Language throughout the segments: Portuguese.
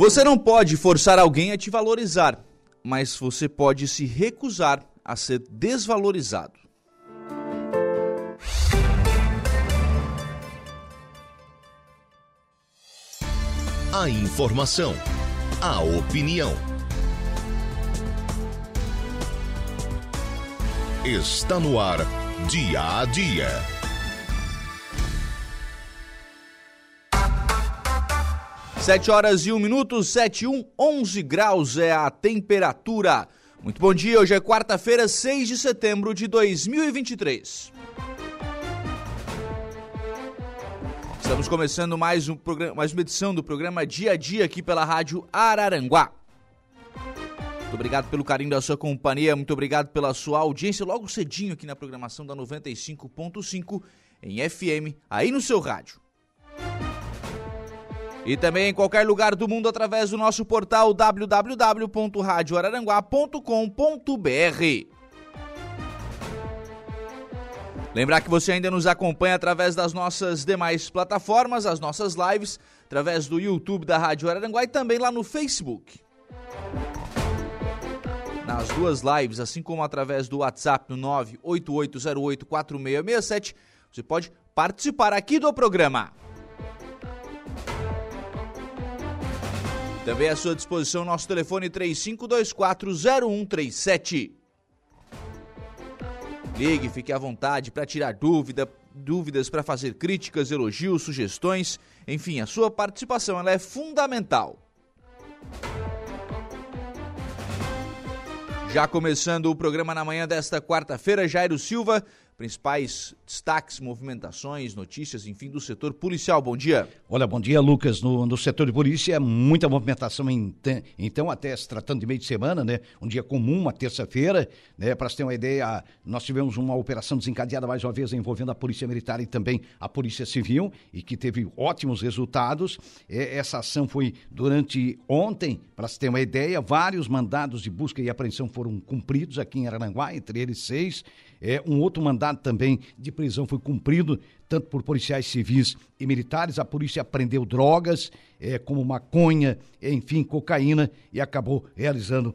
Você não pode forçar alguém a te valorizar, mas você pode se recusar a ser desvalorizado. A informação, a opinião. Está no ar, dia a dia. Sete horas e um minuto, sete e um, onze graus é a temperatura. Muito bom dia, hoje é quarta-feira, 6 de setembro de 2023. Estamos começando mais, um programa, mais uma edição do programa Dia a Dia aqui pela Rádio Araranguá. Muito obrigado pelo carinho da sua companhia, muito obrigado pela sua audiência logo cedinho aqui na programação da 95.5 em FM, aí no seu rádio. E também em qualquer lugar do mundo através do nosso portal www.radioararanguá.com.br. Lembrar que você ainda nos acompanha através das nossas demais plataformas, as nossas lives, através do YouTube da Rádio Araranguá e também lá no Facebook. Nas duas lives, assim como através do WhatsApp no 988084667, você pode participar aqui do programa. Também à sua disposição nosso telefone 35240137. Ligue, fique à vontade para tirar dúvida, dúvidas, para fazer críticas, elogios, sugestões. Enfim, a sua participação ela é fundamental. Já começando o programa na manhã desta quarta-feira, Jairo Silva, principais destaques, movimentações, notícias, enfim, do setor policial. Bom dia. Olha, bom dia, Lucas. No, no setor de polícia, muita movimentação, em, então, até se tratando de meio de semana, né? Um dia comum, uma terça-feira, né? Para você ter uma ideia, nós tivemos uma operação desencadeada mais uma vez envolvendo a Polícia Militar e também a Polícia Civil e que teve ótimos resultados. Essa ação foi durante ontem, para você ter uma ideia, vários mandados de busca e apreensão foram cumpridos aqui em Aranguá, entre eles seis. É, um outro mandado também de prisão foi cumprido, tanto por policiais civis e militares. A polícia apreendeu drogas, é, como maconha, enfim, cocaína, e acabou realizando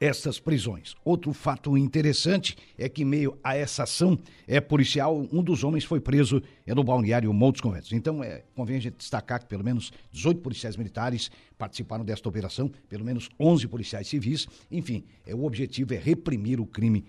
essas prisões. Outro fato interessante é que, em meio a essa ação é, policial, um dos homens foi preso é, no balneário Montes Conventos. Então, é, convém a gente destacar que pelo menos 18 policiais militares participaram desta operação, pelo menos 11 policiais civis. Enfim, é, o objetivo é reprimir o crime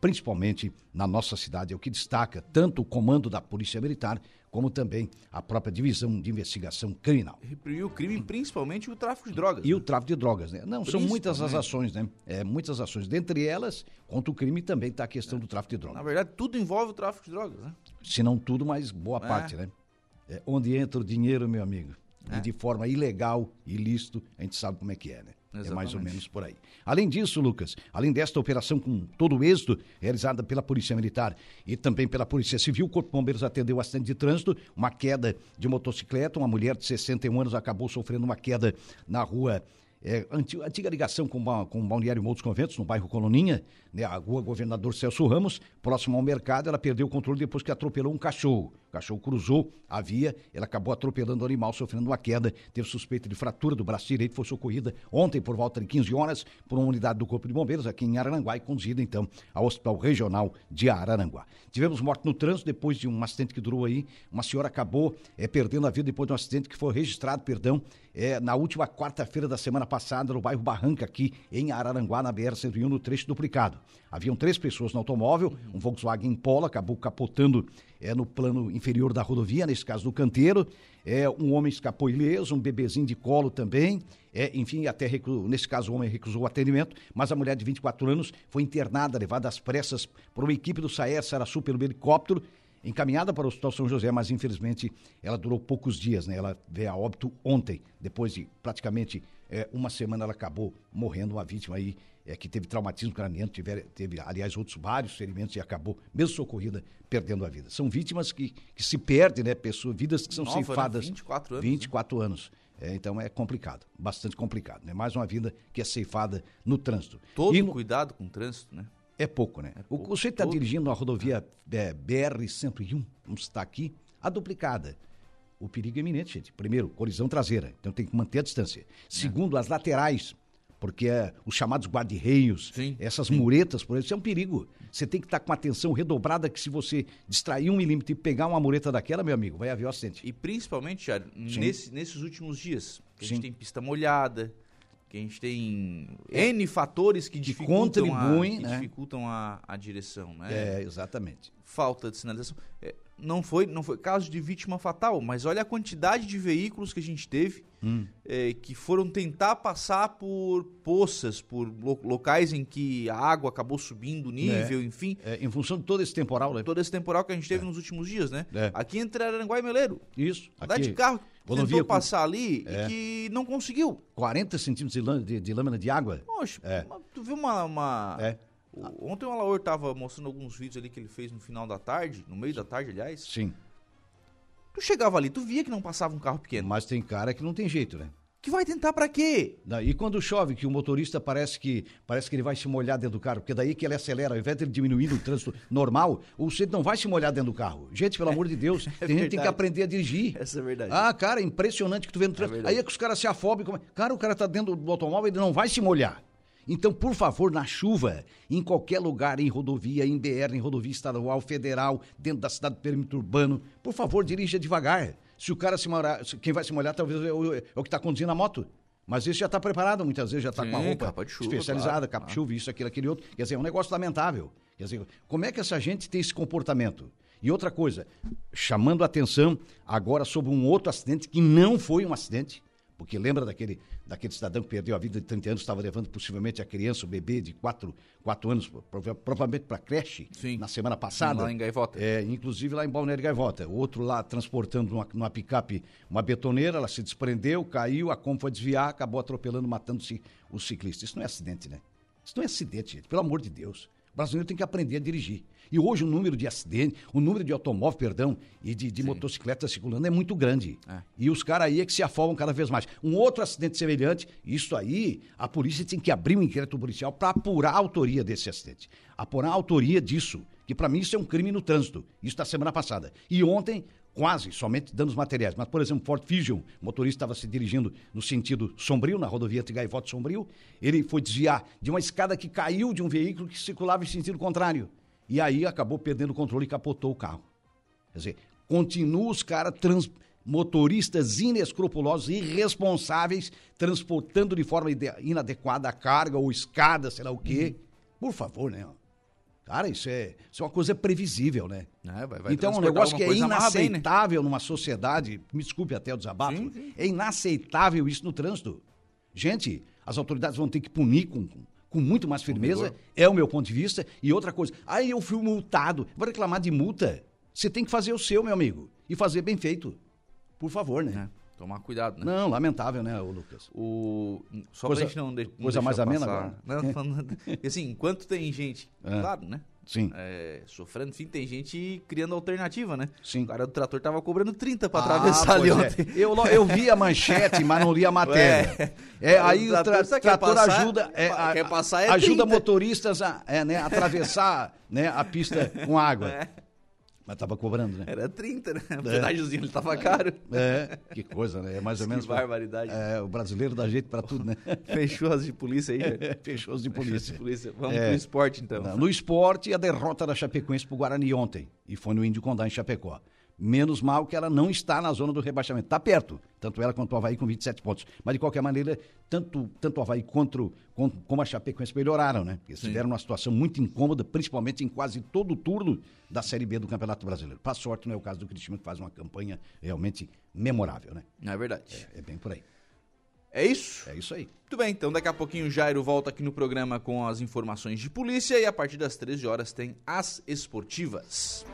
principalmente na nossa cidade, é o que destaca tanto o comando da Polícia Militar como também a própria divisão de investigação criminal. Reprimir o crime, principalmente o tráfico de drogas. E né? o tráfico de drogas, né? Não, são muitas as ações, né? É, muitas ações. Dentre elas, contra o crime também está a questão é. do tráfico de drogas. Na verdade, tudo envolve o tráfico de drogas, né? Se não tudo, mas boa é. parte, né? É, onde entra o dinheiro, meu amigo, e é. de forma ilegal, ilícito, a gente sabe como é que é, né? Exatamente. É mais ou menos por aí. Além disso, Lucas, além desta operação com todo o êxito, realizada pela Polícia Militar e também pela Polícia Civil, o Corpo de Bombeiros atendeu acidente de trânsito, uma queda de motocicleta, uma mulher de 61 anos acabou sofrendo uma queda na rua é, antiga, antiga, ligação com, com o Balneário Montes Conventos, no bairro Coloninha, né, a rua Governador Celso Ramos, próximo ao mercado, ela perdeu o controle depois que atropelou um cachorro. Cachorro cruzou a via, ela acabou atropelando o animal, sofrendo uma queda, teve suspeita de fratura do braço direito, foi socorrida ontem por volta de 15 horas por uma unidade do Corpo de Bombeiros aqui em Araranguá e conduzida então ao Hospital Regional de Araranguá. Tivemos morte no trânsito depois de um acidente que durou aí, uma senhora acabou é, perdendo a vida depois de um acidente que foi registrado, perdão, é, na última quarta-feira da semana passada no bairro Barranca aqui em Araranguá, na BR-101, no trecho duplicado. Haviam três pessoas no automóvel, um Volkswagen Polo acabou capotando é, no plano inferior da rodovia, nesse caso no canteiro. É, um homem escapou ileso, um bebezinho de colo também. É, enfim, até nesse caso o homem recusou o atendimento, mas a mulher de 24 anos foi internada, levada às pressas por uma equipe do Saer Saraçu pelo helicóptero, encaminhada para o Hospital São José, mas infelizmente ela durou poucos dias, né? Ela veio a óbito ontem, depois de praticamente é, uma semana ela acabou morrendo, uma vítima aí é, que teve traumatismo craniano, teve, teve, aliás, outros vários ferimentos e acabou, mesmo socorrida, perdendo a vida. São vítimas que, que se perdem, né? Pessoas, vidas que são Nova, né? ceifadas. Né? 24 anos. 24 né? anos. É, então é complicado, bastante complicado. Né? Mais uma vida que é ceifada no trânsito. Todo no... cuidado com o trânsito, né? É pouco, né? É pouco, o, você está dirigindo a rodovia é, BR-101, vamos estar aqui, a duplicada. o perigo é iminente, gente. Primeiro, colisão traseira, então tem que manter a distância. Segundo, as laterais, porque é, os chamados guarda-reios, essas sim. muretas, por exemplo, isso é um perigo. Você tem que estar com atenção redobrada, que se você distrair um milímetro e pegar uma mureta daquela, meu amigo, vai haver um acidente. E principalmente, Jair, nesse, nesses últimos dias, que a gente tem pista molhada, que a gente tem N fatores que, dificultam, contribuem, a, que né? dificultam a, a direção, né? É, exatamente. Falta de sinalização. É, não foi, não foi caso de vítima fatal, mas olha a quantidade de veículos que a gente teve hum. é, que foram tentar passar por poças, por lo, locais em que a água acabou subindo o nível, é. enfim. É, em função de todo esse temporal, né? Todo esse temporal que a gente teve é. nos últimos dias, né? É. Aqui entre Aranguá e Meleiro. Isso. Aqui, de carro tentou passar ali e é. que não conseguiu. 40 centímetros de, de, de lâmina de água? Poxa, tu viu uma... uma... Ontem o Alaor tava mostrando alguns vídeos ali que ele fez no final da tarde, no meio da tarde, aliás. Sim. Tu chegava ali, tu via que não passava um carro pequeno. Mas tem cara que não tem jeito, né? Que vai tentar para quê? E quando chove, que o motorista parece que parece que ele vai se molhar dentro do carro, porque daí que ele acelera, ao invés de ele diminuir no trânsito normal, o centro não vai se molhar dentro do carro. Gente, pelo amor de Deus, é tem gente tem que aprender a dirigir. Essa é verdade. Ah, cara, impressionante que tu vê no é trânsito. É aí é que os caras se afobam. Cara, o cara tá dentro do automóvel, ele não vai se molhar. Então, por favor, na chuva, em qualquer lugar, em rodovia, em BR, em rodovia estadual, federal, dentro da cidade do perímetro urbano, por favor, dirija devagar. Se o cara se molhar, quem vai se molhar talvez é o, é o que está conduzindo a moto. Mas esse já está preparado, muitas vezes já está com a roupa chuva, especializada, claro, capa de chuva, isso, aquilo, aquele outro. Quer dizer, é um negócio lamentável. Quer dizer, como é que essa gente tem esse comportamento? E outra coisa, chamando a atenção agora sobre um outro acidente que não foi um acidente, porque lembra daquele, daquele cidadão que perdeu a vida de 30 anos, estava levando possivelmente a criança, o bebê de 4, 4 anos, provavelmente para a creche, Sim. na semana passada. Lá em Gaivota. É, inclusive lá em Balneário Gaivota. O outro lá transportando numa, numa picape uma betoneira, ela se desprendeu, caiu, a como foi desviar, acabou atropelando, matando o ciclista. Isso não é acidente, né? Isso não é acidente, gente, pelo amor de Deus. O brasileiro tem que aprender a dirigir. E hoje o número de acidentes, o número de automóvel, perdão, e de, de motocicletas circulando é muito grande. É. E os caras aí é que se afogam cada vez mais. Um outro acidente semelhante, isso aí, a polícia tem que abrir um inquérito policial para apurar a autoria desse acidente. Apurar a autoria disso. Que para mim isso é um crime no trânsito. Isso da semana passada. E ontem, quase, somente danos materiais. Mas, por exemplo, Ford Fusion, o motorista estava se dirigindo no sentido sombrio, na rodovia Tigaivoto Sombrio, ele foi desviar de uma escada que caiu de um veículo que circulava em sentido contrário. E aí acabou perdendo o controle e capotou o carro. Quer dizer, continuam os caras trans motoristas inescrupulosos, irresponsáveis, transportando de forma inadequada a carga ou escada, sei lá o quê. Uhum. Por favor, né? Cara, isso é, isso é uma coisa previsível, né? É, vai, vai então é um negócio que é inaceitável bem, né? numa sociedade. Me desculpe até o desabafo. Sim, sim. É inaceitável isso no trânsito. Gente, as autoridades vão ter que punir com, com muito mais firmeza, é o meu ponto de vista. E outra coisa, aí eu fui multado. Vai reclamar de multa? Você tem que fazer o seu, meu amigo. E fazer bem feito. Por favor, né? É. Tomar cuidado, né? Não, lamentável, né, Lucas? O... Só coisa, pra gente não, de... Coisa mais amena agora. Não, falando... assim, enquanto tem gente, é. claro, né? Sim. É, sofrendo, enfim, tem gente criando alternativa, né? Sim. O cara do trator tava cobrando 30 para ah, atravessar ali é. ontem. É. Eu, eu vi a manchete, mas não li a matéria. É, é aí o, tra trator, trator passar, ajuda, é, a, quer passar é ajuda 30. motoristas a é, né, atravessar né, a pista com água. É. Mas tava cobrando, né? Era 30, né? O pedágiozinho ele tava caro. É, que coisa, né? É mais ou menos. Que barbaridade. É, o brasileiro dá jeito pra tudo, né? Fechou as de polícia aí, é, Fechou as de polícia. de polícia. Vamos é, pro esporte, então. No esporte, a derrota da Chapecoense pro Guarani ontem. E foi no Índio Condá, em Chapecó. Menos mal que ela não está na zona do rebaixamento. Está perto, tanto ela quanto o Havaí com 27 pontos. Mas, de qualquer maneira, tanto, tanto o Havaí quanto, como a Chapecoense melhoraram, né? Eles Sim. tiveram uma situação muito incômoda, principalmente em quase todo o turno da Série B do Campeonato Brasileiro. Para sorte, não é o caso do Cristiano, que faz uma campanha realmente memorável, né? É verdade. É, é bem por aí. É isso? É isso aí. Muito bem, então daqui a pouquinho o Jairo volta aqui no programa com as informações de polícia e a partir das 13 horas tem as esportivas.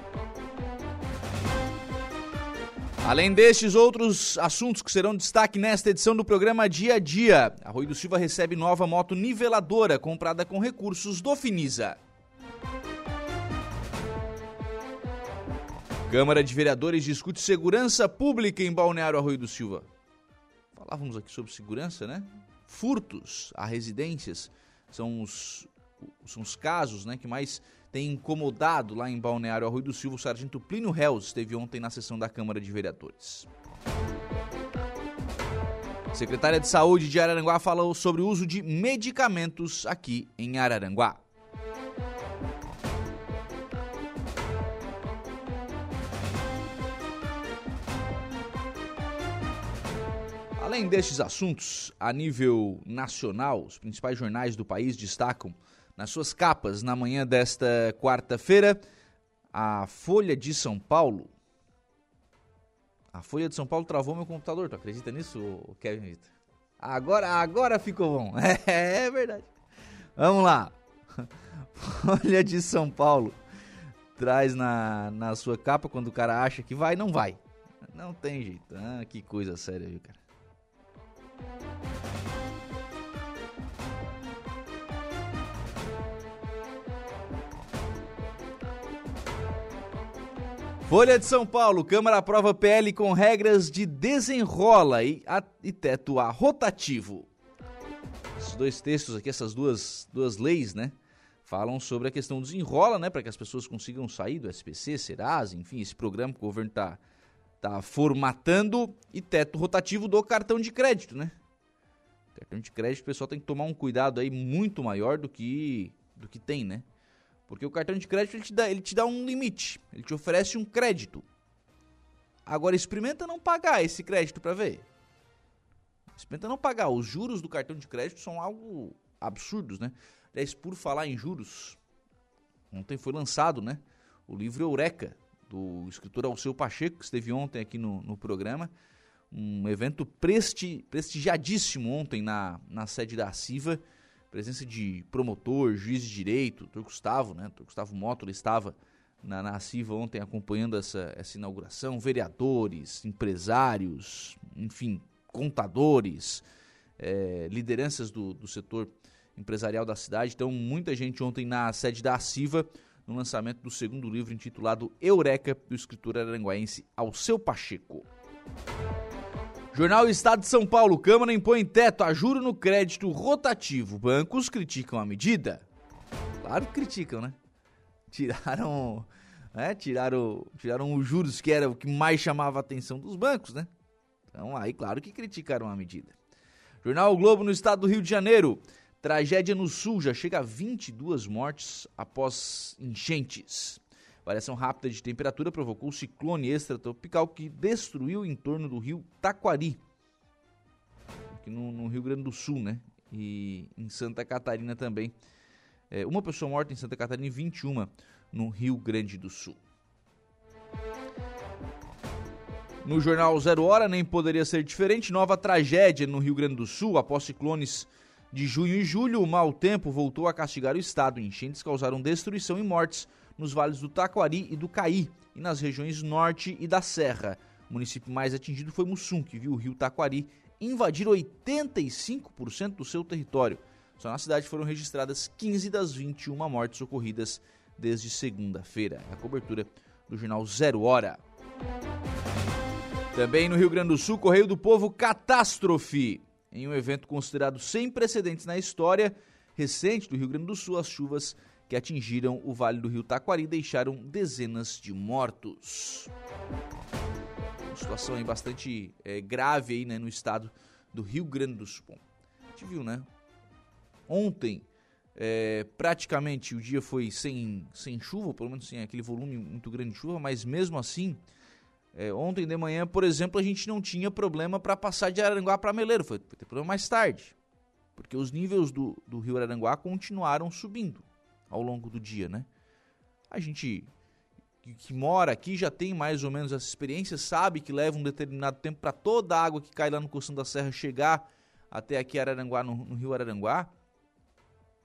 Além destes outros assuntos que serão destaque nesta edição do programa Dia a Dia, Arroio do Silva recebe nova moto niveladora comprada com recursos do Finisa. Câmara de Vereadores discute segurança pública em Balneário Arroio do Silva. Falávamos aqui sobre segurança, né? Furtos a residências são os, são os casos né, que mais tem incomodado lá em Balneário Arroio do Silva. O sargento Plínio Reus esteve ontem na sessão da Câmara de Vereadores. Secretária de Saúde de Araranguá falou sobre o uso de medicamentos aqui em Araranguá. Além destes assuntos, a nível nacional, os principais jornais do país destacam nas suas capas na manhã desta quarta-feira a Folha de São Paulo. A Folha de São Paulo travou meu computador, tu acredita nisso, Kevin Vitor? Agora, agora ficou bom. É, é verdade. Vamos lá. Folha de São Paulo traz na, na sua capa quando o cara acha que vai, não vai. Não tem jeito. Ah, que coisa séria, viu, cara? Folha de São Paulo, Câmara aprova PL com regras de desenrola e, a, e teto a rotativo. Esses dois textos aqui, essas duas, duas leis, né? Falam sobre a questão do desenrola, né? Para que as pessoas consigam sair do SPC, Serasa, enfim, esse programa que o governo está tá formatando e teto rotativo do cartão de crédito, né? Cartão de crédito, o pessoal tem que tomar um cuidado aí muito maior do que do que tem, né? Porque o cartão de crédito ele te dá, ele te dá um limite, ele te oferece um crédito. Agora experimenta não pagar esse crédito para ver. Experimenta não pagar. Os juros do cartão de crédito são algo absurdos, né? Aliás, por falar em juros, ontem foi lançado, né? O livro Eureka, do escritor Alceu Pacheco, que esteve ontem aqui no, no programa. Um evento presti, prestigiadíssimo ontem na, na sede da CIVA. Presença de promotor, juiz de direito, Dr. Gustavo, né? Dr. Gustavo Mótola estava na, na CIVA ontem acompanhando essa, essa inauguração. Vereadores, empresários, enfim, contadores, é, lideranças do, do setor empresarial da cidade. Então, muita gente ontem na sede da CIVA no lançamento do segundo livro intitulado Eureka, do escritor aranguaense Alceu Pacheco. Jornal Estado de São Paulo, Câmara impõe teto a juro no crédito rotativo. Bancos criticam a medida. Claro que criticam, né? Tiraram, né? Tiraram, tiraram os juros que era o que mais chamava a atenção dos bancos, né? Então aí, claro que criticaram a medida. Jornal o Globo no estado do Rio de Janeiro. Tragédia no sul já chega a 22 mortes após enchentes. Variação rápida de temperatura provocou o ciclone extratropical que destruiu o entorno do rio Taquari, aqui no, no, Rio Grande do Sul, né? E em Santa Catarina também. É, uma pessoa morta em Santa Catarina e 21 no Rio Grande do Sul. No jornal Zero Hora, nem poderia ser diferente. Nova tragédia no Rio Grande do Sul após ciclones de junho e julho, o mau tempo voltou a castigar o estado. Enchentes causaram destruição e mortes nos vales do Taquari e do Caí e nas regiões norte e da Serra. O município mais atingido foi Mussum, que viu o rio Taquari invadir 85% do seu território. Só na cidade foram registradas 15 das 21 mortes ocorridas desde segunda-feira. É a cobertura do jornal Zero Hora. Também no Rio Grande do Sul, Correio do Povo Catástrofe. Em um evento considerado sem precedentes na história recente do Rio Grande do Sul, as chuvas que atingiram o Vale do Rio Taquari deixaram dezenas de mortos. Uma situação aí bastante é, grave aí, né, no estado do Rio Grande do Sul. A gente viu, né? Ontem, é, praticamente o dia foi sem, sem chuva, pelo menos sem aquele volume muito grande de chuva, mas mesmo assim, é, ontem de manhã, por exemplo, a gente não tinha problema para passar de Araranguá para Meleiro. Foi, foi ter problema mais tarde. Porque os níveis do, do rio Araranguá continuaram subindo ao longo do dia, né? A gente que, mora aqui já tem mais ou menos essa experiência, sabe que leva um determinado tempo para toda a água que cai lá no Costão da Serra chegar até aqui Araranguá, no, no rio Araranguá.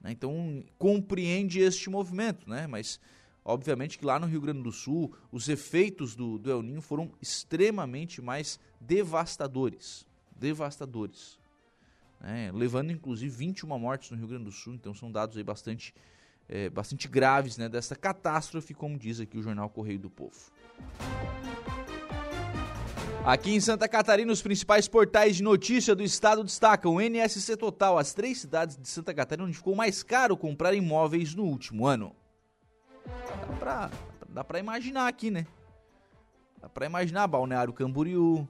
Né? Então compreende este movimento, né? Mas Obviamente que lá no Rio Grande do Sul, os efeitos do, do El Ninho foram extremamente mais devastadores. Devastadores. É, levando inclusive 21 mortes no Rio Grande do Sul, então são dados aí bastante, é, bastante graves né, dessa catástrofe, como diz aqui o jornal Correio do Povo. Aqui em Santa Catarina, os principais portais de notícia do estado destacam o NSC Total, as três cidades de Santa Catarina onde ficou mais caro comprar imóveis no último ano. Dá pra, dá pra imaginar aqui, né? Dá pra imaginar Balneário Camboriú,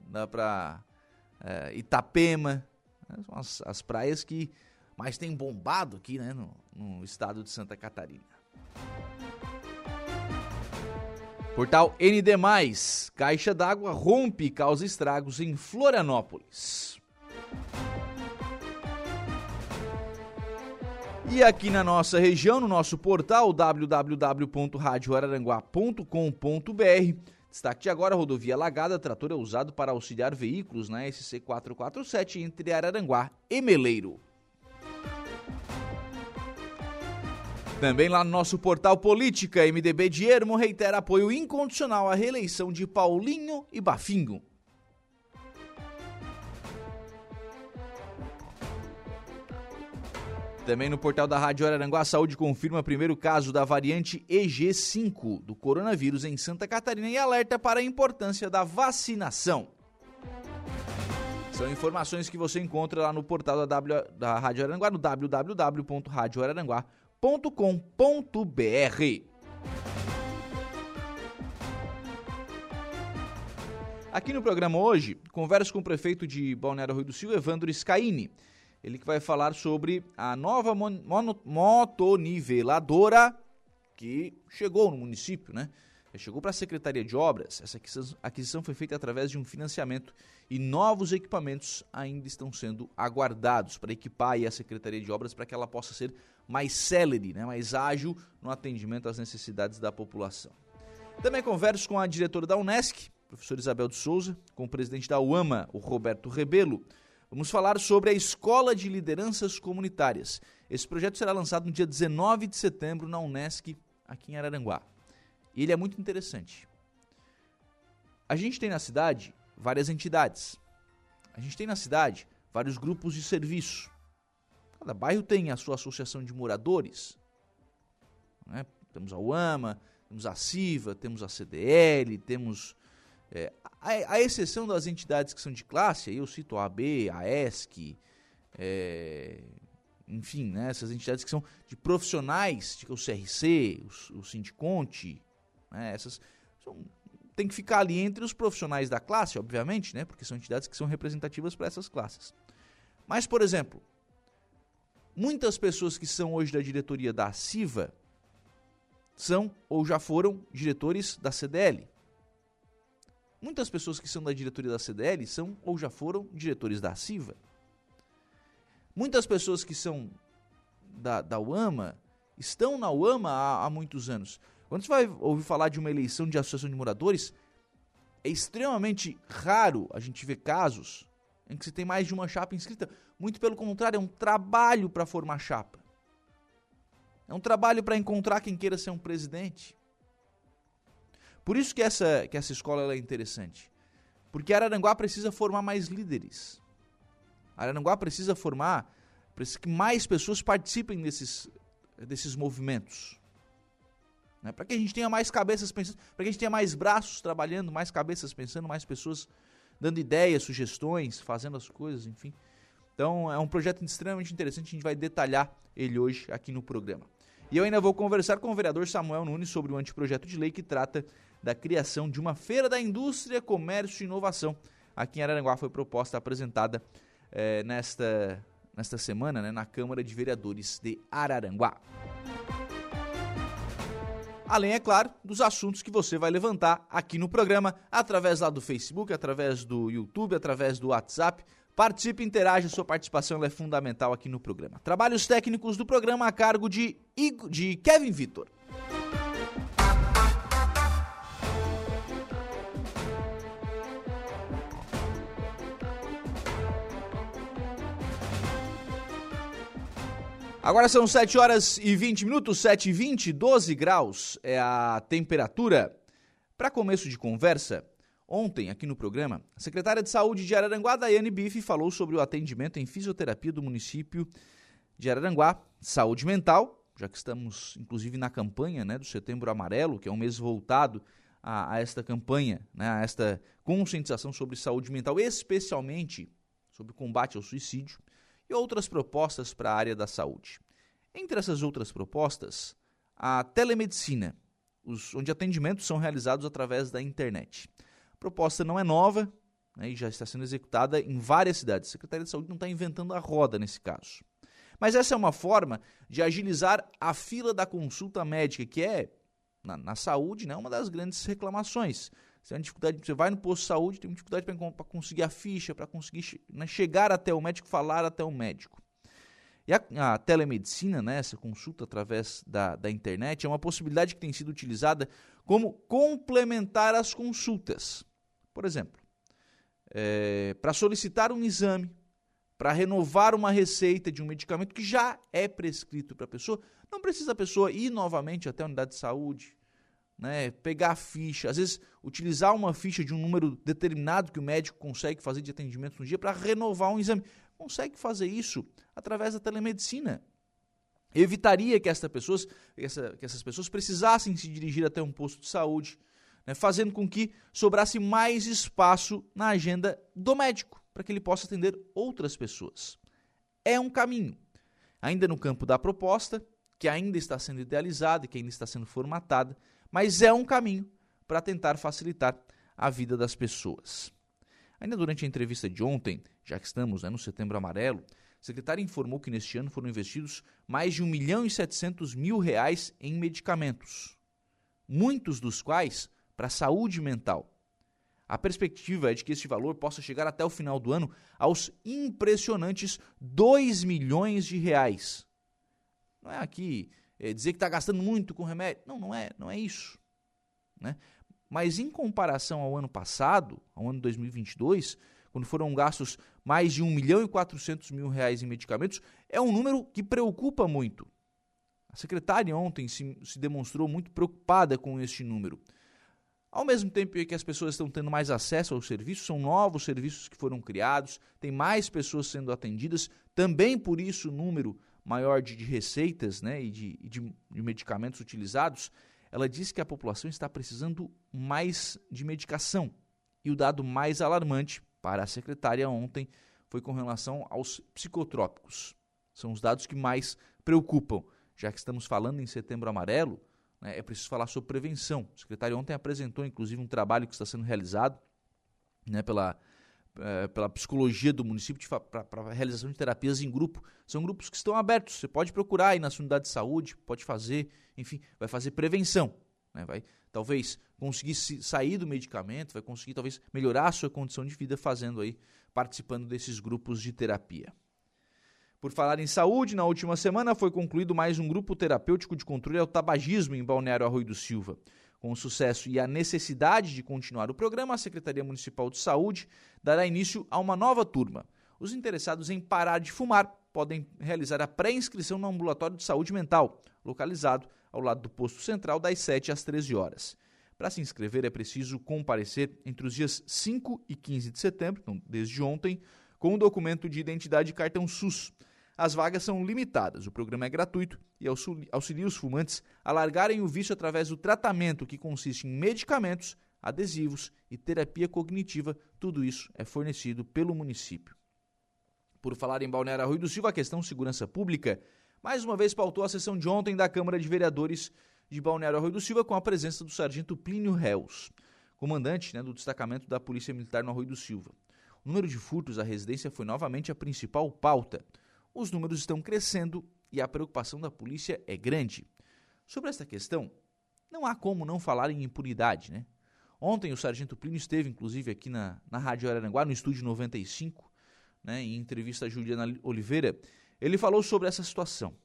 dá pra, é, Itapema, né? as, as, praias que mais têm bombado aqui né, no, no estado de Santa Catarina. Portal ND+, caixa d'água rompe e causa estragos em Florianópolis. E aqui na nossa região, no nosso portal www.radioararanguá.com.br, destaque de agora, rodovia Lagada, trator é usado para auxiliar veículos na SC 447 entre Araranguá e Meleiro. Também lá no nosso portal Política, MDB de Ermo reitera apoio incondicional à reeleição de Paulinho e Bafingo. Também no portal da Rádio Araranguá, a saúde confirma primeiro caso da variante EG5 do coronavírus em Santa Catarina e alerta para a importância da vacinação. São informações que você encontra lá no portal da, w, da Rádio Araranguá, no www.radioararanguá.com www.cultura.com.br. Aqui no programa hoje, converso com o prefeito de Balneário Rio do Sul, Evandro Scaini. Ele que vai falar sobre a nova motoniveladora que chegou no município, né? Chegou para a Secretaria de Obras. Essa aquisição foi feita através de um financiamento e novos equipamentos ainda estão sendo aguardados para equipar a Secretaria de Obras para que ela possa ser mais célere, né, mais ágil no atendimento às necessidades da população. Também converso com a diretora da Unesc, professora Isabel de Souza, com o presidente da UAMA, o Roberto Rebelo. Vamos falar sobre a Escola de Lideranças Comunitárias. Esse projeto será lançado no dia 19 de setembro na Unesc, aqui em Araranguá. E ele é muito interessante. A gente tem na cidade várias entidades. A gente tem na cidade vários grupos de serviço. Cada bairro tem a sua associação de moradores. Né? Temos a UAMA, temos a CIVA, temos a CDL, temos. É, a, a, exceção das entidades que são de classe, aí eu cito a AB, a ESC, é, enfim, né, essas entidades que são de profissionais, tipo o CRC, o, o Sindiconte, né, essas são, tem que ficar ali entre os profissionais da classe, obviamente, né, porque são entidades que são representativas para essas classes. Mas, por exemplo, muitas pessoas que são hoje da diretoria da CIVA são ou já foram diretores da CDL. Muitas pessoas que são da diretoria da CDL são ou já foram diretores da CIVA. Muitas pessoas que são da, da UAMA estão na UAMA há, há muitos anos. Quando você vai ouvir falar de uma eleição de associação de moradores, é extremamente raro a gente ver casos em que você tem mais de uma chapa inscrita. Muito pelo contrário, é um trabalho para formar chapa. É um trabalho para encontrar quem queira ser um presidente. Por isso que essa, que essa escola é interessante. Porque Araranguá precisa formar mais líderes. Araranguá precisa formar, precisa que mais pessoas participem desses, desses movimentos. Né? Para que a gente tenha mais cabeças pensando, para que a gente tenha mais braços trabalhando, mais cabeças pensando, mais pessoas dando ideias, sugestões, fazendo as coisas, enfim. Então é um projeto extremamente interessante, a gente vai detalhar ele hoje aqui no programa. E eu ainda vou conversar com o vereador Samuel Nunes sobre o anteprojeto de lei que trata da criação de uma feira da indústria, comércio e inovação. Aqui em Araranguá foi proposta apresentada é, nesta, nesta semana né, na Câmara de Vereadores de Araranguá. Além, é claro, dos assuntos que você vai levantar aqui no programa, através lá do Facebook, através do YouTube, através do WhatsApp. Participe, interaja, sua participação é fundamental aqui no programa. Trabalhos técnicos do programa a cargo de, Igor, de Kevin Vitor. Agora são 7 horas e 20 minutos, 7 e 20, 12 graus é a temperatura. Para começo de conversa, ontem aqui no programa, a secretária de Saúde de Araranguá, Daiane Bife, falou sobre o atendimento em fisioterapia do município de Araranguá, saúde mental, já que estamos inclusive na campanha né, do Setembro Amarelo, que é um mês voltado a, a esta campanha, né, a esta conscientização sobre saúde mental, especialmente sobre o combate ao suicídio e outras propostas para a área da saúde. Entre essas outras propostas, a telemedicina, os, onde atendimentos são realizados através da internet. A proposta não é nova, né, e já está sendo executada em várias cidades. A Secretaria de Saúde não está inventando a roda nesse caso. Mas essa é uma forma de agilizar a fila da consulta médica, que é, na, na saúde, né, uma das grandes reclamações. Você, tem dificuldade, você vai no posto de saúde, tem dificuldade para conseguir a ficha, para conseguir né, chegar até o médico, falar até o médico. E a, a, telemedicina, né, essa consulta através da, da internet, é uma possibilidade que tem sido utilizada como complementar as consultas. Por exemplo, é, para solicitar um exame, para renovar uma receita de um medicamento que já é prescrito para a pessoa, não precisa a pessoa ir novamente até a unidade de saúde, né, pegar a ficha, às vezes utilizar uma ficha de um número determinado que o médico consegue fazer de atendimento no dia para renovar um exame. Consegue fazer isso através da telemedicina. Evitaria que, essa pessoas, essa, que essas pessoas precisassem se dirigir até um posto de saúde, né, fazendo com que sobrasse mais espaço na agenda do médico, para que ele possa atender outras pessoas. É um caminho. Ainda no campo da proposta, que ainda está sendo idealizada e que ainda está sendo formatada, mas é um caminho para tentar facilitar a vida das pessoas. Ainda durante a entrevista de ontem, já que estamos né, no Setembro Amarelo, o secretário informou que neste ano foram investidos mais de 1 milhão e 700 mil reais em medicamentos, muitos dos quais para a saúde mental. A perspectiva é de que este valor possa chegar até o final do ano aos impressionantes 2 milhões de reais. Não é aqui é, dizer que está gastando muito com remédio. Não, não é, não é isso. Né? Mas em comparação ao ano passado, ao ano 2022, quando foram gastos mais de 1 milhão e 400 mil reais em medicamentos, é um número que preocupa muito. A secretária ontem se, se demonstrou muito preocupada com este número. Ao mesmo tempo que as pessoas estão tendo mais acesso aos serviços, são novos serviços que foram criados, tem mais pessoas sendo atendidas, também por isso o número maior de, de receitas né, e de, de, de medicamentos utilizados, ela diz que a população está precisando mais de medicação. E o dado mais alarmante para a secretária ontem foi com relação aos psicotrópicos. São os dados que mais preocupam. Já que estamos falando em setembro amarelo, né, é preciso falar sobre prevenção. A secretária ontem apresentou, inclusive, um trabalho que está sendo realizado né, pela é, pela psicologia do município para a realização de terapias em grupo. São grupos que estão abertos. Você pode procurar aí na sua unidade de saúde, pode fazer, enfim, vai fazer prevenção. Né? Vai talvez conseguir sair do medicamento, vai conseguir talvez melhorar a sua condição de vida fazendo aí, participando desses grupos de terapia. Por falar em saúde, na última semana foi concluído mais um grupo terapêutico de controle ao tabagismo em Balneário Arroio do Silva. Com o sucesso e a necessidade de continuar o programa, a Secretaria Municipal de Saúde dará início a uma nova turma. Os interessados em parar de fumar podem realizar a pré-inscrição no ambulatório de saúde mental, localizado ao lado do posto central das 7 às 13 horas. Para se inscrever é preciso comparecer entre os dias 5 e 15 de setembro, então desde ontem, com o documento de identidade e cartão SUS. As vagas são limitadas, o programa é gratuito e auxilia os fumantes a largarem o vício através do tratamento que consiste em medicamentos, adesivos e terapia cognitiva. Tudo isso é fornecido pelo município. Por falar em Balneário Rui do Silva, a questão segurança pública mais uma vez pautou a sessão de ontem da Câmara de Vereadores de Balneário Rui do Silva com a presença do sargento Plínio Reus, comandante né, do destacamento da Polícia Militar no Rui do Silva. O número de furtos à residência foi novamente a principal pauta os números estão crescendo e a preocupação da polícia é grande. Sobre esta questão, não há como não falar em impunidade, né? Ontem o Sargento Plínio esteve, inclusive, aqui na, na Rádio Araranguá, no Estúdio 95, né, em entrevista a Juliana Oliveira, ele falou sobre essa situação.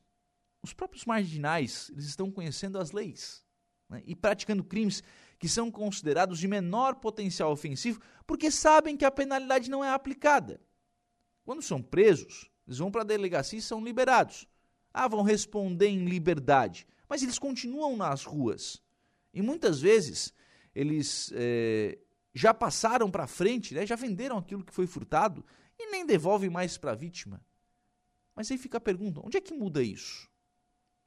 Os próprios marginais, eles estão conhecendo as leis né, e praticando crimes que são considerados de menor potencial ofensivo porque sabem que a penalidade não é aplicada. Quando são presos, eles vão para a delegacia e são liberados. Ah, vão responder em liberdade. Mas eles continuam nas ruas. E muitas vezes eles é, já passaram para frente, né, já venderam aquilo que foi furtado e nem devolvem mais para a vítima. Mas aí fica a pergunta: onde é que muda isso?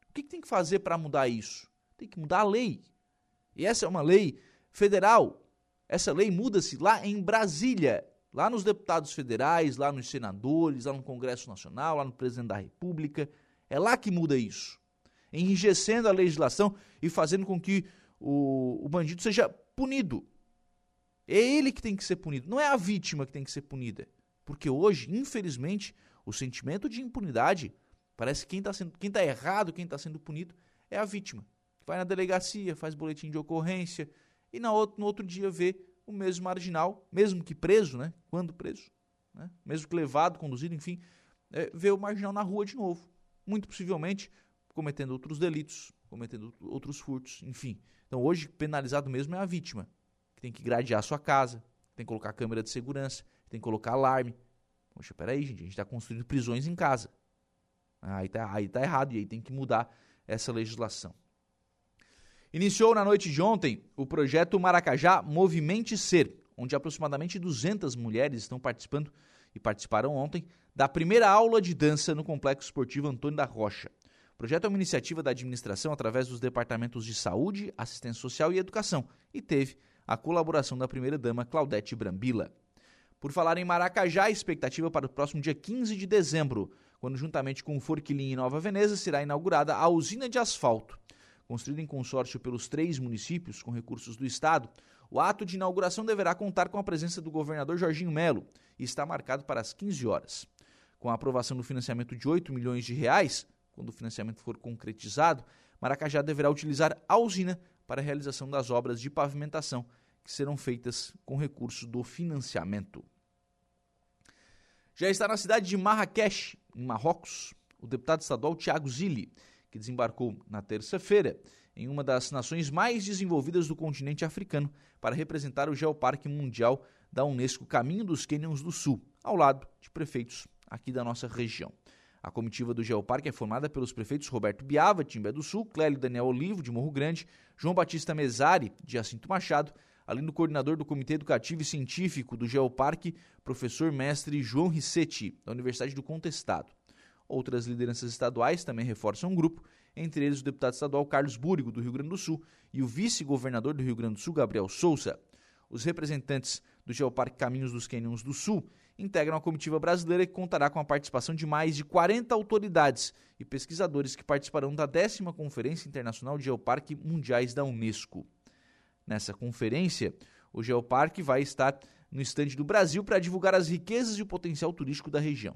O que, que tem que fazer para mudar isso? Tem que mudar a lei. E essa é uma lei federal. Essa lei muda-se lá em Brasília lá nos deputados federais, lá nos senadores, lá no Congresso Nacional, lá no presidente da República. É lá que muda isso. Enrijecendo a legislação e fazendo com que o, o bandido seja punido. É ele que tem que ser punido, não é a vítima que tem que ser punida. Porque hoje, infelizmente, o sentimento de impunidade parece que quem está tá errado, quem está sendo punido é a vítima. Vai na delegacia, faz boletim de ocorrência e na outro, no outro dia vê o mesmo marginal, mesmo que preso, né? Quando preso, né? mesmo que levado, conduzido, enfim, é, vê o marginal na rua de novo. Muito possivelmente cometendo outros delitos, cometendo outros furtos, enfim. Então hoje penalizado mesmo é a vítima, que tem que gradear sua casa, tem que colocar câmera de segurança, tem que colocar alarme. Poxa, peraí, gente, a gente está construindo prisões em casa. Aí tá, aí tá errado e aí tem que mudar essa legislação. Iniciou na noite de ontem o projeto Maracajá Movimente Ser, onde aproximadamente 200 mulheres estão participando e participaram ontem da primeira aula de dança no Complexo Esportivo Antônio da Rocha. O projeto é uma iniciativa da administração através dos departamentos de saúde, assistência social e educação e teve a colaboração da primeira-dama Claudete Brambila. Por falar em Maracajá, a expectativa para o próximo dia 15 de dezembro, quando juntamente com o Forquilim e Nova Veneza será inaugurada a usina de asfalto. Construída em consórcio pelos três municípios com recursos do Estado, o ato de inauguração deverá contar com a presença do governador Jorginho Melo e está marcado para as 15 horas. Com a aprovação do financiamento de 8 milhões de reais, quando o financiamento for concretizado, Maracajá deverá utilizar a usina para a realização das obras de pavimentação que serão feitas com recursos do financiamento. Já está na cidade de Marrakech, em Marrocos, o deputado estadual Tiago Zilli, que desembarcou na terça-feira em uma das nações mais desenvolvidas do continente africano para representar o Geoparque Mundial da Unesco Caminho dos Cânions do Sul, ao lado de prefeitos aqui da nossa região. A comitiva do Geoparque é formada pelos prefeitos Roberto Biava, de Timbé do Sul, Clélio Daniel Olivo, de Morro Grande, João Batista Mesari, de Jacinto Machado, além do coordenador do Comitê Educativo e Científico do Geoparque, professor mestre João Rissetti, da Universidade do Contestado. Outras lideranças estaduais também reforçam o grupo, entre eles o deputado estadual Carlos Búrigo, do Rio Grande do Sul, e o vice-governador do Rio Grande do Sul, Gabriel Souza. Os representantes do Geoparque Caminhos dos Cânions do Sul integram a comitiva brasileira que contará com a participação de mais de 40 autoridades e pesquisadores que participarão da décima Conferência Internacional de Geoparque Mundiais da Unesco. Nessa conferência, o Geoparque vai estar no estande do Brasil para divulgar as riquezas e o potencial turístico da região.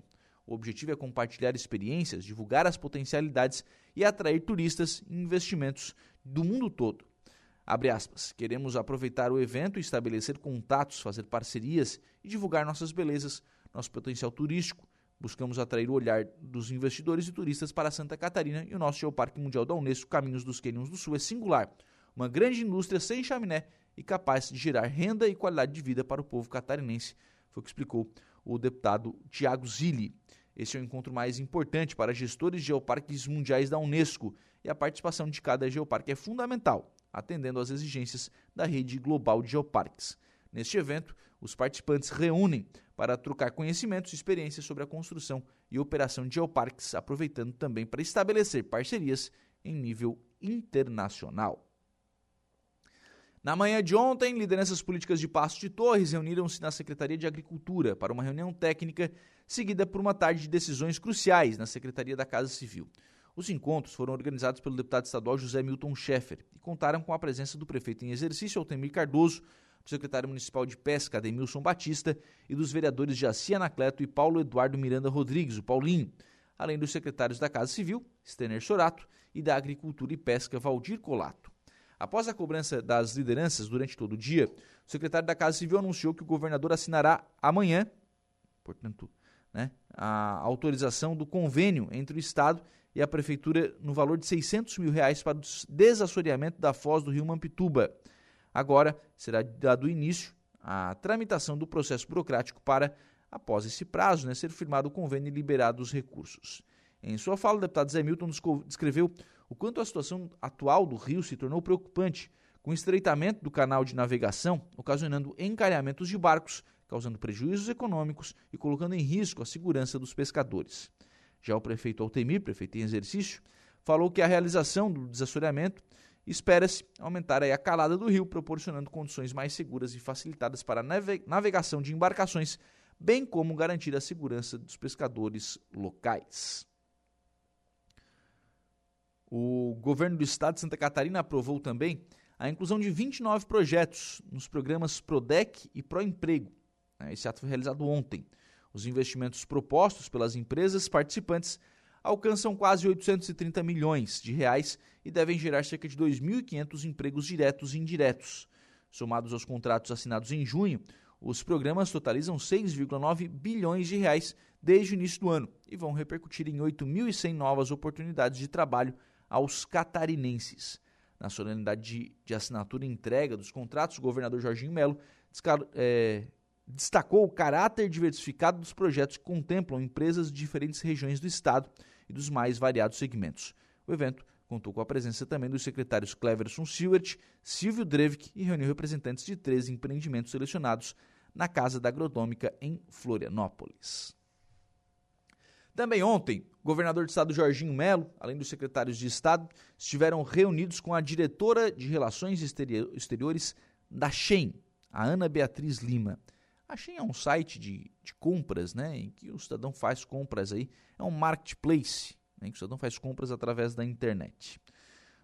O objetivo é compartilhar experiências, divulgar as potencialidades e atrair turistas e investimentos do mundo todo. Aspas. Queremos aproveitar o evento, estabelecer contatos, fazer parcerias e divulgar nossas belezas, nosso potencial turístico. Buscamos atrair o olhar dos investidores e turistas para Santa Catarina e o nosso Geoparque Mundial da Unesco Caminhos dos Cânions do Sul é singular. Uma grande indústria sem chaminé e capaz de gerar renda e qualidade de vida para o povo catarinense, foi o que explicou o deputado Tiago Zilli. Esse é o encontro mais importante para gestores de geoparques mundiais da Unesco e a participação de cada geoparque é fundamental, atendendo às exigências da rede global de geoparques. Neste evento, os participantes reúnem para trocar conhecimentos e experiências sobre a construção e operação de geoparques, aproveitando também para estabelecer parcerias em nível internacional. Na manhã de ontem, lideranças políticas de Passo de Torres reuniram-se na Secretaria de Agricultura para uma reunião técnica, seguida por uma tarde de decisões cruciais na Secretaria da Casa Civil. Os encontros foram organizados pelo deputado estadual José Milton Schaeffer e contaram com a presença do prefeito em exercício, Altemir Cardoso, do secretário municipal de Pesca, Ademilson Batista, e dos vereadores Jaci Anacleto e Paulo Eduardo Miranda Rodrigues, o Paulinho, além dos secretários da Casa Civil, Stener Sorato, e da Agricultura e Pesca, Valdir Colato. Após a cobrança das lideranças durante todo o dia, o secretário da Casa Civil anunciou que o governador assinará amanhã, portanto, né, a autorização do convênio entre o Estado e a Prefeitura no valor de 600 mil reais para o desassoreamento da foz do rio Mampituba. Agora será dado início à tramitação do processo burocrático para, após esse prazo, né, ser firmado o convênio e liberados os recursos. Em sua fala, o deputado Zé Milton descreveu o quanto a situação atual do rio se tornou preocupante, com estreitamento do canal de navegação, ocasionando encalhamentos de barcos, causando prejuízos econômicos e colocando em risco a segurança dos pescadores. Já o prefeito Altemir, prefeito em exercício, falou que a realização do desassoreamento espera-se aumentar a calada do rio, proporcionando condições mais seguras e facilitadas para a navegação de embarcações, bem como garantir a segurança dos pescadores locais. O governo do estado de Santa Catarina aprovou também a inclusão de 29 projetos nos programas PRODEC e PROEMPREGO. Né? Esse ato foi realizado ontem. Os investimentos propostos pelas empresas participantes alcançam quase 830 milhões de reais e devem gerar cerca de 2.500 empregos diretos e indiretos. Somados aos contratos assinados em junho, os programas totalizam 6,9 bilhões de reais desde o início do ano e vão repercutir em 8.100 novas oportunidades de trabalho aos catarinenses. Na solenidade de, de assinatura e entrega dos contratos, o governador Jorginho Melo é, destacou o caráter diversificado dos projetos que contemplam empresas de diferentes regiões do estado e dos mais variados segmentos. O evento contou com a presença também dos secretários Cleverson Silvert, Silvio Drevik e reuniu representantes de três empreendimentos selecionados na Casa da Agronômica em Florianópolis. Também ontem, o governador do estado Jorginho Melo, além dos secretários de estado, estiveram reunidos com a diretora de Relações Exteriores da Shen, a Ana Beatriz Lima. A Shen é um site de, de compras, né, em que o cidadão faz compras aí, é um marketplace, né, em que o cidadão faz compras através da internet.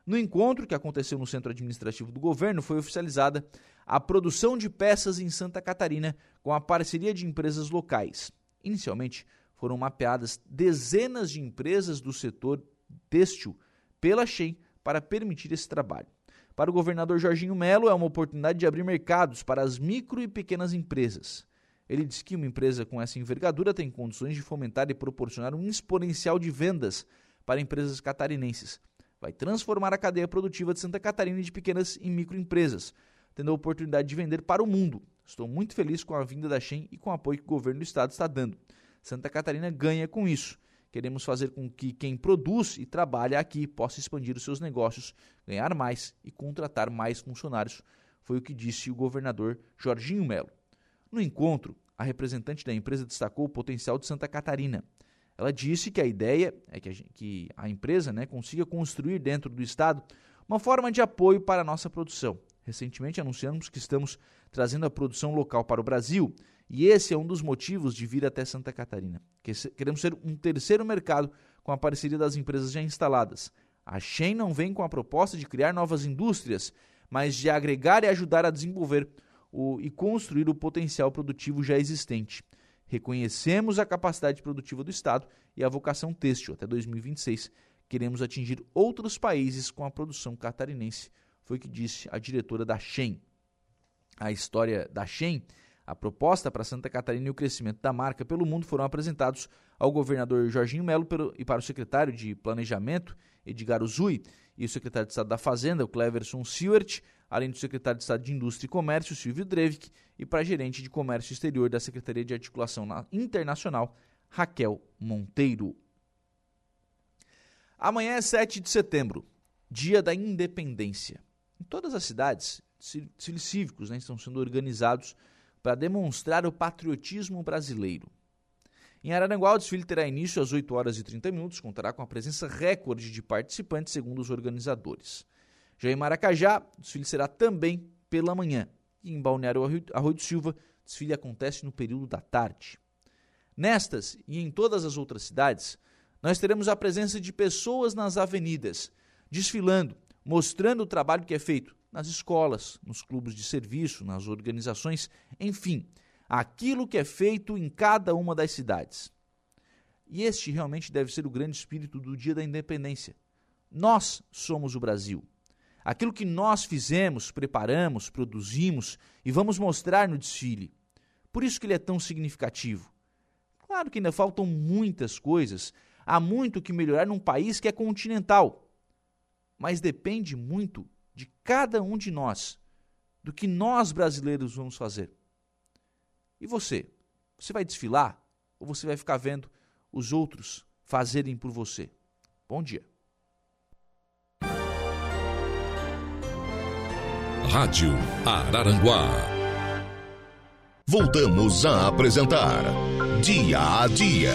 No encontro que aconteceu no Centro Administrativo do Governo, foi oficializada a produção de peças em Santa Catarina com a parceria de empresas locais. Inicialmente, foram mapeadas dezenas de empresas do setor têxtil pela Shein para permitir esse trabalho. Para o governador Jorginho Melo, é uma oportunidade de abrir mercados para as micro e pequenas empresas. Ele diz que uma empresa com essa envergadura tem condições de fomentar e proporcionar um exponencial de vendas para empresas catarinenses. Vai transformar a cadeia produtiva de Santa Catarina de pequenas e microempresas, tendo a oportunidade de vender para o mundo. Estou muito feliz com a vinda da Shen e com o apoio que o governo do estado está dando. Santa Catarina ganha com isso. Queremos fazer com que quem produz e trabalha aqui possa expandir os seus negócios, ganhar mais e contratar mais funcionários, foi o que disse o governador Jorginho Melo. No encontro, a representante da empresa destacou o potencial de Santa Catarina. Ela disse que a ideia é que a, que a empresa né, consiga construir dentro do Estado uma forma de apoio para a nossa produção. Recentemente anunciamos que estamos trazendo a produção local para o Brasil e esse é um dos motivos de vir até Santa Catarina. Queremos ser um terceiro mercado com a parceria das empresas já instaladas. A Shen não vem com a proposta de criar novas indústrias, mas de agregar e ajudar a desenvolver o, e construir o potencial produtivo já existente. Reconhecemos a capacidade produtiva do Estado e a vocação têxtil. Até 2026, queremos atingir outros países com a produção catarinense, foi o que disse a diretora da Shen. A história da Shen a proposta para Santa Catarina e o crescimento da marca pelo mundo foram apresentados ao governador Jorginho Melo e para o secretário de Planejamento, Edgar Uzui, e o secretário de Estado da Fazenda, o Cleverson Siewert, além do secretário de Estado de Indústria e Comércio, Silvio Drevik, e para a gerente de Comércio Exterior da Secretaria de Articulação Internacional, Raquel Monteiro. Amanhã é 7 de setembro, dia da independência. Em todas as cidades, cívicos né, estão sendo organizados para demonstrar o patriotismo brasileiro. Em Araranguá, o desfile terá início às 8 horas e 30 minutos, contará com a presença recorde de participantes, segundo os organizadores. Já em Maracajá, o desfile será também pela manhã. E em Balneário Arroio do Silva, o desfile acontece no período da tarde. Nestas e em todas as outras cidades, nós teremos a presença de pessoas nas avenidas, desfilando, mostrando o trabalho que é feito nas escolas, nos clubes de serviço, nas organizações, enfim, aquilo que é feito em cada uma das cidades. E este realmente deve ser o grande espírito do Dia da Independência. Nós somos o Brasil. Aquilo que nós fizemos, preparamos, produzimos e vamos mostrar no desfile. Por isso que ele é tão significativo. Claro que ainda faltam muitas coisas, há muito que melhorar num país que é continental. Mas depende muito de cada um de nós, do que nós brasileiros vamos fazer. E você? Você vai desfilar ou você vai ficar vendo os outros fazerem por você? Bom dia. Rádio Araranguá. Voltamos a apresentar Dia a Dia.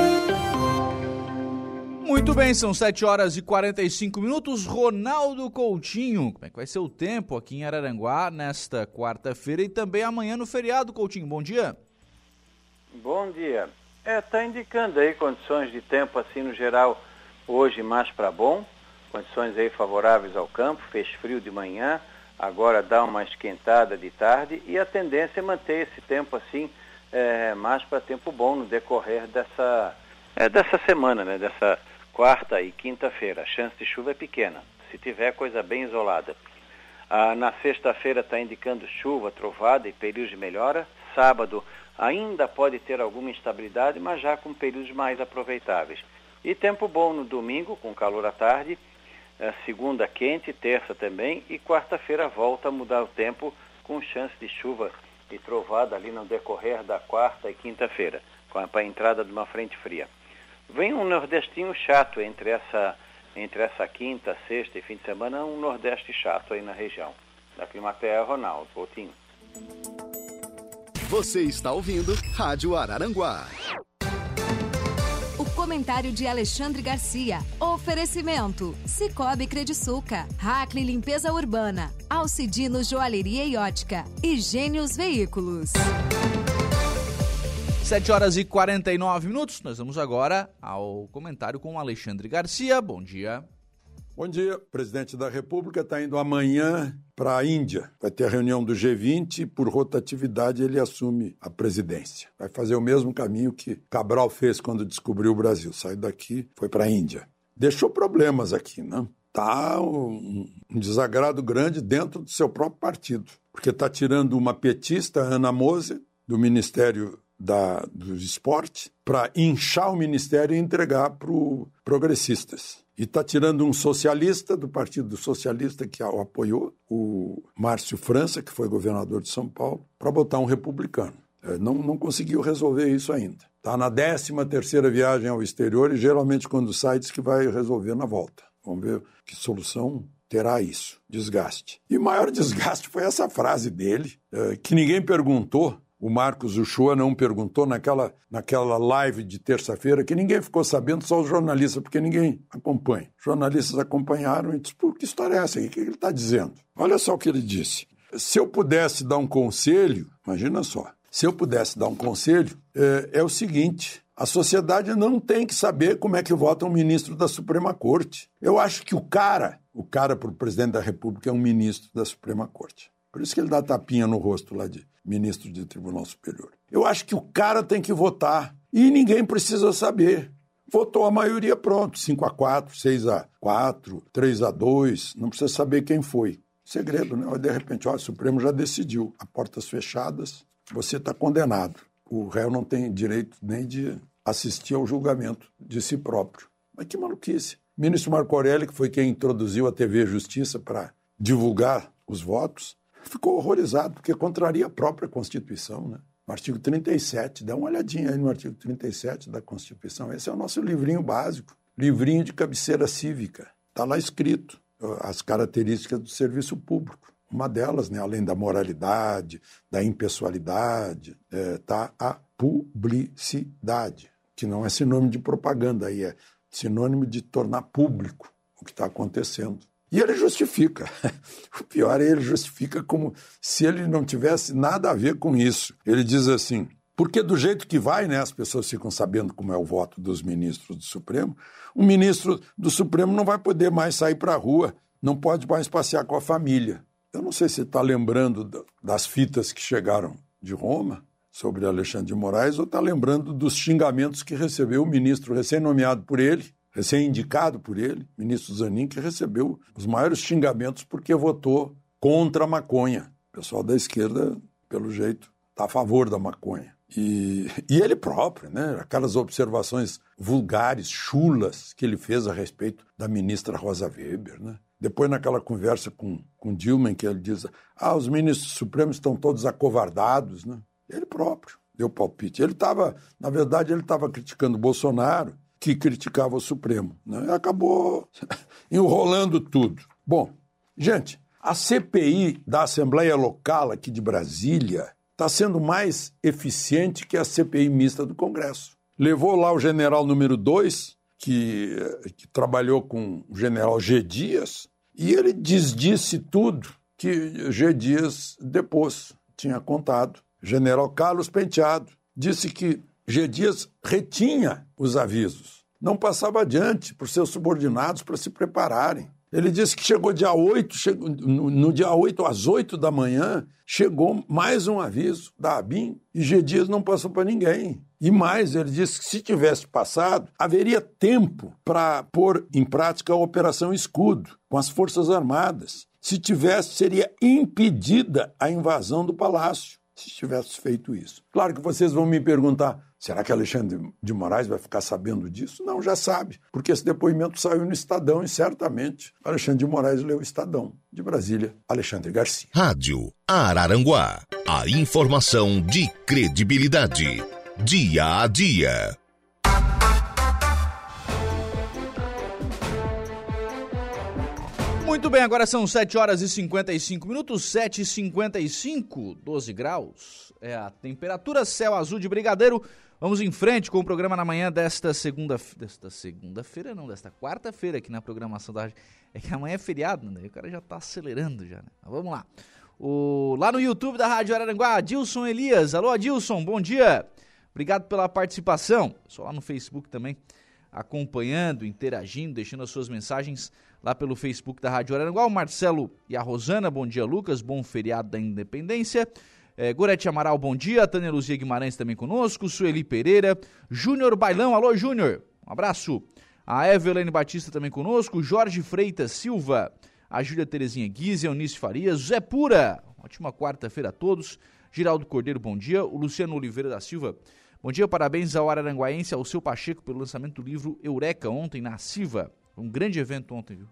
Muito bem, são 7 horas e 45 minutos. Ronaldo Coutinho, como é que vai ser o tempo aqui em Araranguá nesta quarta-feira e também amanhã no feriado, Coutinho? Bom dia. Bom dia. É, tá indicando aí condições de tempo assim no geral hoje mais para bom, condições aí favoráveis ao campo, fez frio de manhã, agora dá uma esquentada de tarde e a tendência é manter esse tempo assim é, mais para tempo bom no decorrer dessa é, dessa semana, né? Dessa quarta e quinta-feira. A chance de chuva é pequena, se tiver coisa bem isolada. Ah, na sexta-feira está indicando chuva, trovada e períodos de melhora. Sábado ainda pode ter alguma instabilidade, mas já com períodos mais aproveitáveis. E tempo bom no domingo, com calor à tarde. Ah, segunda quente, terça também. E quarta-feira volta a mudar o tempo, com chance de chuva e trovada ali no decorrer da quarta e quinta-feira, com a entrada de uma frente fria. Vem um nordestinho chato entre essa, entre essa quinta, sexta e fim de semana, um nordeste chato aí na região. Da Climatea, Ronaldo Coutinho. Você está ouvindo Rádio Araranguá. O comentário de Alexandre Garcia. Oferecimento: Cicobi Crediçuca, Hackley Limpeza Urbana, Alcidino Joalheria e Ótica e Gênios Veículos. 7 horas e 49 minutos. Nós vamos agora ao comentário com o Alexandre Garcia. Bom dia. Bom dia. O presidente da República está indo amanhã para a Índia. Vai ter a reunião do G20 e, por rotatividade, ele assume a presidência. Vai fazer o mesmo caminho que Cabral fez quando descobriu o Brasil. Saiu daqui, foi para a Índia. Deixou problemas aqui, né? Tá um, um desagrado grande dentro do seu próprio partido, porque está tirando uma petista, Ana Mose, do Ministério da, do esporte para inchar o ministério e entregar para os progressistas. E está tirando um socialista do Partido Socialista que o apoiou, o Márcio França, que foi governador de São Paulo, para botar um republicano. É, não, não conseguiu resolver isso ainda. Está na 13 terceira viagem ao exterior e geralmente quando sai diz que vai resolver na volta. Vamos ver que solução terá isso, desgaste. E o maior desgaste foi essa frase dele, é, que ninguém perguntou, o Marcos Uchoa não perguntou naquela, naquela live de terça-feira, que ninguém ficou sabendo, só os jornalistas, porque ninguém acompanha. Os jornalistas acompanharam e disseram, que história é essa? O que ele está dizendo? Olha só o que ele disse. Se eu pudesse dar um conselho, imagina só, se eu pudesse dar um conselho, é, é o seguinte: a sociedade não tem que saber como é que vota um ministro da Suprema Corte. Eu acho que o cara, o cara para o presidente da República é um ministro da Suprema Corte. Por isso que ele dá tapinha no rosto lá de ministro de Tribunal Superior. Eu acho que o cara tem que votar e ninguém precisa saber. Votou a maioria, pronto, 5 a 4, 6 a 4, 3 a 2, não precisa saber quem foi. Segredo, né? De repente, ó, o Supremo já decidiu, a portas fechadas, você está condenado. O réu não tem direito nem de assistir ao julgamento de si próprio. Mas que maluquice. O ministro Marco Aurélio, que foi quem introduziu a TV Justiça para divulgar os votos, ficou horrorizado, porque contraria a própria Constituição, né? No artigo 37, dá uma olhadinha aí no artigo 37 da Constituição. Esse é o nosso livrinho básico, livrinho de cabeceira cívica. Está lá escrito as características do serviço público. Uma delas, né, além da moralidade, da impessoalidade, está é, tá a publicidade, que não é sinônimo de propaganda, aí é sinônimo de tornar público o que está acontecendo. E ele justifica. O pior é ele justifica como se ele não tivesse nada a ver com isso. Ele diz assim: porque do jeito que vai, né, as pessoas ficam sabendo como é o voto dos ministros do Supremo, o ministro do Supremo não vai poder mais sair para a rua, não pode mais passear com a família. Eu não sei se está lembrando das fitas que chegaram de Roma sobre Alexandre de Moraes ou está lembrando dos xingamentos que recebeu o ministro recém-nomeado por ele, recém-indicado por ele, ministro Zanin, que recebeu os maiores xingamentos porque votou contra a maconha. O pessoal da esquerda, pelo jeito, está a favor da maconha. E, e ele próprio, né? aquelas observações vulgares, chulas, que ele fez a respeito da ministra Rosa Weber. Né? Depois, naquela conversa com, com Dilma, em que ele diz: ah, os ministros supremos estão todos acovardados, né? Ele próprio deu palpite. Ele estava, na verdade, ele estava criticando Bolsonaro, que criticava o Supremo. Né? Acabou enrolando tudo. Bom, gente, a CPI da Assembleia Local aqui de Brasília está sendo mais eficiente que a CPI mista do Congresso. Levou lá o general número 2, que, que trabalhou com o general G. Dias, e ele desdisse tudo que G. Dias depois tinha contado. General Carlos Penteado disse que G. Dias retinha os avisos, não passava adiante para os seus subordinados para se prepararem. Ele disse que chegou dia 8, chegou, no, no, dia 8 às 8 da manhã, chegou mais um aviso da ABIN e G. Dias não passou para ninguém. E mais, ele disse que se tivesse passado, haveria tempo para pôr em prática a Operação Escudo com as Forças Armadas. Se tivesse, seria impedida a invasão do palácio se tivesse feito isso. Claro que vocês vão me perguntar: será que Alexandre de Moraes vai ficar sabendo disso? Não, já sabe, porque esse depoimento saiu no Estadão e certamente Alexandre de Moraes leu o Estadão. De Brasília, Alexandre Garcia. Rádio Araranguá. A informação de credibilidade. Dia a dia. Muito bem, agora são 7 horas e 55 minutos, 7 e 55, 12 graus. É a temperatura, céu azul de brigadeiro. Vamos em frente com o programa na manhã desta segunda desta segunda-feira, não, desta quarta-feira aqui na programação da É que amanhã é feriado, né? O cara já tá acelerando já, né? Mas vamos lá. O, lá no YouTube da Rádio Araranguá, Adilson Elias. Alô, Adilson, bom dia. Obrigado pela participação. Só lá no Facebook também, acompanhando, interagindo, deixando as suas mensagens lá pelo Facebook da Rádio Araranguá. O Marcelo e a Rosana, bom dia, Lucas. Bom feriado da Independência. É, Gorete Amaral, bom dia. Tânia Luzia Guimarães também conosco. Sueli Pereira. Júnior Bailão, alô, Júnior. Um abraço. A Evelyn Batista também conosco. Jorge Freitas Silva. A Júlia Terezinha Guise, Eunice Farias. Zé Pura. Ótima quarta-feira a todos. Giraldo Cordeiro, bom dia. O Luciano Oliveira da Silva. Bom dia, parabéns ao Araranguaense, ao seu Pacheco, pelo lançamento do livro Eureka, ontem na Siva. Um grande evento ontem, viu?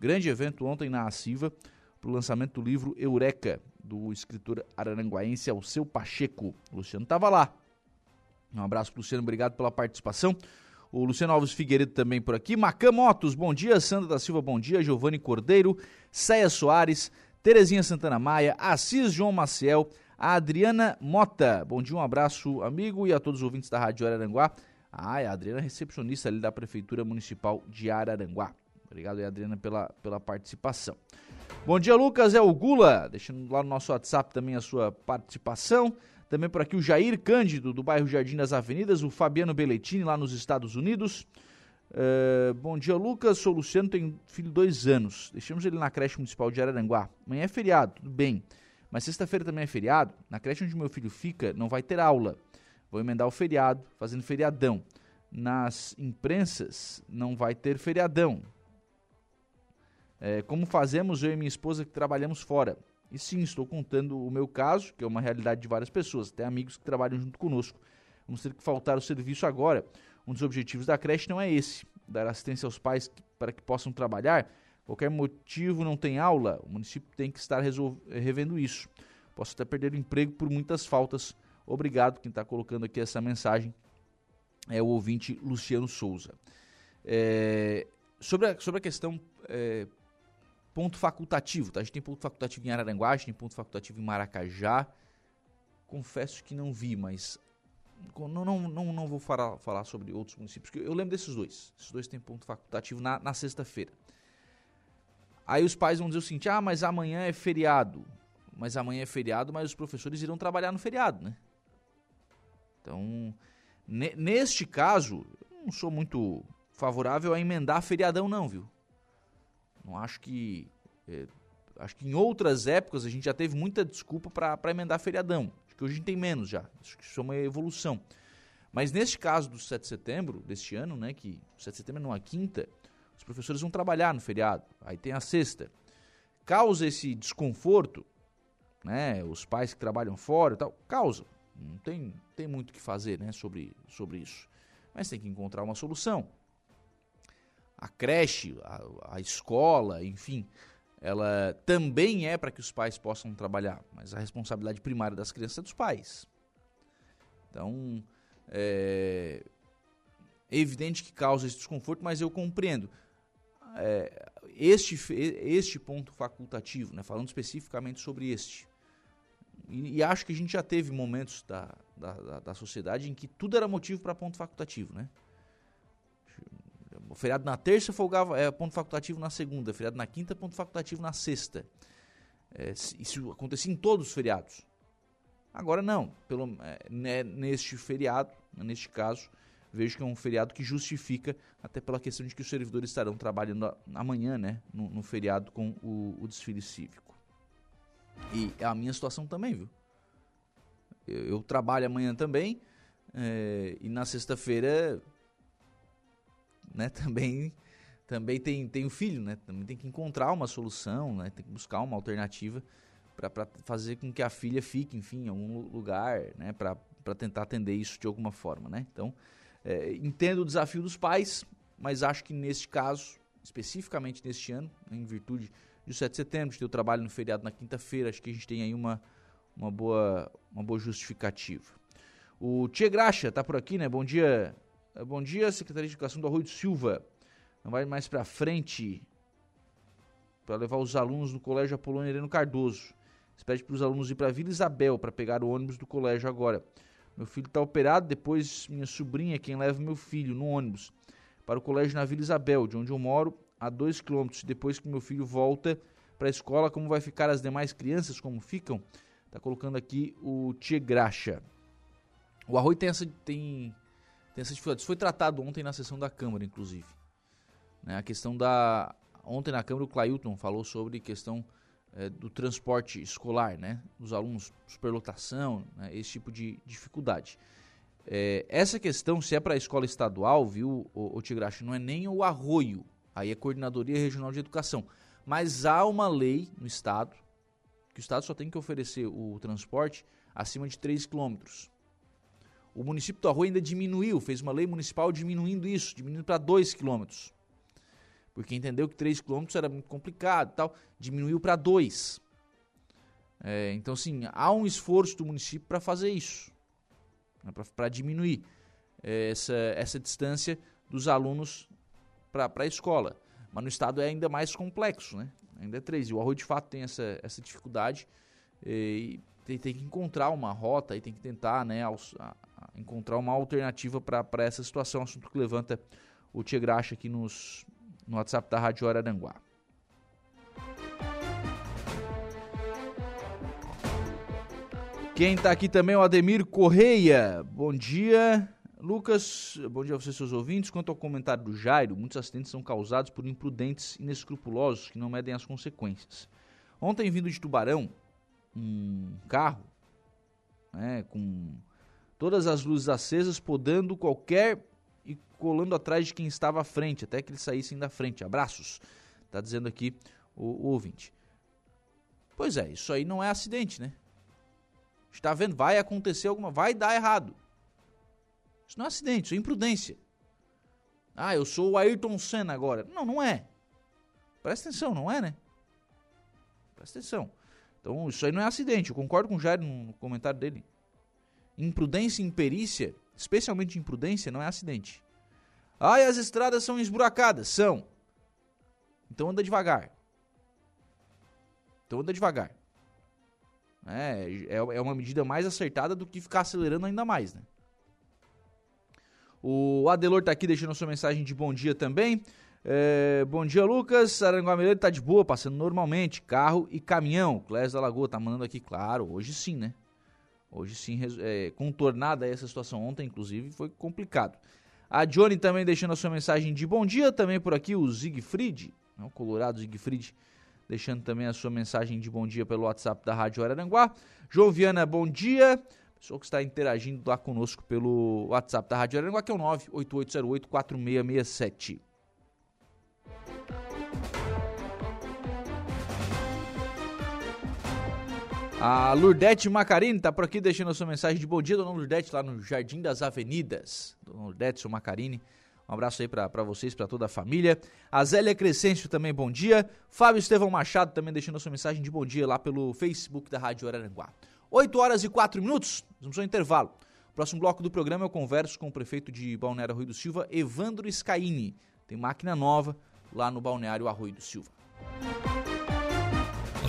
Grande evento ontem na Aciva para o lançamento do livro Eureka, do escritor araranguaense Alceu Pacheco. O Luciano estava lá. Um abraço para Luciano, obrigado pela participação. O Luciano Alves Figueiredo também por aqui. Macam Motos, bom dia. Sandra da Silva, bom dia. Giovanni Cordeiro, Céia Soares, Terezinha Santana Maia, Assis João Maciel, a Adriana Mota. Bom dia, um abraço, amigo, e a todos os ouvintes da Rádio Araranguá. Ah, é a Adriana recepcionista ali da Prefeitura Municipal de Araranguá. Obrigado aí, Adriana, pela, pela participação. Bom dia, Lucas. É o Gula, deixando lá no nosso WhatsApp também a sua participação. Também por aqui o Jair Cândido, do bairro Jardim das Avenidas, o Fabiano Belletini, lá nos Estados Unidos. Uh, bom dia, Lucas. Sou Luciano, tenho filho dois anos. Deixamos ele na creche municipal de Araranguá. Amanhã é feriado, tudo bem. Mas sexta-feira também é feriado. Na creche onde meu filho fica, não vai ter aula. Vou emendar o feriado, fazendo feriadão. Nas imprensas não vai ter feriadão. É, como fazemos eu e minha esposa que trabalhamos fora? E sim, estou contando o meu caso, que é uma realidade de várias pessoas, até amigos que trabalham junto conosco. Vamos ter que faltar o serviço agora. Um dos objetivos da creche não é esse, dar assistência aos pais que, para que possam trabalhar. Qualquer motivo não tem aula, o município tem que estar revendo isso. Posso até perder o emprego por muitas faltas Obrigado, quem está colocando aqui essa mensagem é o ouvinte Luciano Souza. É, sobre, a, sobre a questão é, ponto facultativo, tá? A gente tem ponto facultativo em Araranguá, a gente tem ponto facultativo em Maracajá. Confesso que não vi, mas não, não, não, não vou falar, falar sobre outros municípios, eu lembro desses dois. Esses dois têm ponto facultativo na, na sexta-feira. Aí os pais vão dizer o seguinte: ah, mas amanhã é feriado. Mas amanhã é feriado, mas os professores irão trabalhar no feriado, né? Então, neste caso, não sou muito favorável a emendar feriadão, não, viu? Não acho que. É, acho que em outras épocas a gente já teve muita desculpa para emendar feriadão. Acho que hoje a gente tem menos já. Acho que isso é uma evolução. Mas neste caso do 7 de setembro deste ano, né, que 7 de setembro é numa quinta, os professores vão trabalhar no feriado. Aí tem a sexta. Causa esse desconforto, né, os pais que trabalham fora e tal, causa. Não tem, tem muito o que fazer né, sobre, sobre isso. Mas tem que encontrar uma solução. A creche, a, a escola, enfim, ela também é para que os pais possam trabalhar, mas a responsabilidade primária das crianças é dos pais. Então, é, é evidente que causa esse desconforto, mas eu compreendo. É, este, este ponto facultativo, né, falando especificamente sobre este, e, e, acho que a gente já teve momentos da, da, da, da sociedade em que tudo era motivo para ponto facultativo, né? Feriado na terça folgava, é ponto facultativo na segunda, feriado na quinta, ponto facultativo na sexta. É, isso acontecia em todos os feriados. Agora não, pelo, é, né, neste feriado, neste caso, vejo que é um feriado que justifica, até pela questão de que os servidores estarão trabalhando amanhã, né, no, no feriado com o, o, desfile cívico. E é a minha situação também, viu? Eu, eu trabalho amanhã também, é, e na sexta-feira né, também também tem, tem o filho, né? Também tem que encontrar uma solução, né? Tem que buscar uma alternativa para fazer com que a filha fique, enfim, em algum lugar, né? Para tentar atender isso de alguma forma, né? Então, é, entendo o desafio dos pais, mas acho que neste caso, especificamente neste ano, em virtude do 7 de setembro, de ter o trabalho no feriado na quinta-feira, acho que a gente tem aí uma, uma, boa, uma boa justificativa. O Tia Graxa está por aqui, né? Bom dia, bom dia, Secretaria de Educação do Arroio de Silva. Não vai mais para frente para levar os alunos do Colégio Apolônio Ireno Cardoso. Você pede para os alunos ir para Vila Isabel para pegar o ônibus do colégio agora. Meu filho está operado, depois minha sobrinha quem leva meu filho no ônibus para o colégio na Vila Isabel, de onde eu moro, a dois quilômetros. Depois que meu filho volta para a escola, como vai ficar as demais crianças, como ficam? Está colocando aqui o Tia Graxa. O Arroio tem essa, tem tem essa dificuldade. Isso foi tratado ontem na sessão da Câmara, inclusive. Né, a questão da. Ontem na Câmara o Clailton falou sobre questão é, do transporte escolar, né? Dos alunos, superlotação, né, esse tipo de dificuldade. É, essa questão, se é para a escola estadual, viu, o, o Tigrache, não é nem o arroio, aí é Coordenadoria Regional de Educação. Mas há uma lei no Estado, que o Estado só tem que oferecer o transporte acima de 3 quilômetros. O município do Arroio ainda diminuiu, fez uma lei municipal diminuindo isso, diminuindo para 2 quilômetros. Porque entendeu que 3 quilômetros era muito complicado tal, diminuiu para 2. É, então, sim, há um esforço do município para fazer isso, né, para diminuir é, essa, essa distância dos alunos para a escola. Mas no estado é ainda mais complexo, né? Ainda é 3. E o Arroio, de fato, tem essa, essa dificuldade. E tem, tem que encontrar uma rota e tem que tentar né, aos, a, encontrar uma alternativa para essa situação, assunto que levanta o Tia Graxa aqui nos, no WhatsApp da Rádio Araranguá. Quem está aqui também é o Ademir Correia. Bom dia, Lucas. Bom dia a vocês, seus ouvintes. Quanto ao comentário do Jairo, muitos acidentes são causados por imprudentes inescrupulosos que não medem as consequências. Ontem, vindo de Tubarão, um carro né, com todas as luzes acesas, podando qualquer e colando atrás de quem estava à frente, até que eles saíssem da frente. Abraços, está dizendo aqui o, o, ouvinte. Pois é, isso aí não é acidente, né? Está vendo? Vai acontecer alguma, vai dar errado. Isso não é acidente, isso é imprudência. Ah, eu sou o Ayrton Senna agora. Não, não é. Presta atenção, não é, né? Presta atenção. Então, isso aí não é acidente. Eu concordo com o Jair no comentário dele. Imprudência e imperícia, especialmente imprudência, não é acidente. E as estradas são esburacadas. São. Então anda devagar. Então anda devagar. É, é, é uma medida mais acertada do que ficar acelerando ainda mais, né? O Adelor tá aqui deixando a sua mensagem de bom dia também. É, bom dia, Lucas. Aranguá Mineiro tá de boa, passando normalmente. Carro e caminhão. Clés da Lagoa tá mandando aqui, claro. Hoje sim, né? Hoje sim, é, contornada essa situação ontem, inclusive, foi complicado. A Johnny também deixando a sua mensagem de bom dia, também por aqui o Zigfried, né, o Colorado Zigfried, deixando também a sua mensagem de bom dia pelo WhatsApp da Rádio Araranguá. João Viana, bom dia. Pessoal que está interagindo lá conosco pelo WhatsApp da Rádio Araranguá, que é o 98808 A Lurdete Macarini está por aqui deixando a sua mensagem de bom dia, dona Lurdete, lá no Jardim das Avenidas. Dona Lurdete, seu Macarini, Um abraço aí para vocês, para toda a família. A Zélia Crescêncio também, bom dia. Fábio Estevão Machado também deixando a sua mensagem de bom dia lá pelo Facebook da Rádio Araranguá. 8 horas e 4 minutos, vamos ao intervalo. Próximo bloco do programa eu converso com o prefeito de Balneário Arroio do Silva, Evandro Scaini. Tem máquina nova lá no Balneário Arroio do Silva.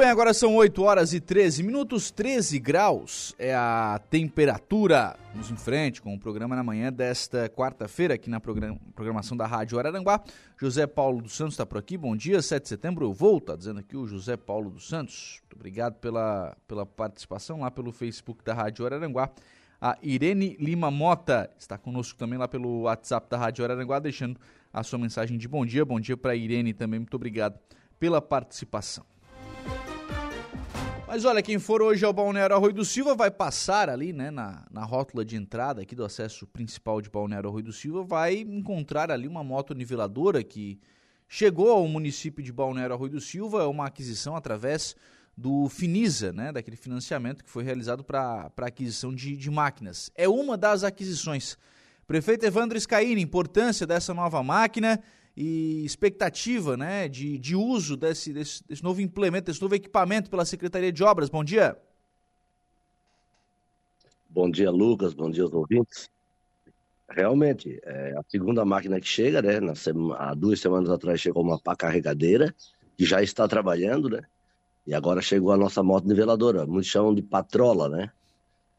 Bem, agora são 8 horas e 13 minutos, 13 graus é a temperatura. Vamos em frente com o programa na manhã desta quarta-feira, aqui na programação da Rádio Araranguá. José Paulo dos Santos está por aqui, bom dia, 7 de setembro eu vou, está dizendo aqui o José Paulo dos Santos. Muito obrigado pela, pela participação lá pelo Facebook da Rádio Araranguá. A Irene Lima Mota está conosco também lá pelo WhatsApp da Rádio Araranguá, deixando a sua mensagem de bom dia. Bom dia para Irene também, muito obrigado pela participação. Mas olha, quem for hoje ao Balneário Arroio do Silva vai passar ali, né, na, na rótula de entrada aqui do acesso principal de Balneário Arroio do Silva, vai encontrar ali uma moto niveladora que chegou ao município de Balneário Arroio do Silva, é uma aquisição através do Finisa, né, daquele financiamento que foi realizado para aquisição de, de máquinas. É uma das aquisições. Prefeito Evandro Scaini, importância dessa nova máquina e expectativa né, de, de uso desse, desse, desse novo implemento, desse novo equipamento pela Secretaria de Obras. Bom dia. Bom dia, Lucas. Bom dia aos ouvintes. Realmente, é a segunda máquina que chega, né? Na sema, há duas semanas atrás chegou uma pá carregadeira, que já está trabalhando, né? E agora chegou a nossa moto niveladora, muitos chamam de patrola, né?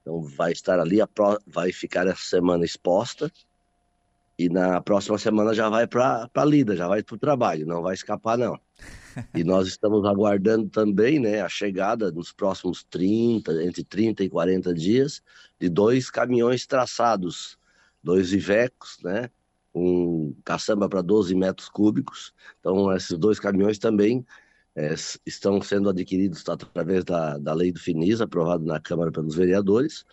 Então vai estar ali, vai ficar essa semana exposta e na próxima semana já vai para a lida, já vai para o trabalho, não vai escapar não. E nós estamos aguardando também né, a chegada nos próximos 30, entre 30 e 40 dias, de dois caminhões traçados, dois Ivecos, né, um caçamba para 12 metros cúbicos. Então, esses dois caminhões também é, estão sendo adquiridos através da, da lei do FINIS, aprovado na Câmara pelos vereadores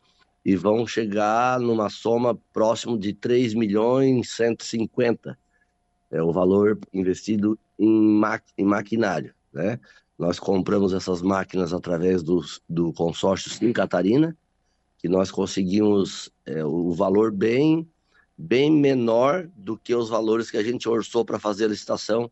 e vão chegar numa soma próximo de 3 milhões 150 é o valor investido em, ma em maquinário, né? Nós compramos essas máquinas através do, do consórcio Sim Catarina, que nós conseguimos é, o valor bem bem menor do que os valores que a gente orçou para fazer a licitação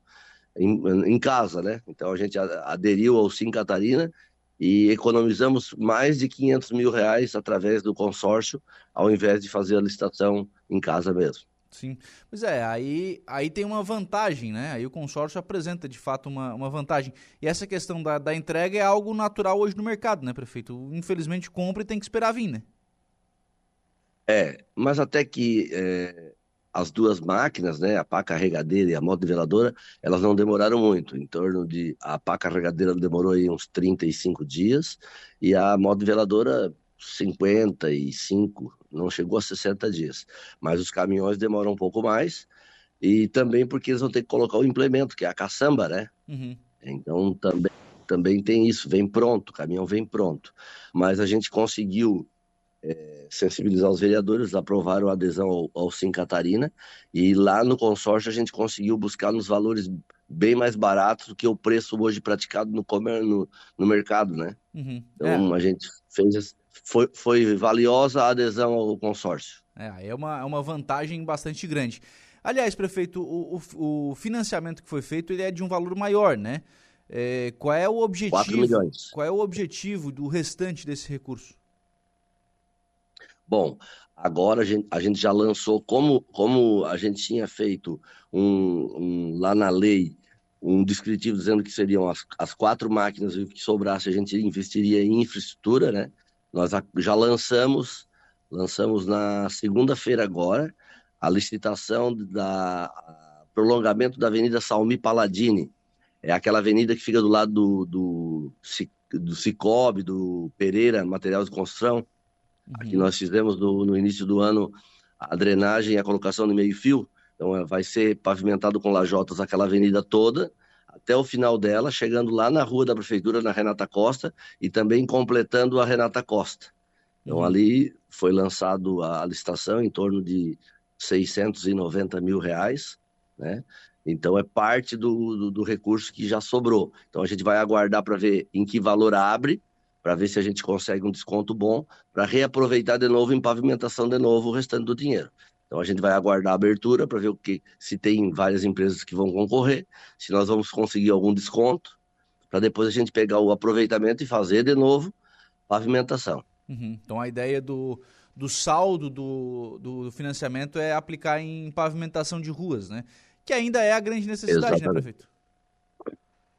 em, em, casa, né? Então a gente aderiu ao Sim Catarina e economizamos mais de 500 mil reais através do consórcio, ao invés de fazer a licitação em casa mesmo. Sim, pois é, aí, aí tem uma vantagem, né? Aí o consórcio apresenta de fato uma, uma vantagem. E essa questão da, da entrega é algo natural hoje no mercado, né, prefeito? Infelizmente compra e tem que esperar vir, né? É, mas até que é, as duas máquinas, né, a pá carregadeira e a moto niveladora, elas não demoraram muito, em torno de a pá carregadeira demorou aí uns 35 dias e a moto niveladora 55, não chegou a 60 dias. Mas os caminhões demoram um pouco mais e também porque eles vão ter que colocar o implemento, que é a caçamba, né? Uhum. Então também também tem isso, vem pronto, o caminhão vem pronto. Mas a gente conseguiu é, sensibilizar os vereadores, aprovaram a adesão ao, ao Sim Catarina, e lá no consórcio a gente conseguiu buscar nos valores bem mais baratos do que o preço hoje praticado no, comer, no, no mercado, né? Uhum. Então é. a gente fez, foi, foi valiosa a adesão ao consórcio. É, é uma, é uma vantagem bastante grande. Aliás, prefeito, o, o, o financiamento que foi feito ele é de um valor maior, né? É, qual é o objetivo? 4 milhões. Qual é o objetivo do restante desse recurso? Bom, agora a gente, a gente já lançou, como, como a gente tinha feito um, um, lá na lei, um descritivo dizendo que seriam as, as quatro máquinas e o que sobrasse a gente investiria em infraestrutura, né? Nós já lançamos, lançamos na segunda-feira agora, a licitação da prolongamento da Avenida Salmi Paladini. É aquela avenida que fica do lado do, do, do Cicobi, do Pereira Materiais de Construção, Uhum. Aqui nós fizemos no, no, início do ano a drenagem e a colocação de meio-fio. Então é, vai ser pavimentado com lajotas aquela avenida toda, até o final dela, chegando lá na rua da prefeitura, na Renata Costa, e também completando a Renata Costa. Então, uhum. ali foi lançado a licitação em torno de 690 mil reais, né? Então, é parte do, do, do recurso que já sobrou. Então, a gente vai aguardar para ver em que valor abre, para ver se a gente consegue um desconto bom, para reaproveitar de novo em pavimentação de novo o restante do dinheiro. Então a gente vai aguardar a abertura para ver o que se tem várias empresas que vão concorrer, se nós vamos conseguir algum desconto, para depois a gente pegar o aproveitamento e fazer de novo pavimentação. Uhum. Então a ideia do, do saldo do, do financiamento é aplicar em pavimentação de ruas, né? Que ainda é a grande necessidade, né, Exatamente. né, prefeito?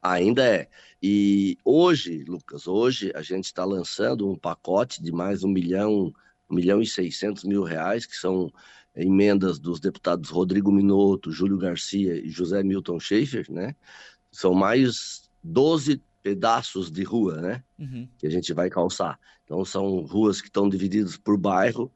Ainda é. E hoje, Lucas, hoje a gente está lançando um pacote de mais um milhão, um milhão e seiscentos mil reais, que são emendas dos deputados Rodrigo Minotto, Júlio Garcia e José Milton Schaefer, né? São mais 12 pedaços de rua, né? Uhum. Que a gente vai calçar. Então são ruas que estão divididas por bairro.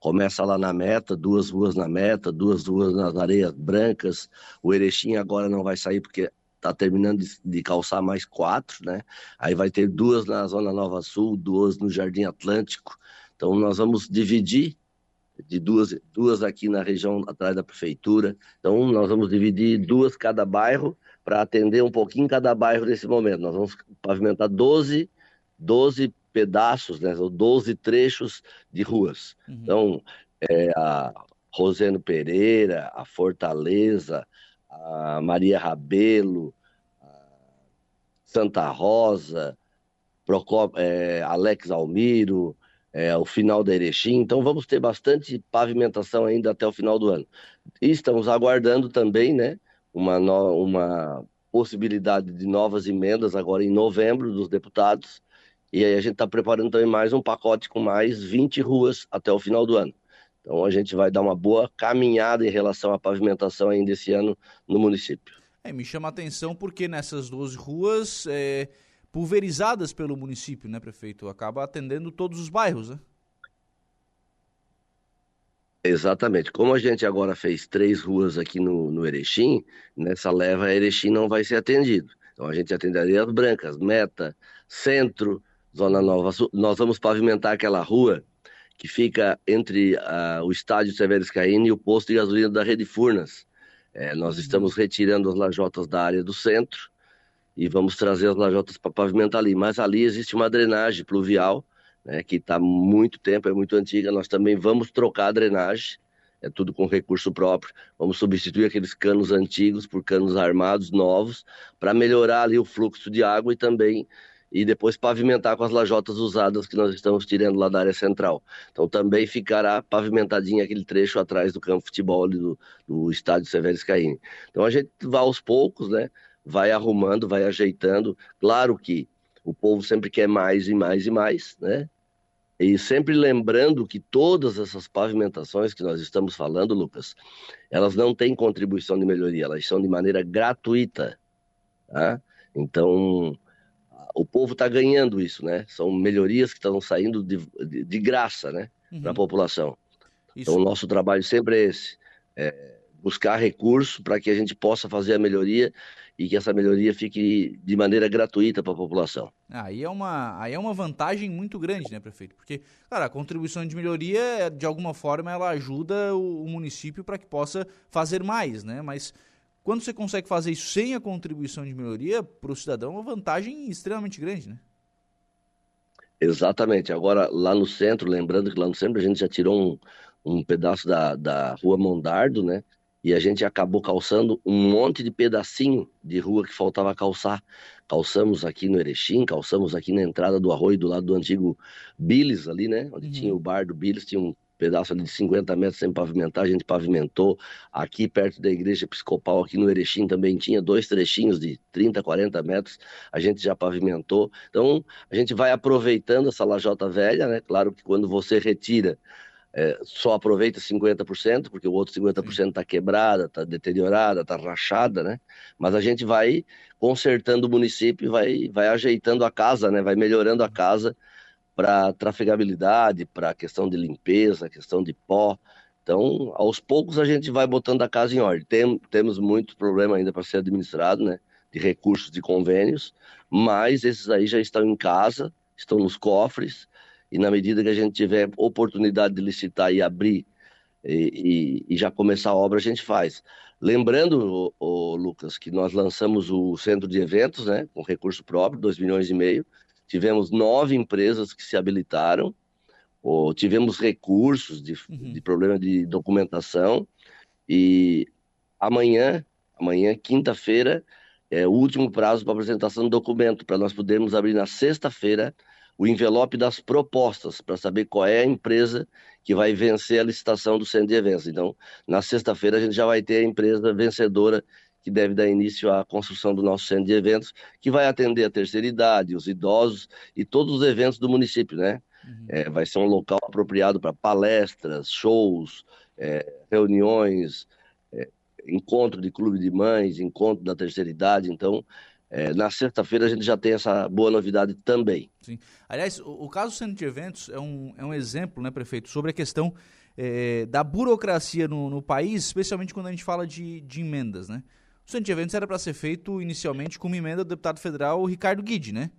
Começa lá na meta, duas ruas na meta, duas ruas nas areias brancas. O Erechim agora não vai sair porque está terminando de, de, calçar mais quatro, né? Aí vai ter duas na Zona Nova Sul, duas no Jardim Atlântico. Então nós vamos dividir de duas, duas aqui na região atrás da prefeitura. Então nós vamos dividir duas cada bairro para atender um pouquinho cada bairro nesse momento. Nós vamos pavimentar 12, 12 pedaços, né? 12 trechos de ruas. Uhum. Então, é, a Roseno Pereira, a Fortaleza, a Maria Rabelo, a Santa Rosa, é, Alex Almiro, é, o final da Erechim. Então vamos ter bastante pavimentação ainda até o final do ano. E estamos aguardando também, né, uma, no, uma possibilidade de novas emendas agora em novembro dos deputados. E aí a gente está preparando também mais um pacote com mais 20 ruas até o final do ano. Então a gente vai dar uma boa caminhada em relação à pavimentação ainda esse ano no município. É, me chama a atenção porque nessas 12 ruas é, pulverizadas pelo município, né, prefeito? Acaba atendendo todos os bairros, né? Exatamente. Como a gente agora fez três ruas aqui no, no Erechim, nessa leva Erechim não vai ser atendido. Então a gente atenderia as brancas, Meta, Centro, Zona Nova Sul. Nós vamos pavimentar aquela rua que fica entre uh, o estádio Severo Scaini e o posto de gasolina da Rede Furnas. É, nós uhum. estamos retirando as lajotas da área do centro e vamos trazer as lajotas para pavimentar ali. Mas ali existe uma drenagem pluvial, né, que está muito tempo, é muito antiga. Nós também vamos trocar a drenagem, é tudo com recurso próprio. Vamos substituir aqueles canos antigos por canos armados novos, para melhorar ali o fluxo de água e também e depois pavimentar com as lajotas usadas que nós estamos tirando lá da área central. Então também ficará pavimentadinho aquele trecho atrás do campo de futebol do, do estádio Severo Scaini. Então a gente vai aos poucos, né? Vai arrumando, vai ajeitando. Claro que o povo sempre quer mais e mais e mais, né? E sempre lembrando que todas essas pavimentações que nós estamos falando, Lucas, elas não têm contribuição de melhoria, elas são de maneira gratuita. Tá? Então, o povo está ganhando isso, né? São melhorias que estão saindo de, de, de graça, né? Uhum. Para a população. Isso. Então, o nosso trabalho sempre é esse: é buscar recurso para que a gente possa fazer a melhoria e que essa melhoria fique de maneira gratuita para a população. Aí é, uma, aí é uma vantagem muito grande, né, prefeito? Porque, cara, a contribuição de melhoria, de alguma forma, ela ajuda o, o município para que possa fazer mais, né? Mas quando você consegue fazer isso sem a contribuição de melhoria, para o cidadão é uma vantagem extremamente grande, né? Exatamente. Agora, lá no centro, lembrando que lá no centro a gente já tirou um, um pedaço da, da rua Mondardo, né? E a gente acabou calçando um monte de pedacinho de rua que faltava calçar. Calçamos aqui no Erechim, calçamos aqui na entrada do arroio, do lado do antigo Billis ali, né? Onde uhum. tinha o bar do Billis, tinha um pedaço de 50 metros sem pavimentar, a gente pavimentou. Aqui perto da igreja episcopal, aqui no Erechim, também tinha dois trechinhos de 30, 40 metros, a gente já pavimentou. Então, a gente vai aproveitando essa lajota velha, né? Claro que quando você retira, é, só aproveita 50%, porque o outro 50% está quebrada, está deteriorada, está rachada, né? Mas a gente vai consertando o município, vai, vai ajeitando a casa, né? Vai melhorando a casa para trafegabilidade, para questão de limpeza, questão de pó. Então, aos poucos a gente vai botando a casa em ordem. Tem, temos muito problema ainda para ser administrado, né? De recursos de convênios, mas esses aí já estão em casa, estão nos cofres e na medida que a gente tiver oportunidade de licitar e abrir e, e, e já começar a obra, a gente faz. Lembrando, o, o, Lucas, que nós lançamos o centro de eventos, né, com recurso próprio, 2 milhões e meio. Tivemos nove empresas que se habilitaram, ou tivemos recursos de, uhum. de problema de documentação. E amanhã, amanhã, quinta-feira, é o último prazo para apresentação do documento, para nós podermos abrir na sexta-feira o envelope das propostas, para saber qual é a empresa que vai vencer a licitação do centro de eventos. Então, na sexta-feira, a gente já vai ter a empresa vencedora que deve dar início à construção do nosso centro de eventos, que vai atender a terceira idade, os idosos e todos os eventos do município, né? Uhum. É, vai ser um local apropriado para palestras, shows, é, reuniões, é, encontro de clube de mães, encontro da terceira idade. Então, é, na sexta-feira a gente já tem essa boa novidade também. Sim. Aliás, o, o caso do centro de eventos é um, é um exemplo, né, prefeito, sobre a questão é, da burocracia no, no, país, especialmente quando a gente fala de, de emendas, né? O centro de eventos era para ser feito inicialmente com uma emenda do deputado federal Ricardo Guide, né?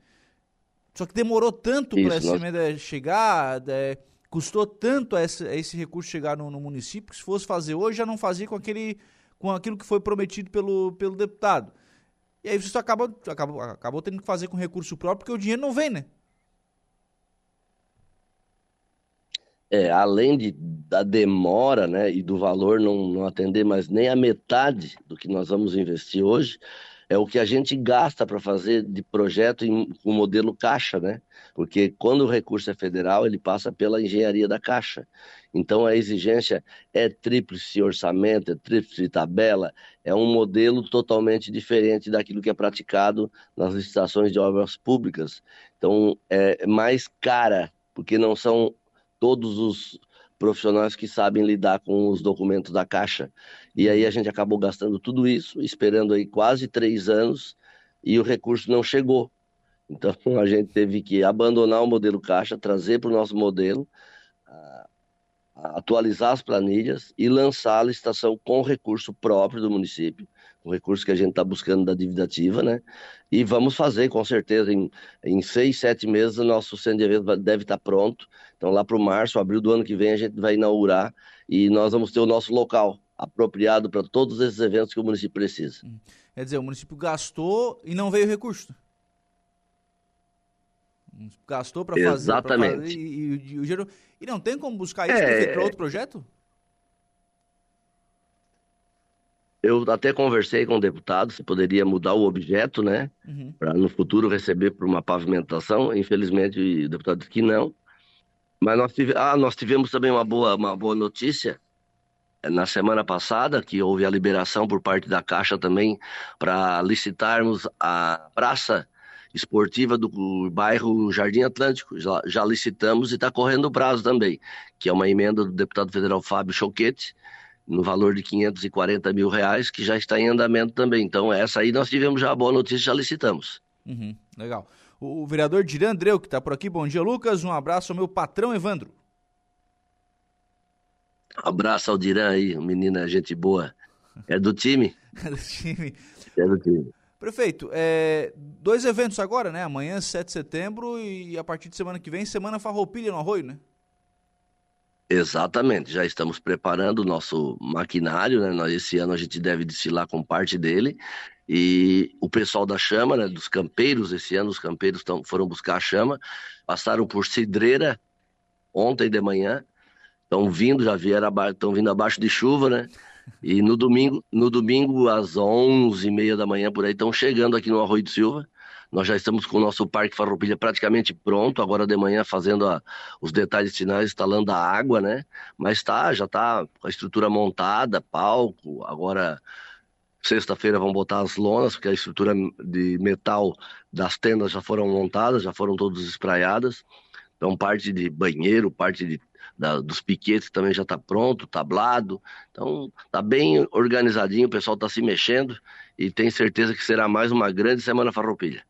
Só que demorou tanto para essa nós... emenda chegar, é, custou tanto a esse, a esse recurso chegar no, no, município, que se fosse fazer hoje já não fazia com, aquele, com aquilo que foi prometido pelo, pelo deputado. E aí você acaba, acabou, acabou tendo que fazer com recurso próprio, porque o dinheiro não vem, né? É, além de, da demora né, e do valor não, não atender mais nem a metade do que nós vamos investir hoje, é o que a gente gasta para fazer de projeto em, com modelo caixa, né? Porque quando o recurso é federal, ele passa pela engenharia da caixa. Então a exigência é tríplice orçamento, é tríplice tabela, é um modelo totalmente diferente daquilo que é praticado nas licitações de obras públicas. Então é mais cara, porque não são todos os profissionais que sabem lidar com os documentos da Caixa. E aí a gente acabou gastando tudo isso, esperando aí quase três anos, e o recurso não chegou. Então a gente teve que abandonar o modelo Caixa, trazer para o nosso modelo, atualizar as planilhas e lançar a licitação com recurso próprio do município, o recurso que a gente está buscando da dívida ativa, né? E vamos fazer, com certeza, em, em seis, sete meses, o nosso centro de eventos deve estar tá pronto. Então, lá para o março, abril do ano que vem, a gente vai inaugurar e nós vamos ter o nosso local apropriado para todos esses eventos que o município precisa. Hum. Quer dizer, o município gastou e não veio recurso. Gastou para fazer. Exatamente. Fazer, e, e, e, e, e, não tem como buscar isso é... para outro projeto? Eu até conversei com o deputado se poderia mudar o objeto, né? Uhum. Para no futuro receber por uma pavimentação. Infelizmente, o deputado disse que não. Mas nós, tive... ah, nós tivemos também uma boa, uma boa notícia na semana passada, que houve a liberação por parte da Caixa também para licitarmos a praça esportiva do bairro Jardim Atlântico. Já, já licitamos e está correndo o prazo também, que é uma emenda do deputado federal Fábio Choquete, no valor de 540 mil reais, que já está em andamento também. Então, essa aí nós tivemos já a boa notícia, já licitamos. Uhum, legal. O, vereador Diran Andreu, que está por aqui, bom dia, Lucas. Um abraço ao meu patrão Evandro. Abraço ao Diran aí, menina, gente boa. É do time? é do time. É do time. Prefeito, é, dois eventos agora, né? Amanhã, 7 de setembro, e a partir de semana que vem, Semana Farroupilha no Arroio, né? Exatamente, já estamos preparando o nosso maquinário, né? Nós, esse ano a gente deve desfilar com parte dele. E o pessoal da chama, né, dos campeiros, esse ano os campeiros tão, foram buscar a chama, passaram por Cidreira ontem de manhã, estão vindo, já vieram, estão vindo abaixo de chuva, né? E no domingo, no domingo às onze e meia da manhã por aí, estão chegando aqui no Arroio do Silva nós já estamos com o nosso Parque Farroupilha praticamente pronto, agora de manhã fazendo a, os detalhes finais, instalando a água, né? Mas tá, já tá com a estrutura montada, palco, agora sexta-feira vão botar as lonas, porque a estrutura de metal das tendas já foram montadas, já foram todas espraiadas. Então, parte de banheiro, parte de, da, dos piquetes também já está pronto, tablado. Então, está bem organizadinho, o pessoal está se mexendo e tem certeza que será mais uma grande Semana Farroupilha.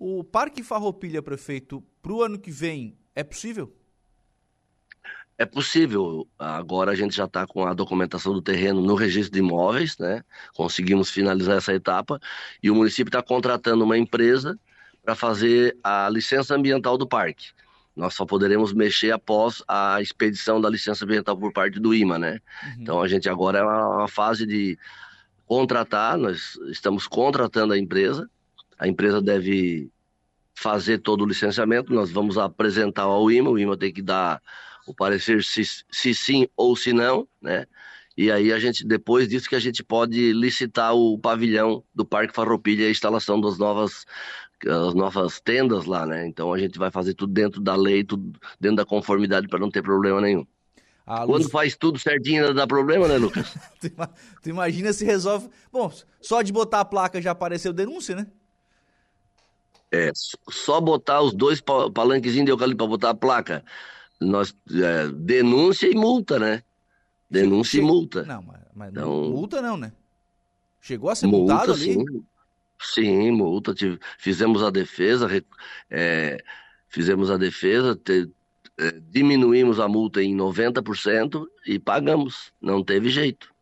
O Parque Farroupilha, prefeito, para o ano que vem, é possível? É possível. Agora a gente já está com a documentação do terreno no registro de imóveis, né? Conseguimos finalizar essa etapa e o município está contratando uma empresa para fazer a licença ambiental do parque. nós só poderemos mexer após a expedição da licença ambiental por parte do IMA, né? Uhum. Então a gente agora é uma, uma fase de contratar, nós estamos contratando a empresa, a empresa deve fazer todo o licenciamento, nós vamos apresentar ao IMA, o IMA tem que dar o parecer se, se sim ou se não, né? E aí a gente, depois disso que a gente pode licitar o pavilhão do Parque Farroupilha e a instalação das novas as novas tendas lá, né? Então a gente vai fazer tudo dentro da lei, tudo dentro da conformidade para não ter problema nenhum. Quando faz tudo certinho dá problema, né, Lucas? tu imagina se resolve. Bom, só de botar a placa já apareceu denúncia, né? É, só botar os dois palanquezinhos de eucalipto para botar a placa. Nós, é, denúncia e multa, né? Denúncia e multa. Não, mas, mas então, multa não, né? Chegou a ser multa, multado ali? Sim. Sim, multa. Fizemos a defesa, é, fizemos a defesa, te, é, diminuímos a multa em 90% e pagamos. Não teve jeito.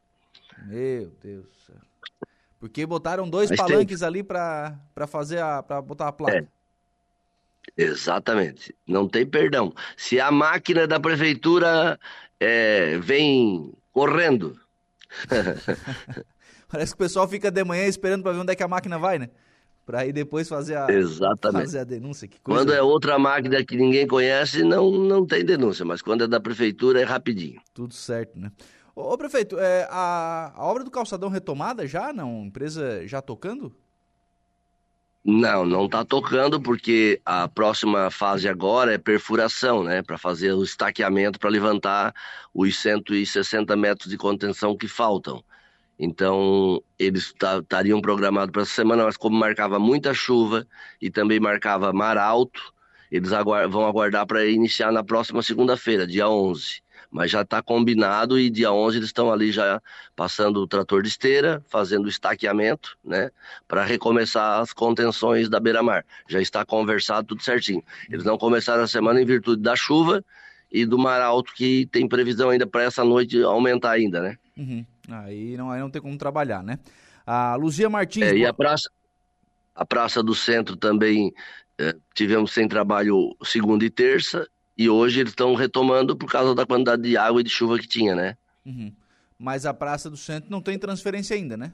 Meu Deus. Porque botaram dois Mas palanques tem... ali para fazer a para botar a placa. É. Exatamente. Não tem perdão. Se a máquina da prefeitura é, vem correndo Parece que o pessoal fica de manhã esperando para ver onde é que a máquina vai, né? Para aí depois fazer a, Exatamente. fazer a denúncia. Quando é outra máquina que ninguém conhece, não, não tem denúncia, mas quando é da prefeitura é rapidinho. Tudo certo, né? Ô, prefeito, é, a, a obra do calçadão retomada já, não? Empresa já tocando? Não, não está tocando porque a próxima fase agora é perfuração, né? Para fazer o estaqueamento para levantar os 160 metros de contenção que faltam. Então, eles estariam programados para essa semana, mas como marcava muita chuva e também marcava mar alto, eles vão aguardar para iniciar na próxima segunda-feira, dia 11. Mas já está combinado e dia 11 eles estão ali já passando o trator de esteira, fazendo o estaqueamento, né, para recomeçar as contenções da beira-mar. Já está conversado tudo certinho. Eles não começaram a semana em virtude da chuva e do mar alto que tem previsão ainda para essa noite aumentar ainda, né? Uhum. Aí não, aí não tem como trabalhar, né? A Luzia Martins. É, e a praça, a praça do centro também é, tivemos sem trabalho segunda e terça, e hoje eles estão retomando por causa da quantidade de água e de chuva que tinha, né? Uhum. Mas a praça do centro não tem transferência ainda, né?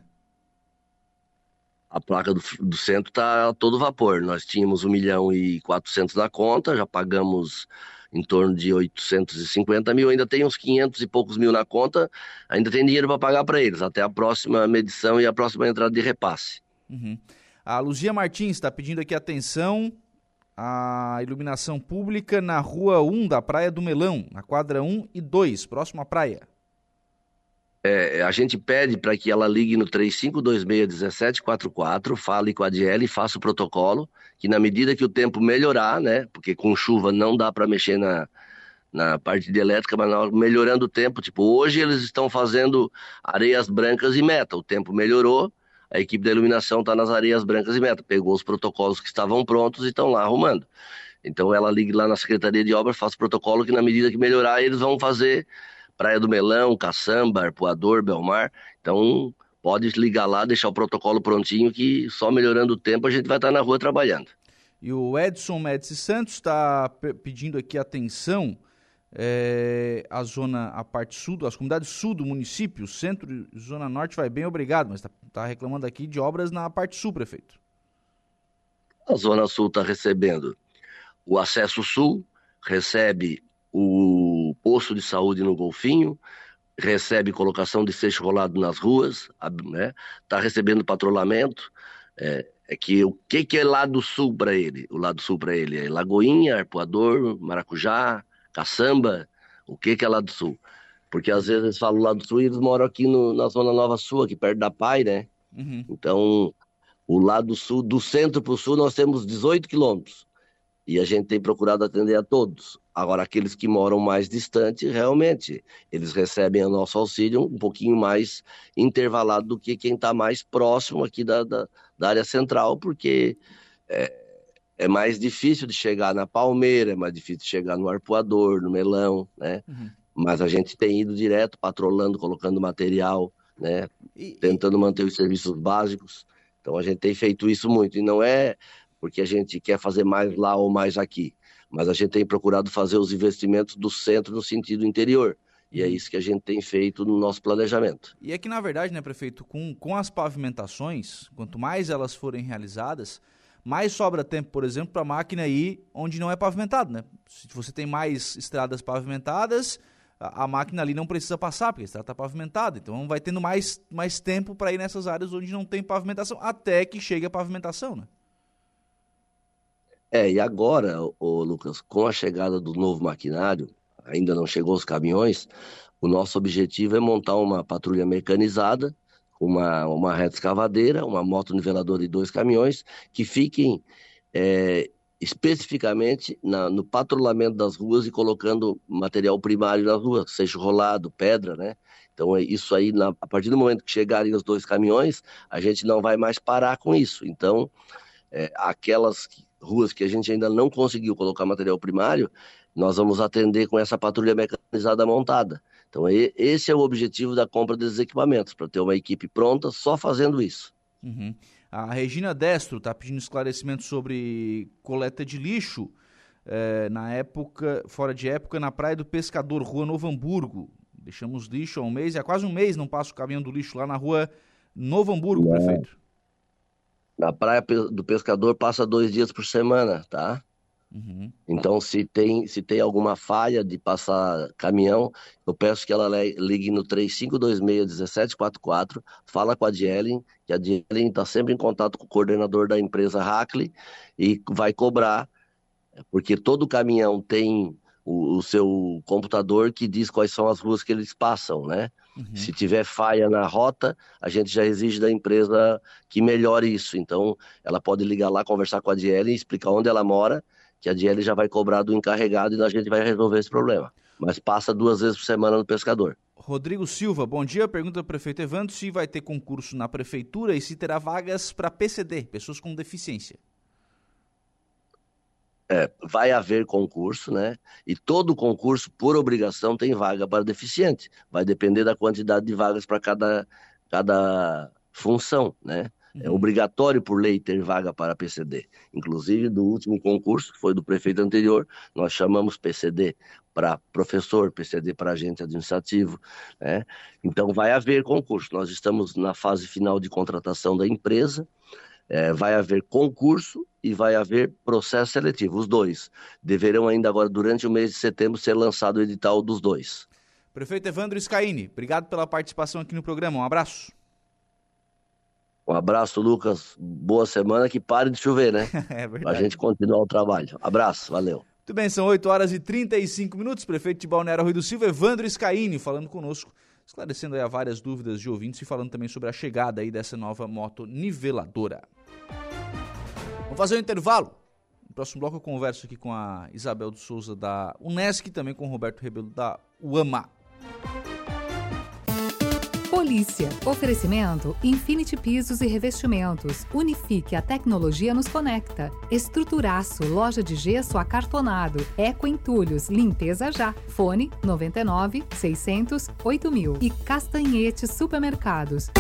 A placa do, do centro está a todo vapor. Nós tínhamos 1 milhão e 400 na conta, já pagamos em torno de 850 mil, ainda tem uns 500 e poucos mil na conta, ainda tem dinheiro para pagar para eles, até a próxima medição e a próxima entrada de repasse. Uhum. A Luzia Martins está pedindo aqui atenção a iluminação pública na rua 1 da Praia do Melão, na quadra 1 e 2, próximo à praia. É, a gente pede para que ela ligue no 3526-1744, fale com a Diele, faça o protocolo, que na medida que o tempo melhorar, né, porque com chuva não dá para mexer na, na parte de elétrica, mas melhorando o tempo, tipo, hoje eles estão fazendo areias brancas e meta, o tempo melhorou, a equipe da iluminação está nas areias brancas e meta, pegou os protocolos que estavam prontos e estão lá arrumando. Então ela ligue lá na Secretaria de Obras, o protocolo que na medida que melhorar eles vão fazer Praia do Melão, Caçamba, Arpoador, Belmar. Então, pode ligar lá, deixar o protocolo prontinho, que só melhorando o tempo a gente vai estar na rua trabalhando. E o Edson Médici Santos está pedindo aqui atenção é, a zona, a parte sul, as comunidades sul do município, centro e zona norte vai bem, obrigado, mas está tá reclamando aqui de obras na parte sul, prefeito. A zona sul está recebendo o acesso sul, recebe o posto de saúde no Golfinho, recebe colocação de seixo rolado nas ruas, né? Tá recebendo patrulhamento. É, é, que o que, que é lado sul para ele? O lado sul para ele é Lagoinha, Arpoador, Maracujá, Caçamba. O que, que é lado sul? Porque às vezes eles falam lado sul e eles moram aqui no, na Zona Nova Sul, aqui perto da Pai, né? Uhum. Então, o lado sul, do centro para o sul, nós temos 18 quilômetros. E a gente tem procurado atender a todos. Agora, aqueles que moram mais distante, realmente, eles recebem o nosso auxílio um pouquinho mais intervalado do que quem está mais próximo aqui da, da, da, área central, porque é, é, mais difícil de chegar na palmeira, é mais difícil de chegar no arpoador, no melão, né? Uhum. Mas a gente tem ido direto, patrolando, colocando material, né? E, tentando manter os serviços básicos. Então a gente tem feito isso muito. E não é porque a gente quer fazer mais lá ou mais aqui. Mas a gente tem procurado fazer os investimentos do centro no sentido interior. E é uhum. isso que a gente tem feito no nosso planejamento. E é que, na verdade, né, prefeito, com, com as pavimentações, quanto mais elas forem realizadas, mais sobra tempo, por exemplo, para a máquina ir onde não é pavimentado, né? Se você tem mais estradas pavimentadas, a, a máquina ali não precisa passar, porque a estrada está pavimentada. Então vai tendo mais, mais tempo para ir nessas áreas onde não tem pavimentação, até que chegue a pavimentação, né? É, e agora, o Lucas, com a chegada do novo maquinário, ainda não chegou os caminhões, o nosso objetivo é montar uma patrulha mecanizada, uma, uma reta escavadeira, uma moto niveladora e dois caminhões que fiquem é, especificamente na, no patrulhamento das ruas e colocando material primário nas ruas, seja rolado, pedra, né? Então, é isso aí, na, a partir do momento que chegarem os dois caminhões, a gente não vai mais parar com isso. Então, é, aquelas ruas que a gente ainda não conseguiu colocar material primário, nós vamos atender com essa patrulha mecanizada montada. Então, esse é o objetivo da compra desses equipamentos, para ter uma equipe pronta só fazendo isso. Uhum. A Regina Destro está pedindo esclarecimento sobre coleta de lixo é, na época, fora de época, na Praia do Pescador, Rua Novo Hamburgo. Deixamos lixo há um mês, há quase um mês não passa o caminhão do lixo lá na Rua Novo Hamburgo, é. prefeito. Na Praia do Pescador passa dois dias por semana, tá? Uhum. Então, se tem, se tem alguma falha de passar caminhão, eu peço que ela ligue no 3526-1744, fala com a Dielen, que a Dielen está sempre em contato com o coordenador da empresa Hackley e vai cobrar, porque todo caminhão tem o, o, seu computador que diz quais são as ruas que eles passam, né? Uhum. Se tiver falha na rota, a gente já exige da empresa que melhore isso. Então, ela pode ligar lá, conversar com a Dielen, explicar onde ela mora que a DL já vai cobrar do encarregado e a gente vai resolver esse problema. Mas passa duas vezes por semana no pescador. Rodrigo Silva, bom dia. Pergunta ao prefeito Evandro se vai ter concurso na prefeitura e se terá vagas para PCD, pessoas com deficiência. É, vai haver concurso, né? E todo concurso, por obrigação, tem vaga para deficiente. Vai depender da quantidade de vagas para cada, cada função, né? É obrigatório por lei ter vaga para PCD. Inclusive, do último concurso, que foi do prefeito anterior, nós chamamos PCD para professor, PCD para agente administrativo. Né? Então, vai haver concurso. Nós estamos na fase final de contratação da empresa. É, vai haver concurso e vai haver processo seletivo. Os dois deverão ainda agora, durante o mês de setembro, ser lançado o edital dos dois. Prefeito Evandro Scaini, obrigado pela participação aqui no programa. Um abraço. Um abraço, Lucas. Boa semana, que pare de chover, né? é verdade. Pra gente continuar o trabalho. Abraço, valeu. Muito bem, são 8 horas e 35 minutos. Prefeito de Balneário Rui do Silva, Evandro Scaini, falando conosco, esclarecendo aí várias dúvidas de ouvintes e falando também sobre a chegada aí dessa nova moto niveladora. Vamos fazer um intervalo. No próximo bloco eu converso aqui com a Isabel do Souza da Unesc e também com o Roberto Rebelo da UAMA. Polícia. Oferecimento Infinity Pisos e Revestimentos. Unifique a tecnologia nos conecta. Estruturaço, loja de gesso acartonado. Eco Entulhos, limpeza já. Fone 99 600 8000. E Castanhetes Supermercados.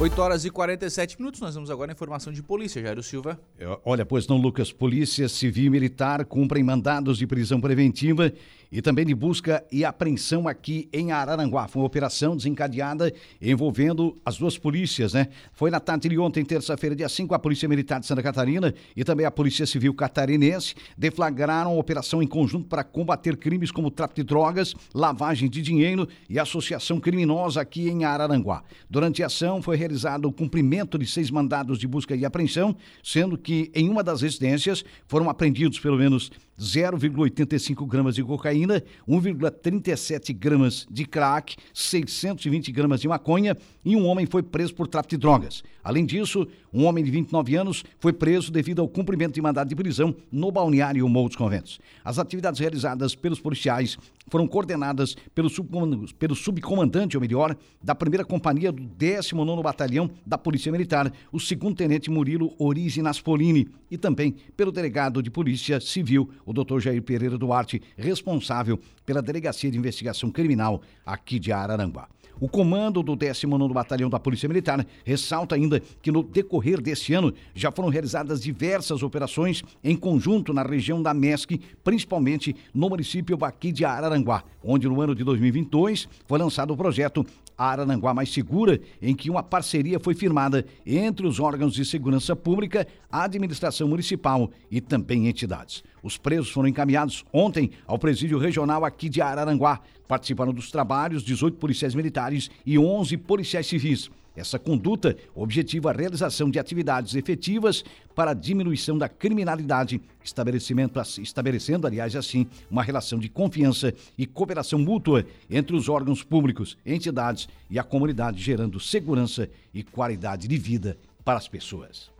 8 horas e 47 minutos, nós vamos agora à informação de polícia, Jairo Silva. É, olha, pois não, Lucas, Polícia Civil e Militar cumprem mandados de prisão preventiva e também de busca e apreensão aqui em Araranguá. Foi uma operação desencadeada envolvendo as duas polícias, né? Foi na tarde de ontem, terça-feira, dia 5, a Polícia Militar de Santa Catarina e também a Polícia Civil Catarinense deflagraram uma operação em conjunto para combater crimes como tráfico de drogas, lavagem de dinheiro e associação criminosa aqui em Araranguá. Durante a ação foi realizado o cumprimento de seis mandados de busca e apreensão, sendo que em uma das residências foram apreendidos pelo menos 0,85 gramas de cocaína, 1,37 gramas de crack, 620 gramas de maconha e um homem foi preso por tráfico de drogas. Além disso, um homem de 29 anos foi preso devido ao cumprimento de mandado de prisão no balneário Morro dos Conventos. As atividades realizadas pelos policiais foram coordenadas pelo, subcomandante, pelo subcomandante, ou melhor, da primeira companhia do 19º Batalhão da Polícia Militar, o segundo tenente Murilo Orize Naspolini, e também pelo delegado de Polícia Civil, o Dr. Jair Pereira Duarte, responsável pela Delegacia de Investigação Criminal aqui de Araranguá. O comando do 19º Batalhão da Polícia Militar ressalta ainda que no decorrer deste ano já foram realizadas diversas operações em conjunto na região da MESC, principalmente no município aqui de Araranguá, onde no ano de 2022 foi lançado o projeto Araranguá Mais Segura, em que uma parceria foi firmada entre os órgãos de segurança pública, a administração municipal e também entidades. Os presos foram encaminhados ontem ao presídio regional aqui de Araranguá. Participaram dos trabalhos 18 policiais militares e 11 policiais civis. Essa conduta objetiva a realização de atividades efetivas para a diminuição da criminalidade, estabelecimento, estabelecendo, aliás, assim, uma relação de confiança e cooperação mútua entre os órgãos públicos, entidades e a comunidade, gerando segurança e qualidade de vida para as pessoas.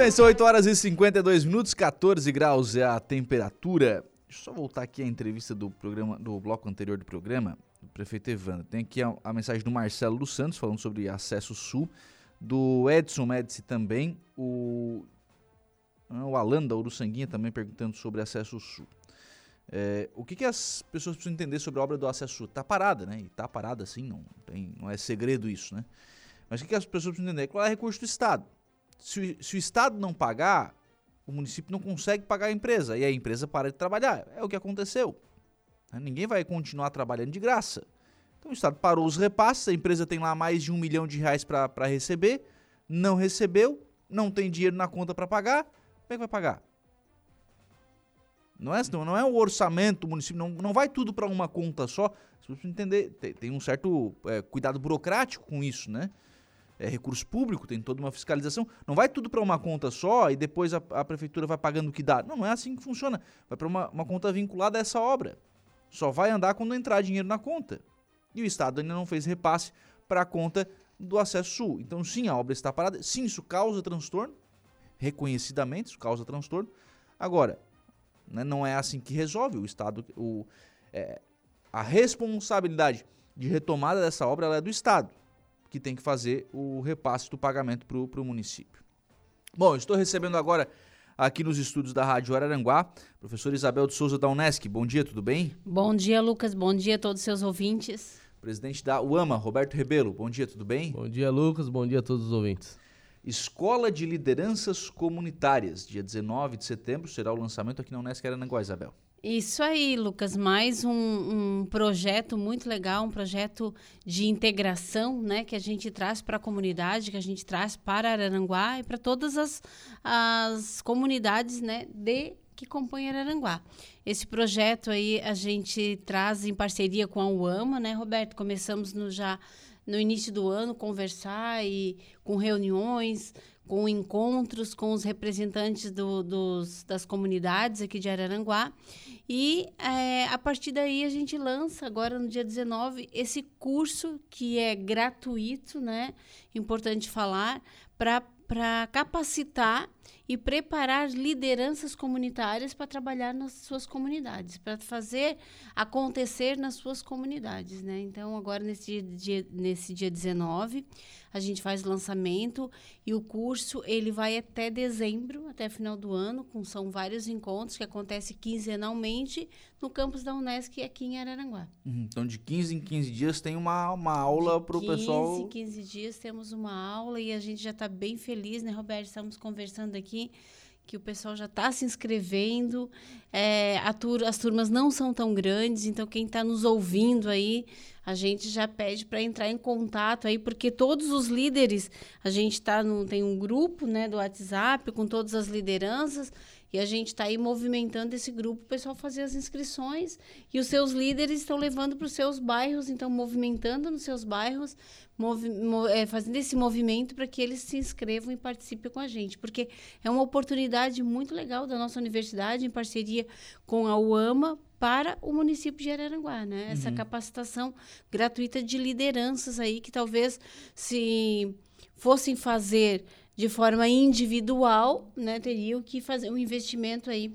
Bem, são 8 horas e 52 minutos, 14 graus é a temperatura. Deixa eu só voltar aqui a entrevista do programa, do bloco anterior do programa, do prefeito Evandro. Tem aqui a, a mensagem do Marcelo dos Santos falando sobre acesso sul, do Edson Médici também, o, ah, o Alan da Uruçanguinha também perguntando sobre acesso sul. É, o que, que, as pessoas precisam entender sobre a obra do acesso sul? Está parada, né? E está parada assim, não, tem, não é segredo isso, né? Mas o que, que as pessoas precisam entender? Qual é o recurso do Estado? Se, se o Estado não pagar, o município não consegue pagar a empresa e a empresa para de trabalhar. É o que aconteceu. Né? Ninguém vai continuar trabalhando de graça. Então o Estado parou os repasses, a empresa tem lá mais de um milhão de reais para receber, não recebeu, não tem dinheiro na conta para pagar, como é que vai pagar? Não é, não é o orçamento do município, não, não vai tudo para uma conta só. Você precisa entender, tem, tem um certo é, cuidado burocrático com isso, né? É, recurso público, tem toda uma fiscalização. Não vai tudo para uma conta só e depois a, a, prefeitura vai pagando o que dá. Não, não é assim que funciona. Vai para uma, uma conta vinculada a essa obra. Só vai andar quando entrar dinheiro na conta. E o Estado ainda não fez repasse para a conta do acesso sul. Então, sim, a obra está parada. Sim, isso causa transtorno. Reconhecidamente, isso causa transtorno. Agora, né, não é assim que resolve. O Estado. O, é, a responsabilidade de retomada dessa obra é do Estado que tem que fazer o repasse do pagamento para o município. Bom, estou recebendo agora aqui nos estúdios da Rádio Araranguá, professor Isabel de Souza da Unesc. Bom dia, tudo bem? Bom dia, Lucas. Bom dia a todos os seus ouvintes. Presidente da UAMA, Roberto Rebelo. Bom dia, tudo bem? Bom dia, Lucas. Bom dia a todos os ouvintes. Escola de Lideranças Comunitárias, dia 19 de setembro, será o lançamento aqui na Unesc Araranguá, Isabel. Isso aí, Lucas. Mais um, um, projeto muito legal, um projeto de integração, né, que a gente traz para a comunidade, que a gente traz para Araranguá e para todas as, as comunidades, né, de que compõem Araranguá. Esse projeto aí a gente traz em parceria com a UAMA, né, Roberto? Começamos no, já no início do ano conversar e com reuniões, com encontros com os representantes do, dos, das comunidades aqui de Araranguá. E é, a partir daí a gente lança agora no dia 19 esse curso que é gratuito, né? Importante falar, para capacitar e preparar lideranças comunitárias para trabalhar nas suas comunidades, para fazer acontecer nas suas comunidades, né? Então, agora nesse dia, nesse dia 19, a gente faz o lançamento e o curso ele vai até dezembro, até final do ano, com são vários encontros que acontecem quinzenalmente no campus da Unesc aqui em Araranguá. Uhum, então, de 15 em 15 dias tem uma, uma aula para o pessoal... De 15 em 15 dias temos uma aula e a gente já está bem feliz, né, Roberto? Estamos conversando aqui que o pessoal já está se inscrevendo. É, tur as turmas não são tão grandes, então quem está nos ouvindo aí, a gente já pede para entrar em contato aí, porque todos os líderes, a gente tá no, tem um grupo né, do WhatsApp com todas as lideranças e a gente está aí movimentando esse grupo, o pessoal fazer as inscrições e os seus líderes estão levando para os seus bairros, então movimentando nos seus bairros, movi é, fazendo esse movimento para que eles se inscrevam e participem com a gente, porque é uma oportunidade muito legal da nossa universidade, em parceria com a UAMA, para o município de Araranguá, né? Essa uhum. capacitação gratuita de lideranças aí que talvez se fossem fazer de forma individual, né, teriam que fazer um investimento aí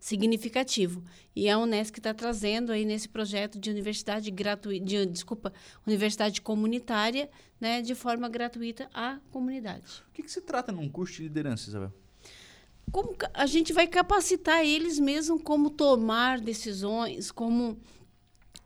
significativo. E a Unesco está trazendo aí nesse projeto de universidade gratuita, de, desculpa, universidade comunitária, né, de forma gratuita à comunidade. O que, que se trata num curso de liderança, Isabel? Como a gente vai capacitar eles mesmo como tomar decisões, como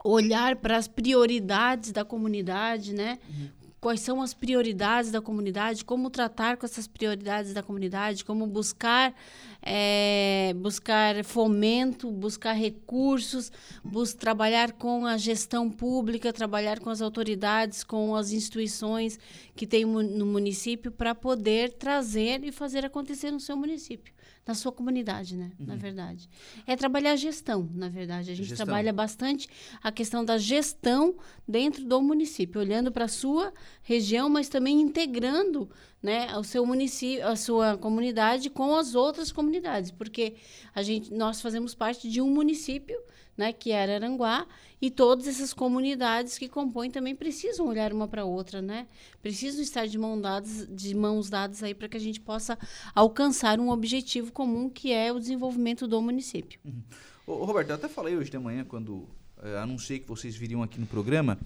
olhar para as prioridades da comunidade, né? Uhum quais são as prioridades da comunidade, como tratar com essas prioridades da comunidade, como buscar é, buscar fomento, buscar recursos, bus trabalhar com a gestão pública, trabalhar com as autoridades, com as instituições que tem no município para poder trazer e fazer acontecer no seu município na sua comunidade, né? Uhum. Na verdade. É trabalhar a gestão, na verdade. A gente gestão. trabalha bastante a questão da gestão dentro do município, olhando para a sua região, mas também integrando né, o seu município, a sua comunidade com as outras comunidades, porque a gente, nós fazemos parte de um município né, que é Araranguá, e todas essas comunidades que compõem também precisam olhar uma para a outra, né? Precisam estar de, mão dadas, de mãos dadas aí para que a gente possa alcançar um objetivo comum que é o desenvolvimento do município. Uhum. Ô, Roberto, eu até falei hoje de manhã, quando é, anunciei que vocês viriam aqui no programa,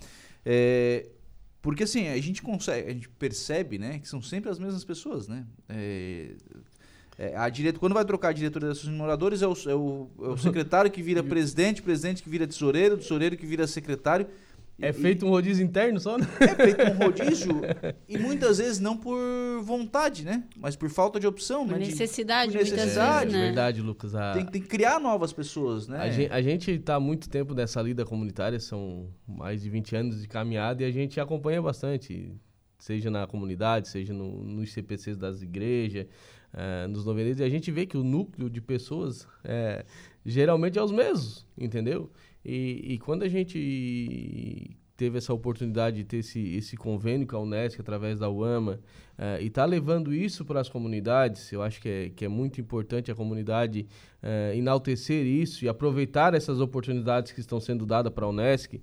é, porque assim, a gente consegue, a gente percebe, né, que são sempre as mesmas pessoas, né? É, é, a direto, quando vai trocar a diretoria das associações de moradores, é o, é, o, é o secretário que vira presidente, presidente que vira tesoureiro, tesoureiro que vira secretário. É e, feito um rodízio interno só, né? É feito um rodízio e muitas vezes não por vontade, né? Mas por falta de opção, por né? Necessidade, por necessidade. É, né? verdade, Lucas. A... Tem, tem, que criar novas pessoas, né? A gente está há muito tempo nessa lida comunitária, são mais de 20 anos de caminhada e a gente acompanha bastante, seja na comunidade, seja no, nos CPCs das igrejas, é, nos novelistas, e a gente vê que o núcleo de pessoas é, geralmente é os mesmos, entendeu? E, e, quando a gente teve essa oportunidade de ter esse, esse convênio com a Unesco através da UAMA é, e está levando isso para as comunidades, eu acho que é, que é muito importante a comunidade enaltecer isso e aproveitar essas oportunidades que estão sendo dadas para a Unesco,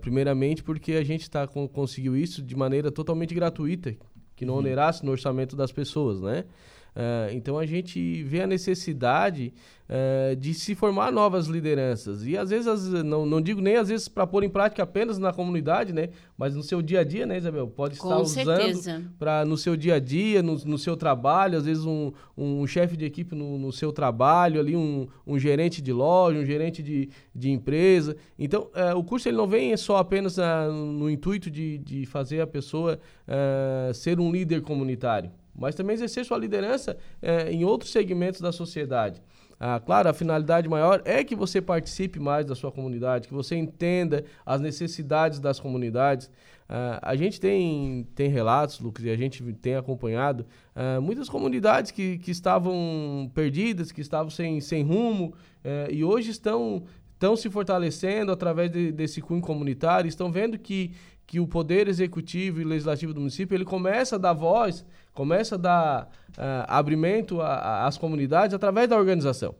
primeiramente porque a gente tá, conseguiu isso de maneira totalmente gratuita, que não uhum. onerasse no orçamento das pessoas, né? Uh, então a gente vê a necessidade uh, de se formar novas lideranças. E às vezes, as, não, não digo nem às vezes para pôr em prática apenas na comunidade, né? Mas no seu dia a dia, né, Isabel? Pode estar Com usando para no seu dia a dia, no, no seu trabalho, às vezes um, um chefe de equipe no, no, seu trabalho, ali um, um gerente de loja, um gerente de, de empresa. Então, uh, o curso ele não vem só apenas no intuito de, de fazer a pessoa ser um líder comunitário mas também exercer sua liderança é, em outros segmentos da sociedade. Ah, claro, a finalidade maior é que você participe mais da sua comunidade, que você entenda as necessidades das comunidades. Ah, a gente tem, tem relatos, Lucas, e a gente tem acompanhado ah, muitas comunidades que, que estavam perdidas, que estavam sem, sem rumo, eh, e hoje estão, estão se fortalecendo através de, desse cunho comunitário, estão vendo que, que o poder executivo e legislativo do município ele começa a dar voz começa a dar uh, abrimento às comunidades através da organização,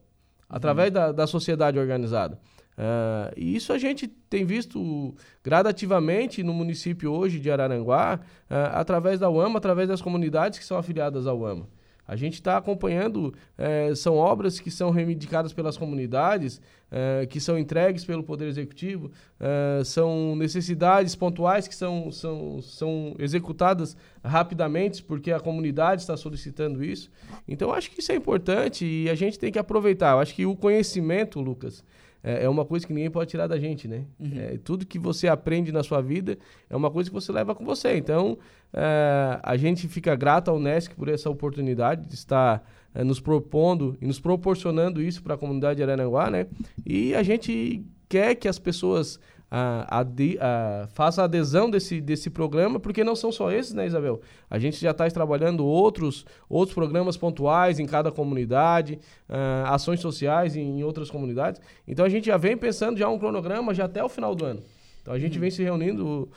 através da, da, sociedade organizada. Uh, e isso a gente tem visto gradativamente no município hoje de Araranguá, uh, através da UAMA, através das comunidades que são afiliadas à UAMA. A gente está acompanhando, é, são obras que são reivindicadas pelas comunidades, é, que são entregues pelo Poder Executivo, é, são necessidades pontuais que são, são, são executadas rapidamente, porque a comunidade está solicitando isso. Então, acho que isso é importante e a gente tem que aproveitar. Eu acho que o conhecimento, Lucas, é, é uma coisa que ninguém pode tirar da gente, né? Uhum. É, tudo que você aprende na sua vida é uma coisa que você leva com você. Então, é, a gente fica grato ao Unesc por essa oportunidade de estar é, nos propondo e nos proporcionando isso para a comunidade de Arananguá, né? E a gente quer que as pessoas a, a, a, faça adesão desse, desse programa, porque não são só esses, né, Isabel? A gente já está trabalhando outros, outros programas pontuais em cada comunidade, uh, ações sociais em, em, outras comunidades. Então a gente já vem pensando já um cronograma já até o final do ano. Então a gente uhum. vem se reunindo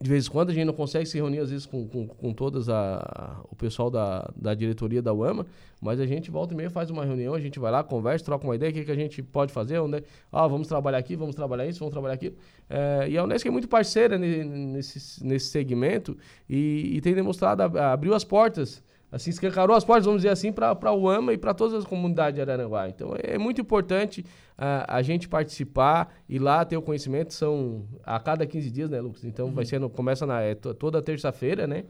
de vez em quando a gente não consegue se reunir, às vezes, com, com, com todas a, o pessoal da, da diretoria da UAMA, mas a gente volta e meia, faz uma reunião, a gente vai lá, conversa, troca uma ideia, o que, que a gente pode fazer, onde, ah, vamos trabalhar aqui, vamos trabalhar isso, vamos trabalhar aquilo. É, e a Unesco é muito parceira nesse, nesse segmento e, e tem demonstrado, abriu as portas assim, escancarou as portas, vamos dizer assim, para o AMA e para todas as comunidades de Araranguá. Então é, é muito importante a, a gente participar e lá ter o conhecimento. São a cada 15 dias, né, Lucas? Então uhum. vai ser, no, começa na, é, toda terça-feira, né?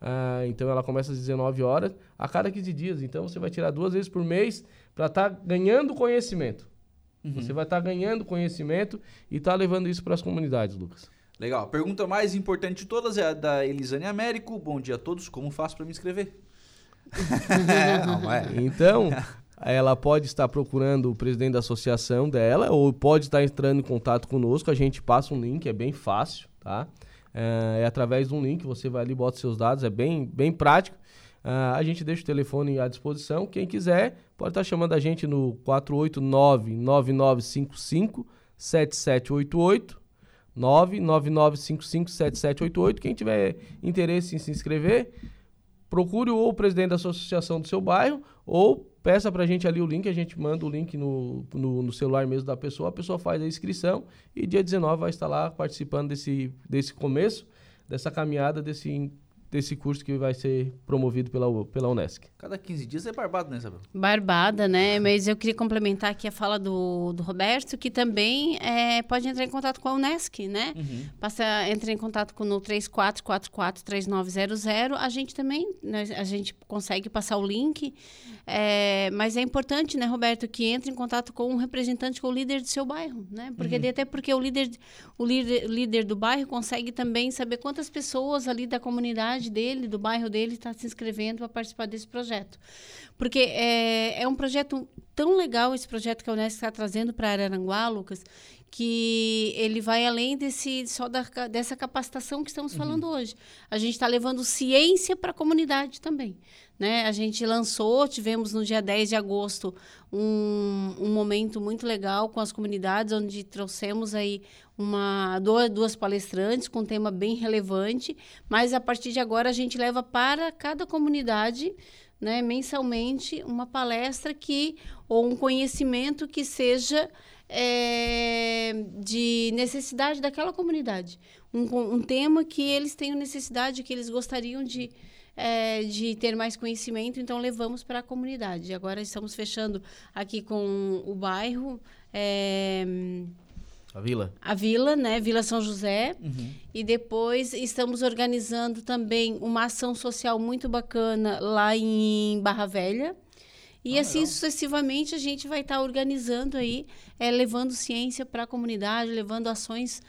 Ah, então ela começa às 19 horas a cada 15 dias. Então você vai tirar duas vezes por mês para estar tá ganhando conhecimento. Uhum. Você vai estar tá ganhando conhecimento e estar tá levando isso para as comunidades, Lucas. Legal. A pergunta mais importante de todas é a da Elisane Américo. Bom dia a todos. Como faço para me inscrever? É. Então, ela pode estar procurando o presidente da associação dela ou pode estar entrando em contato conosco. A gente passa um link, é bem fácil, tá? É, é através de um link, você vai ali bota seus dados, é bem, bem prático. Uh, a gente deixa o telefone à disposição. Quem quiser pode estar chamando a gente no 489-9955-7788. 999557788. Quem tiver interesse em se inscrever, procure ou o presidente da associação do seu bairro ou peça para a gente ali o link, a gente manda o link no, no, no, celular mesmo da pessoa, a pessoa faz a inscrição e dia 19 vai estar lá participando desse, desse começo, dessa caminhada, desse desse curso que vai ser promovido pela, pela Unesc. Cada 15 dias é barbado, né, Isabel? Barbada, né? Mas eu queria complementar aqui a fala do, do Roberto, que também é, pode entrar em contato com a Unesc, né? Uhum. Passa, entra em contato com no 3444-3900. A gente também, né, a gente consegue passar o link, é, mas é importante, né, Roberto, que entre em contato com um representante, com o líder do seu bairro, né? Porque uhum. até porque o líder, o líder, líder do bairro consegue também saber quantas pessoas ali da comunidade dele, do bairro dele, está se inscrevendo para participar desse projeto. Porque é, é um projeto tão legal, esse projeto que a Unesco está trazendo para Araranguá, Lucas, que ele vai além desse só da, dessa capacitação que estamos uhum. falando hoje. A gente está levando ciência para a comunidade também. Né? A gente lançou, tivemos no dia 10 de agosto um, um momento muito legal com as comunidades, onde trouxemos aí uma, duas, duas palestrantes com um tema bem relevante, mas a partir de agora a gente leva para cada comunidade né, mensalmente uma palestra que ou um conhecimento que seja é, de necessidade daquela comunidade. Um, um tema que eles tenham necessidade, que eles gostariam de, é, de ter mais conhecimento, então levamos para a comunidade. Agora estamos fechando aqui com o bairro. É, a Vila? A Vila, né? Vila São José. Uhum. E depois estamos organizando também uma ação social muito bacana lá em Barra Velha. E ah, assim legal. sucessivamente a gente vai estar tá organizando aí, é, levando ciência para a comunidade, levando ações,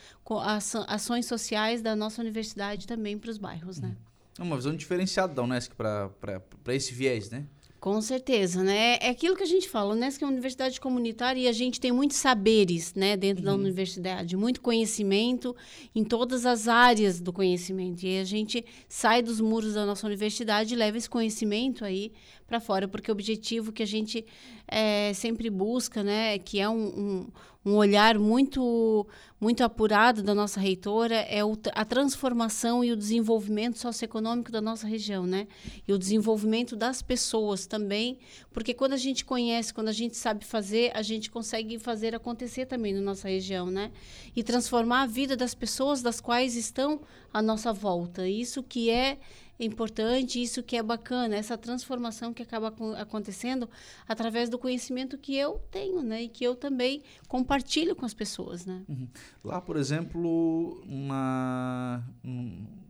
ações sociais da nossa universidade também para os bairros, né? É uma visão diferenciada da Unesc para esse viés, né? Com certeza, né? É aquilo que a gente fala, né? Que é uma universidade comunitária e a gente tem muitos saberes, né? Dentro uhum. da universidade, muito conhecimento em todas as áreas do conhecimento. E a gente sai dos muros da nossa universidade e leva esse conhecimento aí para fora, porque o objetivo que a gente é, sempre busca, né? Que é um, um um olhar muito muito apurado da nossa reitora é o, a transformação e o desenvolvimento socioeconômico da nossa região, né? E o desenvolvimento das pessoas também, porque quando a gente conhece, quando a gente sabe fazer, a gente consegue fazer acontecer também na nossa região, né? E transformar a vida das pessoas das quais estão à nossa volta. Isso que é importante, isso que é bacana, essa transformação que acaba acontecendo através do conhecimento que eu tenho, né? E que eu também compartilho com as pessoas, né? Uhum. Lá, por exemplo, na,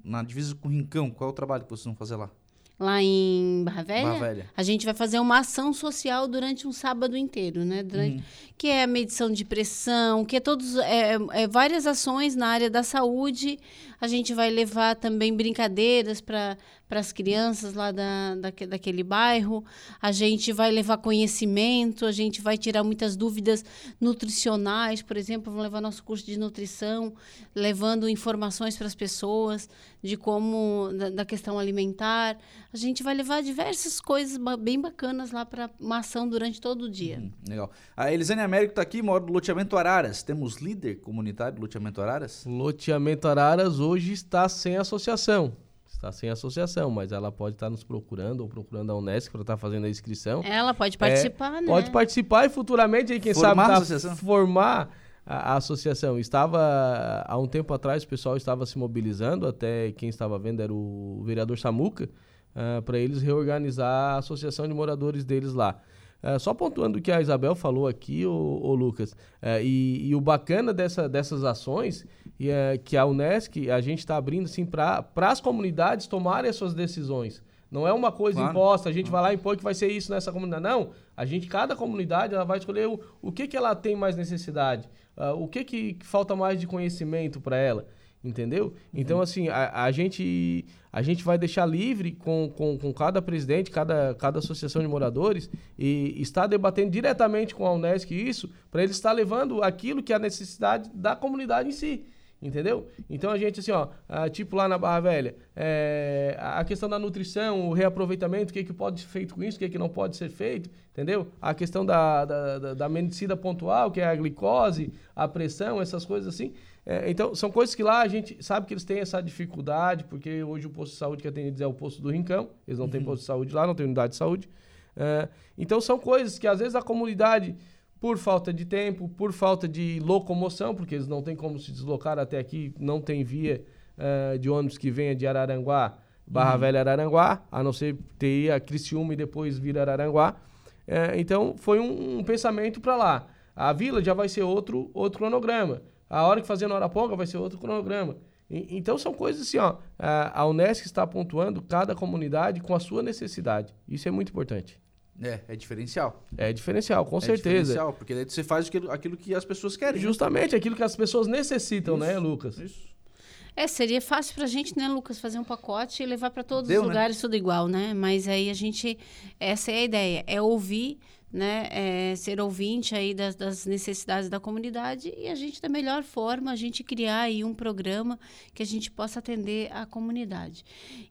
na divisa com o Rincão, qual é o trabalho que vocês vão fazer lá? lá em Barra Velha, Barra Velha, a gente vai fazer uma ação social durante um sábado inteiro, né? Durante, uhum. Que é a medição de pressão, que é todos é, é, várias ações na área da saúde. A gente vai levar também brincadeiras para para as crianças lá da, da, daquele bairro. A gente vai levar conhecimento, a gente vai tirar muitas dúvidas nutricionais, por exemplo, vamos levar nosso curso de nutrição, levando informações para as pessoas de como da, da, questão alimentar. A gente vai levar diversas coisas bem bacanas lá para uma ação durante todo o dia. Hum, legal. A Elisane Américo está aqui, mora do loteamento Araras. Temos líder comunitário do loteamento Araras? Loteamento Araras hoje está sem associação está sem associação, mas ela pode estar nos procurando ou procurando a Unesco para estar tá fazendo a inscrição. Ela pode participar, é, né? Pode participar e futuramente, aí, quem formar sabe, tá, formar a, a, associação. Estava, há um tempo atrás, o pessoal estava se mobilizando, até quem estava vendo era o vereador Samuca, uh, para eles reorganizar a associação de moradores deles lá. Uh, só pontuando o que a Isabel falou aqui, o, Lucas, uh, e, e, o bacana dessa, dessas ações é que a Unesc, a gente está abrindo assim, para as comunidades tomarem as suas decisões. Não é uma coisa claro. imposta, a gente vai lá e impõe que vai ser isso nessa comunidade. Não, a gente, cada comunidade, ela vai escolher o, o que, que ela tem mais necessidade, uh, o que, que falta mais de conhecimento para ela entendeu? Uhum. Então, assim, a, a, gente, a gente vai deixar livre com, com, com cada presidente, cada, cada associação de moradores, e está debatendo diretamente com a Unesc isso, para ele estar levando aquilo que é a necessidade da comunidade em si. Entendeu? Então a gente, assim, ó, ah, tipo lá na Barra Velha, é, a questão da nutrição, o reaproveitamento, o que, que pode ser feito com isso, o que, que não pode ser feito, entendeu? A questão da, da, da, da medicina pontual, que é a glicose, a pressão, essas coisas assim. É, então, são coisas que lá a gente sabe que eles têm essa dificuldade, porque hoje o posto de saúde que atende é o posto do Rincão, eles não uhum. têm posto de saúde lá, não tem unidade de saúde. É, então, são coisas que às vezes a comunidade, por falta de tempo, por falta de locomoção, porque eles não têm como se deslocar até aqui, não tem via é, de ônibus que venha de Araranguá, Barra uhum. Velha Araranguá, a não ser ter a Criciúma e depois vir Araranguá. É, então, foi um, um pensamento para lá. A vila já vai ser outro, outro cronograma. A hora que fazer no Araponga vai ser outro cronograma. E, então são coisas assim, ó. A Unesco está pontuando cada comunidade com a sua necessidade. Isso é muito importante. É, é diferencial. É diferencial, com é certeza. É diferencial, porque daí você faz aquilo, aquilo que as pessoas querem. Né? Justamente, né? aquilo que as pessoas necessitam, né, isso, né, Lucas? Isso. É, seria fácil pra gente, né, Lucas, fazer um pacote e levar para todos Deu, os né? lugares né? tudo igual, né? Mas aí a gente, essa é a ideia, é ouvir né, é, ser ouvinte aí das, das, necessidades da comunidade e a gente da melhor forma a gente criar aí um programa que a gente possa atender a comunidade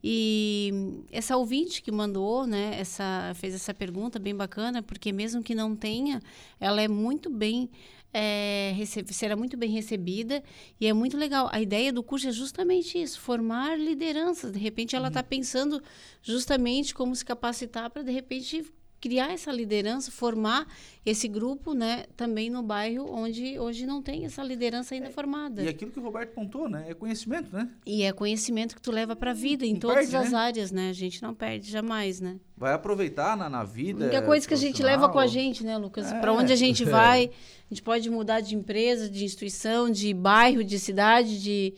e essa ouvinte que mandou né essa fez essa pergunta bem bacana porque mesmo que não tenha ela é muito bem é, recebe, será muito bem recebida e é muito legal. A ideia do curso é justamente isso, formar lideranças. De repente, ela está uhum. pensando justamente como se capacitar para, de repente, criar essa liderança, formar esse grupo, né, também no bairro onde hoje não tem essa liderança ainda é, formada. E aquilo que o Roberto pontou, né, é conhecimento, né? E é conhecimento que tu leva para a vida em não todas perde, as né? áreas, né? A gente não perde jamais, né? Vai aproveitar na, na vida. A única coisa que a gente leva com a gente, né, Lucas? É. Para onde a gente vai, a gente pode mudar de empresa, de instituição, de bairro, de cidade, de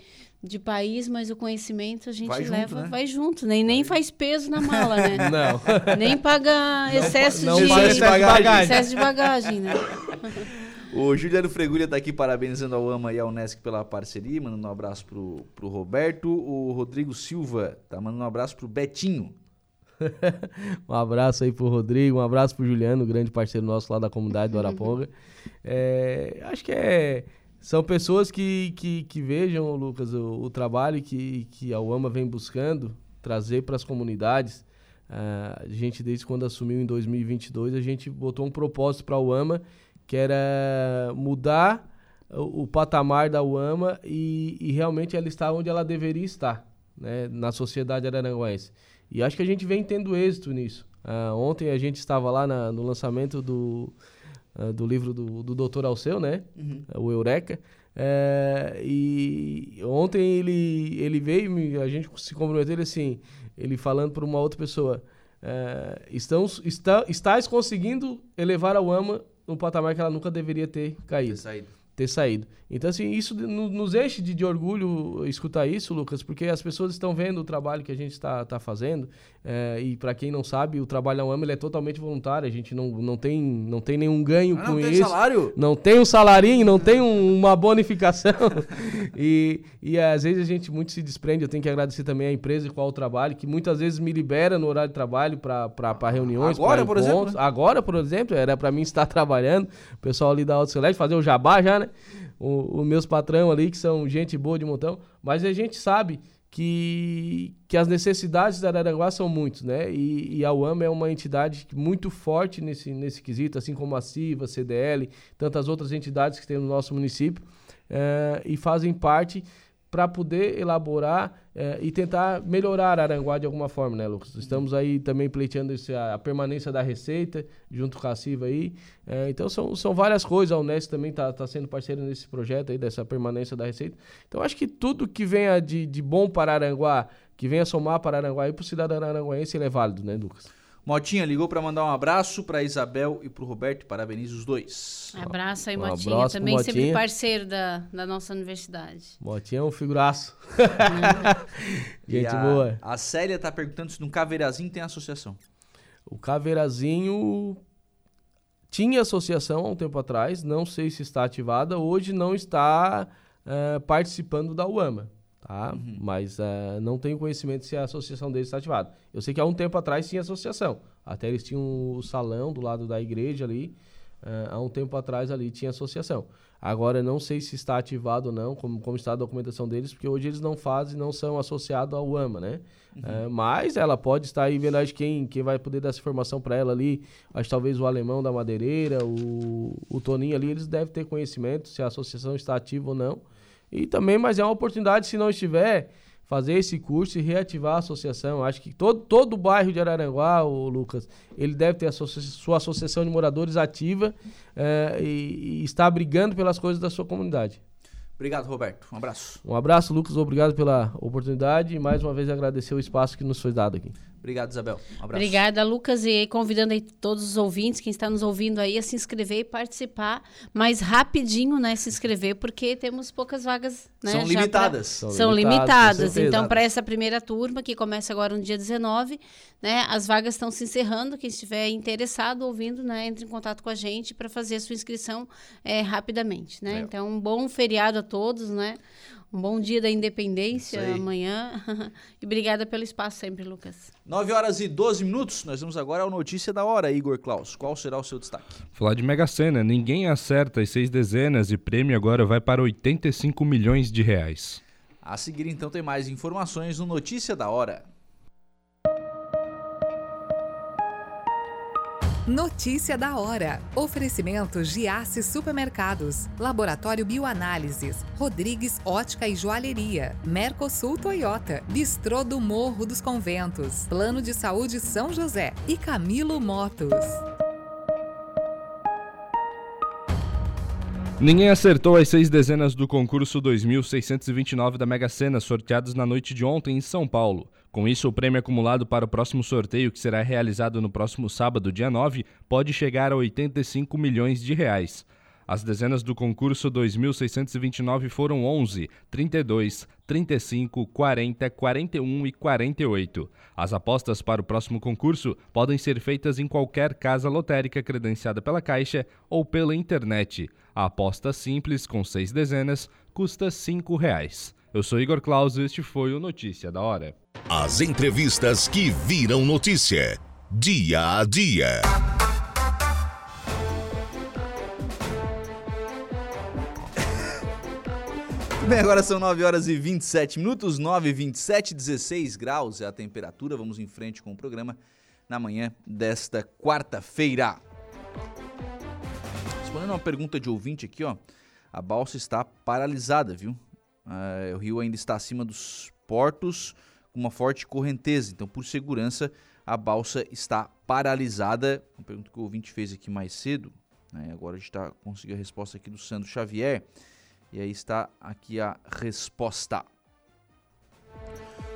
de país, mas o conhecimento a gente vai leva, junto, né? vai junto, nem, nem faz peso na mala, né? Não. Nem paga excesso, não, de, não excesso de bagagem. Excesso de bagagem, né? O Juliano Fregulha está aqui parabenizando a UAMA e a Unesc pela parceria, mandando um abraço pro, pro Roberto. O Rodrigo Silva tá mandando um abraço pro Betinho. um abraço aí pro Rodrigo, um abraço pro Juliano, grande parceiro nosso lá da comunidade do Araponga. é, acho que é são pessoas que, que, que vejam, Lucas, o, o, trabalho que, que a UAMA vem buscando trazer para as comunidades. Uh, a gente, desde quando assumiu em 2022, a gente botou um propósito para a UAMA, que era mudar o, o patamar da UAMA e, e, realmente ela estar onde ela deveria estar, né, na sociedade araranguense. E acho que a gente vem tendo êxito nisso. Uh, ontem a gente estava lá na, no lançamento do, uh, do livro do, do Dr. Alceu, né? Uhum. O Eureka. É, e ontem ele, ele veio, a gente se comprometeu ele assim, ele falando para uma outra pessoa, é, estamos, está, estás conseguindo elevar a UAMA no patamar que ela nunca deveria ter caído. Ter saído ter saído. Então, assim, isso nos enche de, de, orgulho escutar isso, Lucas, porque as pessoas estão vendo o trabalho que a gente está tá fazendo. É, e para quem não sabe, o trabalho na UAM é totalmente voluntário. A gente não, não, tem, não tem nenhum ganho ah, com não isso. Não tem salário? Não tem um salarinho, não tem um, uma bonificação. e, e às vezes a gente muito se desprende. Eu tenho que agradecer também à empresa qual o trabalho, que muitas vezes me libera no horário de trabalho para reuniões. Agora, por exemplo? Né? Agora, por exemplo, era para mim estar trabalhando. O pessoal ali da Auto Select, fazer o jabá já, né? né? Os meus patrão ali, que são gente boa de montão. Mas a gente sabe que, que as necessidades da Araranguá são muitas, né? E, e a UAM é uma entidade muito forte nesse, nesse quesito, assim como a CIVA, a CDL, tantas outras entidades que tem no nosso município, é, e fazem parte para poder elaborar é, e tentar melhorar Aranguá de alguma forma, né, Lucas? Estamos aí também pleiteando esse, a, a, permanência da Receita, junto com a CIVA aí. É, então são, são várias coisas, a Unesco também está tá sendo parceira nesse projeto aí, dessa permanência da Receita. Então acho que tudo que venha de, de bom para Aranguá, que venha somar para Aranguá e para o cidadão aranguaense, ele é válido, né, Lucas? Motinha ligou para mandar um abraço para Isabel e para o Roberto. Parabeniza os dois. Abraço aí, um Motinha. Abraço também Motinha. sempre parceiro da, da nossa universidade. Motinha é um figuraço. Gente a, boa. A Célia tá perguntando se no Caveirazinho tem associação. O Caveirazinho tinha associação há um tempo atrás. Não sei se está ativada. Hoje não está uh, participando da UAMA tá? Uhum. Mas uh, não tenho conhecimento se a associação deles está ativada. Eu sei que há um tempo atrás tinha associação. Até eles tinham o salão do lado da igreja ali. Uh, há um tempo atrás ali tinha associação. Agora não sei se está ativado ou não, como, como está a documentação deles, porque hoje eles não fazem, não são associados ao AMA, né? Uhum. Uh, mas ela pode estar aí vendo acho, quem, quem vai poder dar essa informação para ela ali. Acho talvez o alemão da madeireira, o, o Toninho ali, eles devem ter conhecimento se a associação está ativa ou não. E também, mas é uma oportunidade, se não estiver, fazer esse curso e reativar a associação. Acho que todo, todo o bairro de Araranguá, o Lucas, ele deve ter a sua associação de moradores ativa é, e, e estar brigando pelas coisas da sua comunidade. Obrigado, Roberto. Um abraço. Um abraço, Lucas. Obrigado pela oportunidade e mais uma vez agradecer o espaço que nos foi dado aqui. Obrigado, Isabel. Um abraço. Obrigada, Lucas. E convidando aí todos os ouvintes, quem está nos ouvindo aí, a se inscrever e participar mais rapidinho, né? Se inscrever, porque temos poucas vagas. Né, São limitadas. Pra... São, São limitadas. limitadas. Então, para essa primeira turma, que começa agora no dia 19, né? As vagas estão se encerrando. Quem estiver interessado, ouvindo, né? Entre em contato com a gente para fazer a sua inscrição é, rapidamente, né? É. Então, um bom feriado a todos, né? Um bom dia da independência amanhã. e obrigada pelo espaço sempre, Lucas. 9 horas e 12 minutos. Nós vamos agora ao Notícia da Hora, Igor Klaus. Qual será o seu destaque? Falar de Mega Sena. Ninguém acerta as seis dezenas e prêmio agora vai para 85 milhões de reais. A seguir, então, tem mais informações no Notícia da Hora. Notícia da hora. Oferecimento Giasse Supermercados, Laboratório Bioanálises, Rodrigues Ótica e Joalheria, Mercosul Toyota, Bistrô do Morro dos Conventos, Plano de Saúde São José e Camilo Motos. Ninguém acertou as seis dezenas do concurso 2629 da Mega Sena sorteados na noite de ontem em São Paulo. Com isso, o prêmio acumulado para o próximo sorteio, que será realizado no próximo sábado, dia 9, pode chegar a 85 milhões de reais. As dezenas do concurso 2629 foram 11, 32, 35, 40, 41 e 48. As apostas para o próximo concurso podem ser feitas em qualquer casa lotérica credenciada pela Caixa ou pela internet. A aposta simples, com seis dezenas, custa R$ 5. Eu sou Igor Claus e este foi o Notícia da Hora. As entrevistas que viram notícia. Dia a dia. Bem, agora são 9 horas e 27 minutos, 9 e 27, 16 graus é a temperatura. Vamos em frente com o programa na manhã desta quarta-feira. Respondendo uma pergunta de ouvinte aqui, ó. A balsa está paralisada, viu? Uh, o rio ainda está acima dos portos com uma forte correnteza, então por segurança a balsa está paralisada. Uma pergunta que o ouvinte fez aqui mais cedo, né? agora a gente está conseguindo a resposta aqui do Sandro Xavier, e aí está aqui a resposta.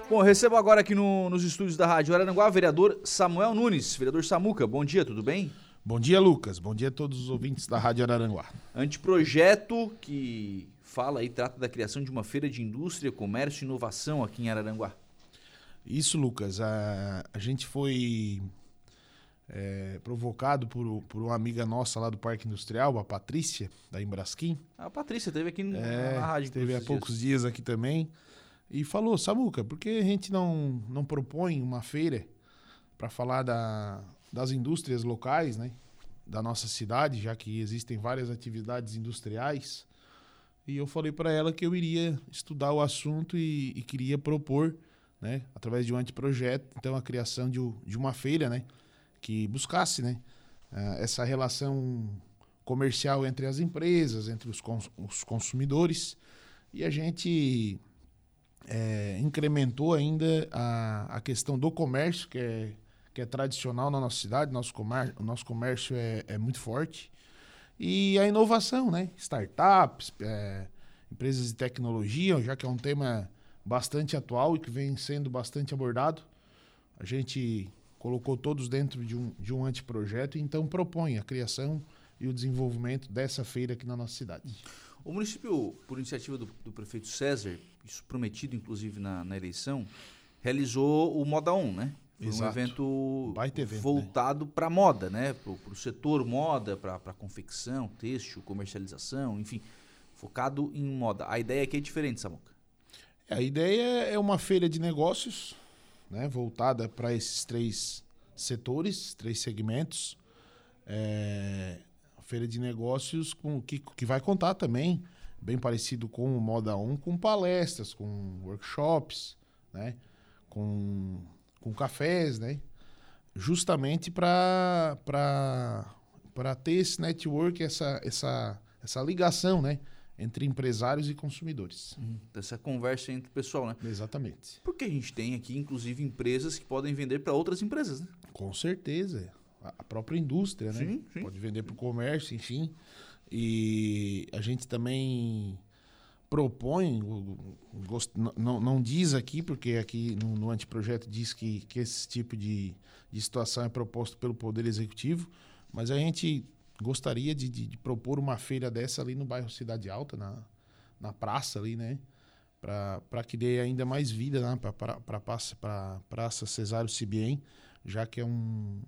Bom, recebo agora aqui no, nos estúdios da Rádio Araranguá o vereador Samuel Nunes. Vereador Samuca, bom dia, tudo bem? Bom dia, Lucas. Bom dia a todos os ouvintes da Rádio Araranguá. Anteprojeto que fala e trata da criação de uma feira de indústria, comércio e inovação aqui em Araranguá. Isso, Lucas. A, a gente foi é, provocado por, por uma amiga nossa lá do Parque Industrial, a Patrícia, da Embrasquim. A Patrícia teve aqui é, na rádio. Teve há poucos dias. dias aqui também. E falou, Samuca, por que a gente não, não propõe uma feira para falar da, das indústrias locais, né? Da nossa cidade, já que existem várias atividades industriais e eu falei para ela que eu iria estudar o assunto e, e, queria propor, né, através de um anteprojeto, então a criação de, de uma feira, né, que buscasse, né, uh, essa relação comercial entre as empresas, entre os, cons os consumidores. E a gente é, incrementou ainda a, a questão do comércio, que é, que é tradicional na nossa cidade, nosso comércio, o nosso comércio é, é muito forte. E a inovação, né? Startups, é, empresas de tecnologia, já que é um tema bastante atual e que vem sendo bastante abordado. A gente colocou todos dentro de um, de um anteprojeto e então propõe a criação e o desenvolvimento dessa feira aqui na nossa cidade. O município, por iniciativa do, do prefeito César, isso prometido inclusive na, na eleição, realizou o Moda On, né? Foi Exato. um evento, evento né? voltado né? para moda, né? Para o setor moda, para confecção, têxtil, comercialização, enfim, focado em moda. A ideia aqui é diferente, Samuca. É, a ideia é uma feira de negócios, né? Voltada para esses três setores, três segmentos. É, feira de negócios com, que, que vai contar também, bem parecido com o Moda 1, com palestras, com workshops, né? com, com cafés, né? justamente para ter esse network, essa, essa, essa ligação né? entre empresários e consumidores. Uhum. Essa conversa entre o pessoal, né? Exatamente. Porque a gente tem aqui, inclusive, empresas que podem vender para outras empresas, né? Com certeza a própria indústria, né? Sim, sim. Pode vender para o comércio, enfim. E a gente também propõe, não, não diz aqui, porque aqui no, no anteprojeto diz que, que esse tipo de, de situação é proposto pelo Poder Executivo, mas a gente gostaria de, de, de propor uma feira dessa ali no bairro Cidade Alta, na, na praça ali, né? Para que dê ainda mais vida né? para a Praça Cesário Cibien, já que é um,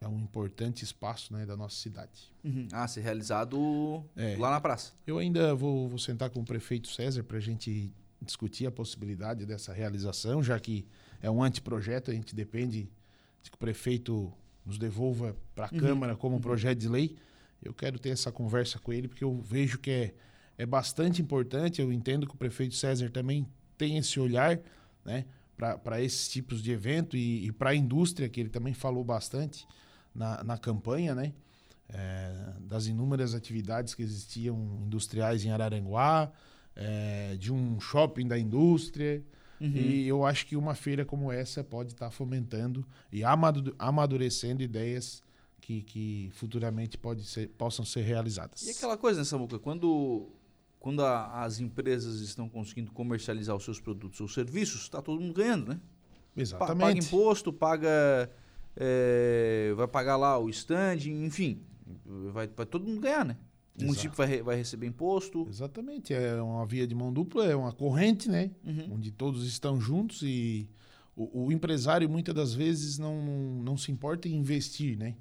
é um importante espaço né, da nossa cidade. Uhum. Ah, ser realizado é, lá na praça. Eu ainda vou, vou sentar com o prefeito César para a gente discutir a possibilidade dessa realização, já que é um anteprojeto, a gente depende de que o prefeito nos devolva para a uhum. Câmara como uhum. projeto de lei. Eu quero ter essa conversa com ele, porque eu vejo que é, é bastante importante. Eu entendo que o prefeito César também tem esse olhar né, para esses tipos de evento e, e para a indústria, que ele também falou bastante na, na campanha, né? É, das inúmeras atividades que existiam industriais em Araranguá, é, de um shopping da indústria. Uhum. E eu acho que uma feira como essa pode estar tá fomentando e amadurecendo ideias que, que futuramente pode ser, possam ser realizadas. E aquela coisa, né, Samuca? Quando, quando a, as empresas estão conseguindo comercializar os seus produtos ou serviços, está todo mundo ganhando, né? Exatamente. Paga imposto, paga é, vai pagar lá o stand, enfim, vai, vai todo mundo ganhar, né? O município vai, vai receber imposto. Exatamente, é uma via de mão dupla, é uma corrente, né? Uhum. Onde todos estão juntos e o, o, empresário muitas das vezes não, não, se importa em investir, né?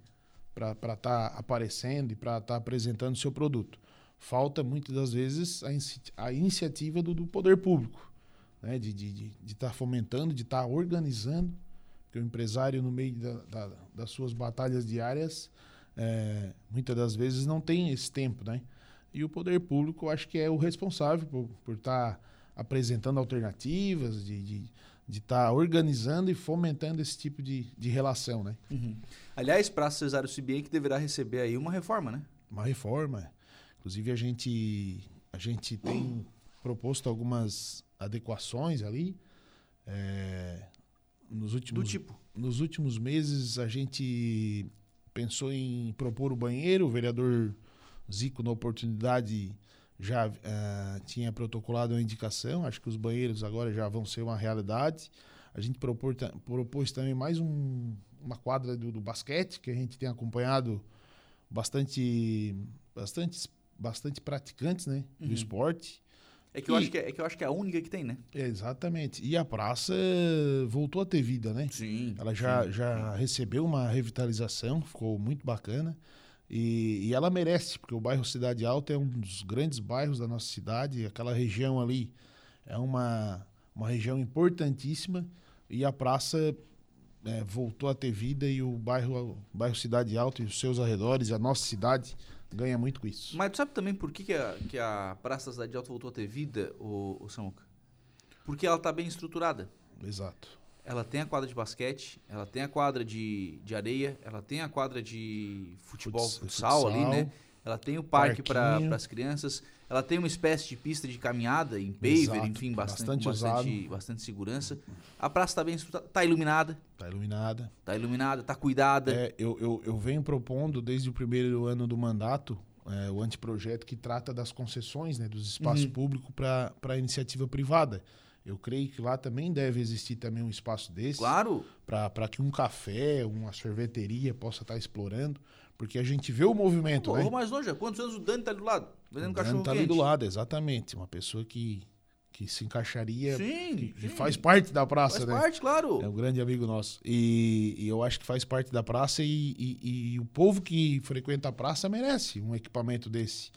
Para estar tá aparecendo e para estar tá apresentando seu produto. Falta muitas das vezes a, a iniciativa do, do poder público, né? De estar de, de, de tá fomentando, de estar tá organizando porque o empresário, no meio da, da, das suas batalhas diárias, é, muitas das vezes não tem esse tempo, né? E o poder público, eu acho que é o responsável por estar tá apresentando alternativas, de estar de, de tá organizando e fomentando esse tipo de, de relação, né? Uhum. Aliás, para Cesário Cibier que deverá receber aí uma reforma, né? Uma reforma. Inclusive, a gente, a gente tem proposto algumas adequações ali. É, nos últimos, Do tipo? Nos últimos meses, a gente pensou em propor o banheiro. O vereador Zico, na oportunidade, já uh, tinha protocolado uma indicação. Acho que os banheiros agora já vão ser uma realidade. A gente propor, propôs também mais um, uma quadra do, do, basquete, que a gente tem acompanhado bastante, bastante, bastante praticantes né, uhum. do esporte. É que, eu acho que é, é, que eu acho que é a única que tem, né? Exatamente. E a praça voltou a ter vida, né? Sim. Ela já, sim, já sim. recebeu uma revitalização, ficou muito bacana. E, e, ela merece, porque o bairro Cidade Alta é um dos grandes bairros da nossa cidade. Aquela região ali é uma, uma região importantíssima. E a praça é, voltou a ter vida e o bairro, o bairro Cidade Alta e os seus arredores, a nossa cidade ganha muito com isso. Mas tu sabe também por que, que, a, que a Praça da Cidade Alta voltou a ter vida, o, o Samuca? Porque ela está bem estruturada. Exato. Ela tem a quadra de basquete, ela tem a quadra de, de areia, ela tem a quadra de futebol, futsal, futsal ali, né? Ela tem o parque para as crianças, ela tem uma espécie de pista de caminhada em paver, Exato, enfim, bastante, bastante, bastante, segurança. A praça está bem está iluminada. Está iluminada. Está iluminada, está cuidada. É, eu, eu, eu venho propondo desde o primeiro ano do mandato é, o anteprojeto que trata das concessões né, dos espaços uhum. públicos para a iniciativa privada. Eu creio que lá também deve existir também um espaço desse. Claro. Para que um café, uma sorveteria possa estar tá explorando. Porque a gente vê o movimento, Pô, né? Vou mais longe. Há quantos anos o Dani está ali do lado? Vendendo o cachorro tá ali do lado, exatamente. Uma pessoa que, que se encaixaria. Sim, que, sim. faz parte da praça, faz né? Faz parte, claro. É um grande amigo nosso. E, e eu acho que faz parte da praça e, e, e, o povo que frequenta a praça merece um equipamento desse.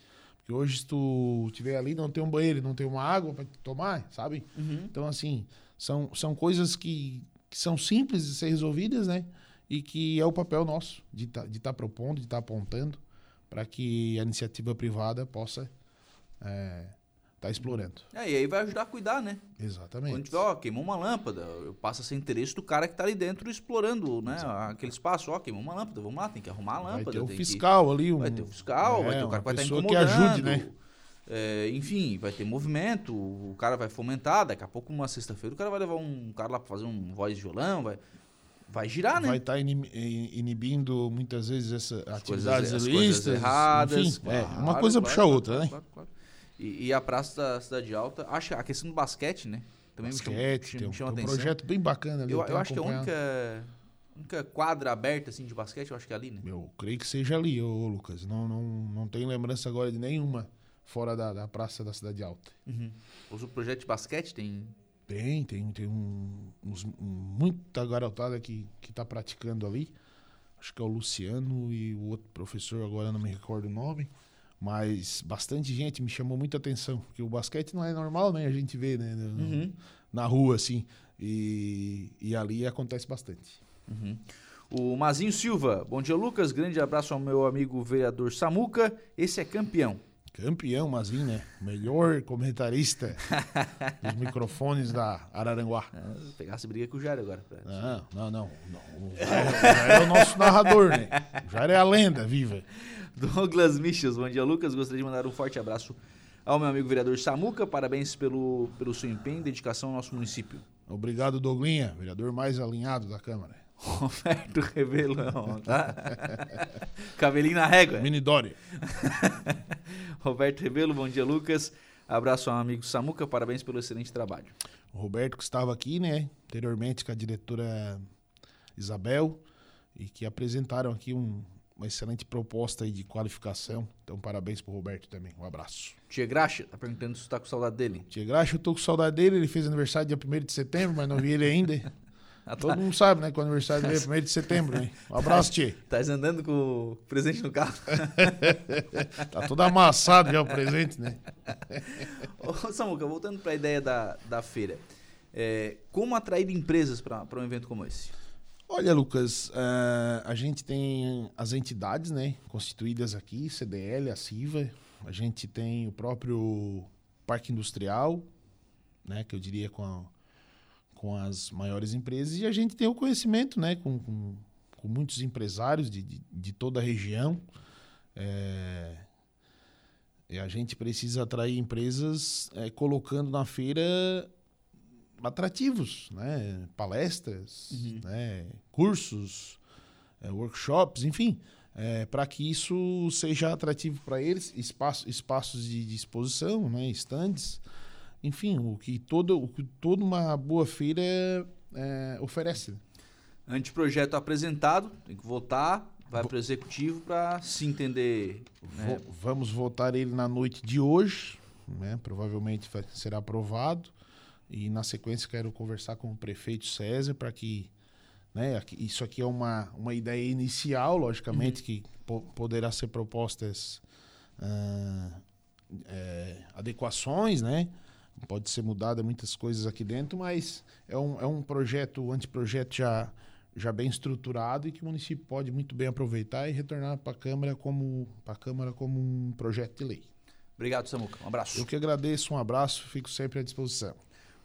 Porque hoje, se tu estiver ali, não tem um banheiro, não tem uma água para tomar, sabe? Uhum. Então, assim, são, são coisas que, que são simples de ser resolvidas, né? e que é o papel nosso de tá, estar tá propondo, de estar tá apontando para que a iniciativa privada possa é, tá explorando. É, e aí vai ajudar a cuidar, né? Exatamente. Quando tiver, ó, queimou uma lâmpada, passa a ser interesse do cara que está ali dentro explorando, né? Aquele espaço, ó, queimou uma lâmpada, vamos lá, tem que arrumar a lâmpada. Vai ter o fiscal que... ali. Um... Vai ter o fiscal, é, vai ter o cara que vai estar incomodando. que ajude, né? É, enfim, vai ter movimento, o cara vai fomentar, daqui a pouco, uma sexta-feira, o cara vai levar um cara lá para fazer um voz de violão, vai vai girar, né? Vai estar tá inibindo muitas vezes essas atividades coisas, ilícitas, erradas. Enfim, claro, é, uma coisa claro, puxa a outra, né? Claro, claro, e, e, a Praça da Cidade Alta, acho a questão do basquete, né? Também basquete, me chama, me chama tem um, projeto bem bacana ali. Eu, eu acho que é a única, única quadra aberta assim, de basquete, eu acho que é ali, né? Eu creio que seja ali, ô, Lucas. Não, não, não tenho lembrança agora de nenhuma fora da, da Praça da Cidade Alta. Uhum. O projeto de basquete tem tem, tem, tem um, uns, muita garotada que, que tá praticando ali. Acho que é o Luciano e o outro professor, agora não me recordo o nome. Mas bastante gente me chamou muita atenção. Porque o basquete não é normal, né? A gente vê, né? Uhum. Na rua, assim. E, e ali acontece bastante. Uhum. O Mazinho Silva. Bom dia, Lucas. Grande abraço ao meu amigo vereador Samuca. Esse é campeão. Campeão, Mazinho, né? Melhor comentarista dos microfones da Araranguá. Ah, pegasse briga com o Jair agora. Não, não, não. não. O Jair, é o nosso narrador, né? O Jair é a lenda viva. Douglas Michels, bom dia, Lucas. Gostaria de mandar um forte abraço ao meu amigo vereador Samuca. Parabéns pelo, pelo seu empenho e dedicação ao nosso município. Obrigado, Douglinha, vereador mais alinhado da Câmara. Roberto Rebelão, tá? Cabelinho na régua. Mini Dória. Roberto Rebelo, bom dia, Lucas. Abraço ao amigo Samuca, parabéns pelo excelente trabalho. O Roberto que estava aqui, né, anteriormente com a diretora Isabel, e que apresentaram aqui um, uma excelente proposta aí de qualificação. Então, parabéns pro Roberto também. Um abraço. Tia Graxa, tá perguntando se tu tá com saudade dele. Tia Graxa, eu tô com saudade dele. Ele fez aniversário dia 1 de setembro, mas não vi ele ainda. Ah, Todo tá. mundo sabe, né? Que o aniversário dele é 1 de setembro, né? Um abraço, Tchê. Tá andando com o presente no carro. tá todo amassado já o presente, né? Ô, Samuca, voltando para a ideia da, da feira. É, como atrair empresas para um evento como esse? Olha, Lucas, uh, a gente tem as entidades né, constituídas aqui, CDL, a CIVA, a gente tem o próprio Parque Industrial, né, que eu diria com a, com as maiores empresas e a gente tem o conhecimento né, com, com, com muitos empresários de, de, de, toda a região. É, e a gente precisa atrair empresas é, colocando na feira atrativos, né? palestras, uhum. né? cursos, é, workshops, enfim, é, para que isso seja atrativo para eles, espaço, espaços de, de exposição, né? estandes, enfim, o que, todo, o que toda uma boa feira é, oferece. Anteprojeto apresentado, tem que votar, vai para o executivo para se entender. Né? Vamos votar ele na noite de hoje, né? provavelmente vai, será aprovado. E na sequência quero conversar com o prefeito César para que. Né, isso aqui é uma, uma ideia inicial, logicamente, uhum. que po poderá ser propostas uh, é, adequações, né? pode ser mudada muitas coisas aqui dentro, mas é um, é um projeto, um anteprojeto já, já bem estruturado e que o município pode muito bem aproveitar e retornar para a Câmara como para a Câmara como um projeto de lei. Obrigado, Samuca. Um abraço. Eu que agradeço, um abraço, fico sempre à disposição.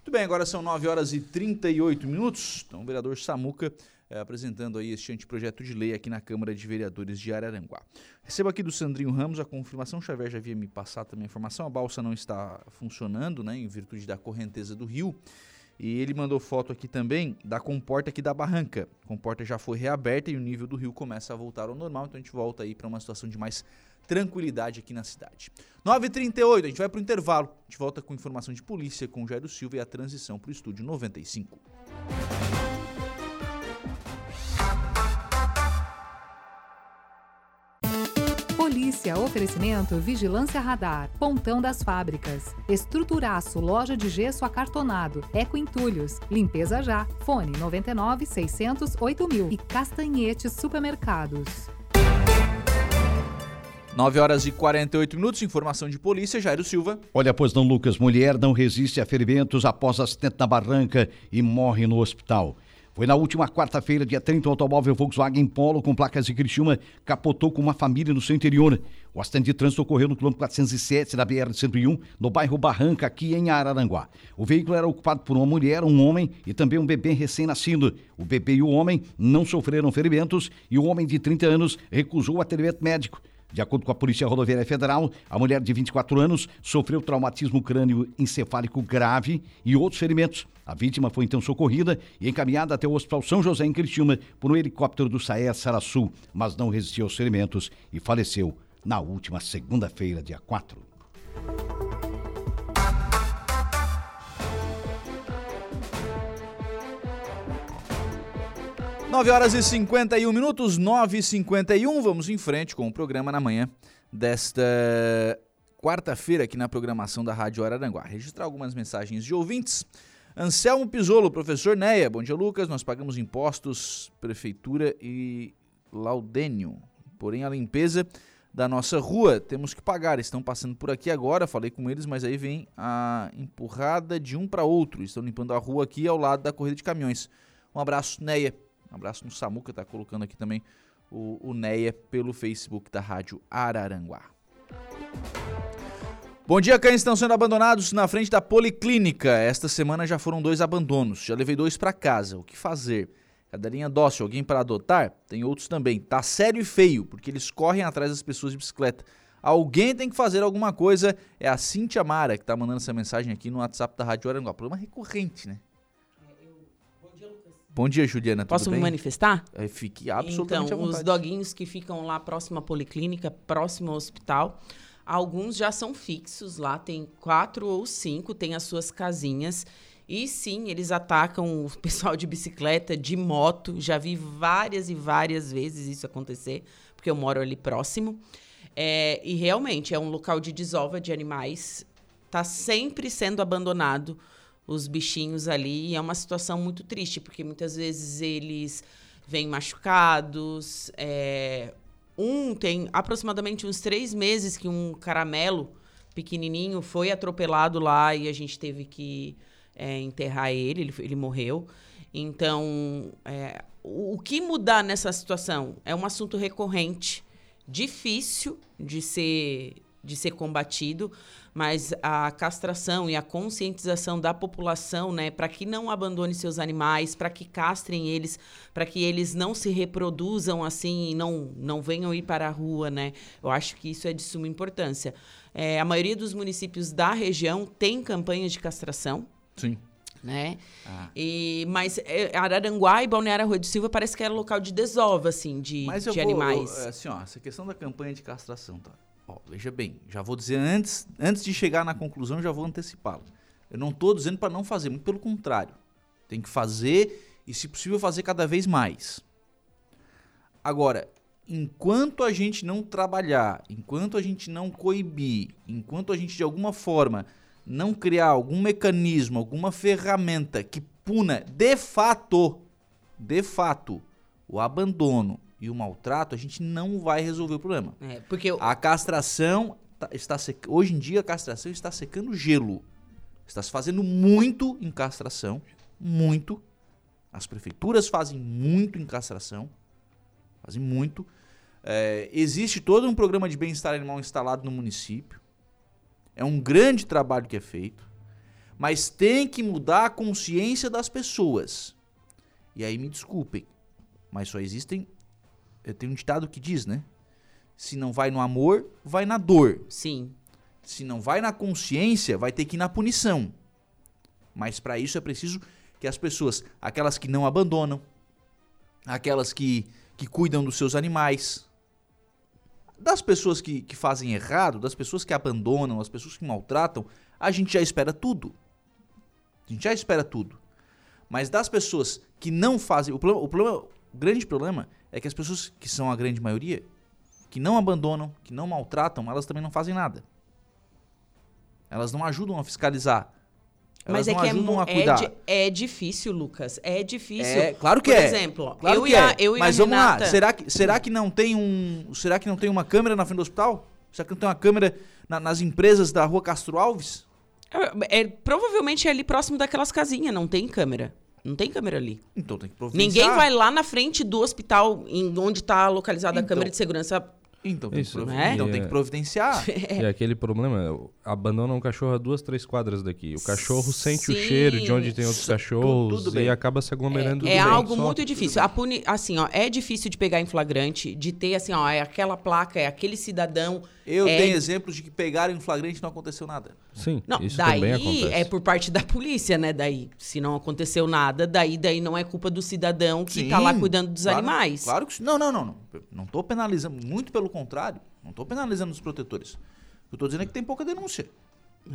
Muito bem, agora são 9 horas e 38 minutos. Então, o vereador Samuca é, apresentando aí este anteprojeto de lei aqui na Câmara de Vereadores de Araranguá. Recebo aqui do Sandrinho Ramos a confirmação, o Xavier já havia me passado também a informação, a balsa não está funcionando, né, em virtude da correnteza do rio, e ele mandou foto aqui também da comporta aqui da barranca. A comporta já foi reaberta e o nível do rio começa a voltar ao normal, então a gente volta aí para uma situação de mais tranquilidade aqui na cidade. 9h38, a gente vai para o intervalo. A gente volta com informação de polícia com Jairo Silva e a transição para o estúdio 95. Polícia, oferecimento Vigilância Radar, Pontão das Fábricas, Estruturaço, Loja de Gesso Acartonado, Eco Entulhos, Limpeza Já, Fone 99 600 8000 e Castanhetes Supermercados. 9 horas e 48 minutos, informação de polícia, Jairo Silva. Olha, pois não, Lucas, mulher não resiste a ferimentos após acidente na barranca e morre no hospital. Foi na última quarta-feira, dia 30, o automóvel Volkswagen Polo com placas de Criciúma capotou com uma família no seu interior. O acidente de trânsito ocorreu no quilômetro 407 da BR-101, no bairro Barranca, aqui em Araranguá. O veículo era ocupado por uma mulher, um homem e também um bebê recém-nascido. O bebê e o homem não sofreram ferimentos e o homem de 30 anos recusou atendimento médico. De acordo com a Polícia Rodoviária Federal, a mulher de 24 anos sofreu traumatismo crânio encefálico grave e outros ferimentos. A vítima foi então socorrida e encaminhada até o Hospital São José em Criciúma por um helicóptero do Saer Saraçu, mas não resistiu aos ferimentos e faleceu na última segunda-feira, dia 4. 9 horas e 51 minutos, 9 e 51 Vamos em frente com o programa na manhã desta quarta-feira aqui na programação da Rádio Araranguá. Registrar algumas mensagens de ouvintes. Anselmo Pisolo, professor Neia. Bom dia, Lucas. Nós pagamos impostos, prefeitura e laudênio. Porém, a limpeza da nossa rua temos que pagar. Estão passando por aqui agora, falei com eles, mas aí vem a empurrada de um para outro. Estão limpando a rua aqui ao lado da corrida de caminhões. Um abraço, Neia. Um abraço no Samuca, tá colocando aqui também o, o Neia pelo Facebook da Rádio Araranguá. Bom dia, cães estão sendo abandonados na frente da Policlínica. Esta semana já foram dois abandonos. Já levei dois para casa. O que fazer? Cadelinha dócil, alguém para adotar? Tem outros também. Tá sério e feio, porque eles correm atrás das pessoas de bicicleta. Alguém tem que fazer alguma coisa. É a Cintia Mara que tá mandando essa mensagem aqui no WhatsApp da Rádio Aranguá. Problema recorrente, né? Bom dia, Juliana. Posso me manifestar? É, fique absolutamente então, os doguinhos que ficam lá próximo à policlínica, próximo ao hospital, alguns já são fixos lá, tem quatro ou cinco, tem as suas casinhas. E sim, eles atacam o pessoal de bicicleta, de moto. Já vi várias e várias vezes isso acontecer, porque eu moro ali próximo. É, e realmente é um local de desova de animais. Está sempre sendo abandonado os bichinhos ali. E é uma situação muito triste, porque muitas vezes eles vêm machucados. É... Um tem aproximadamente uns três meses que um caramelo pequenininho foi atropelado lá e a gente teve que é, enterrar ele, ele, ele morreu. Então, é, o, o que mudar nessa situação é um assunto recorrente, difícil de ser, de ser combatido, mas a castração e a conscientização da população, né, para que não abandone seus animais, para que castrem eles, para que eles não se reproduzam assim e não, não venham ir para a rua, né? Eu acho que isso é de suma importância. É, a maioria dos municípios da região tem campanhas de castração. Sim. Né? Ah. E, mas é, Araranguá e Balneário Rua de Silva parece que era local de desova, assim, de, mas de vou, animais. Eu, assim, ó, essa questão da campanha de castração, tá? Ó, veja bem, já vou dizer antes, antes de chegar na conclusão, já vou antecipá-la. Eu não estou dizendo para não fazer, muito pelo contrário. Tem que fazer e, se possível, fazer cada vez mais. Agora, enquanto a gente não trabalhar, enquanto a gente não coibir, enquanto a gente de alguma forma não criar algum mecanismo, alguma ferramenta que puna de fato, de fato, o abandono, e o maltrato, a gente não vai resolver o problema. É, porque eu... a castração tá, está sec... hoje em dia a castração está secando gelo. Está se fazendo muito em castração, muito. As prefeituras fazem muito em castração, fazem muito. É, existe todo um programa de bem-estar animal instalado no município. É um grande trabalho que é feito, mas tem que mudar a consciência das pessoas. E aí me desculpem, Mas só existem. Tenho um ditado que diz, né? Se não vai no amor, vai na dor. Sim. Se não vai na consciência, vai ter que ir na punição. Mas para isso é preciso que as pessoas, aquelas que não abandonam, aquelas que, que cuidam dos seus animais, das pessoas que, que fazem errado, das pessoas que abandonam, das pessoas que maltratam, a gente já espera tudo. A gente já espera tudo. Mas das pessoas que não fazem. O, problema, o, problema, o grande problema é que as pessoas que são a grande maioria, que não abandonam, que não maltratam, elas também não fazem nada. Elas não ajudam a fiscalizar. Elas Mas é não que é, a é, cuidar. di- é difícil, Lucas. É difícil. É, claro que Por é. exemplo, claro eu, e a, é. eu e Mas vamos Renata... lá, será que, será que não tem um. Será que não tem uma câmera na frente do hospital? Será que não tem uma câmera na- nas empresas da rua Castro Alves? É, é- provavelmente é ali próximo daquelas casinhas, não tem câmera. Não tem câmera ali. Então tem que providenciar. Ninguém vai lá na frente do hospital, em onde está localizada a Então. câmera de segurança. Então tem, Isso, que, provi- né? então tem que providenciar. E aquele problema, abandona um cachorro a duas, três quadras daqui. O cachorro sente o Sim. cheiro de onde tem outros cachorros tudo bem. e acaba se aglomerando. É tudo algo só. muito difícil. A puni... Assim, ó, é difícil de pegar em flagrante, de ter assim, ó, é aquela placa, é aquele cidadão. Eu é... tenho exemplos de que pegaram em flagrante e não aconteceu nada. Sim, Não, isso daí também acontece. é por parte da polícia, né? Daí, se não aconteceu nada, daí, daí não é culpa do cidadão que Sim, tá lá cuidando dos claro- animais. Claro que sim. Não, não, não, não. Não tô penalizando, muito pelo contrário. Não tô penalizando os protetores. O que eu tô dizendo é que tem pouca denúncia.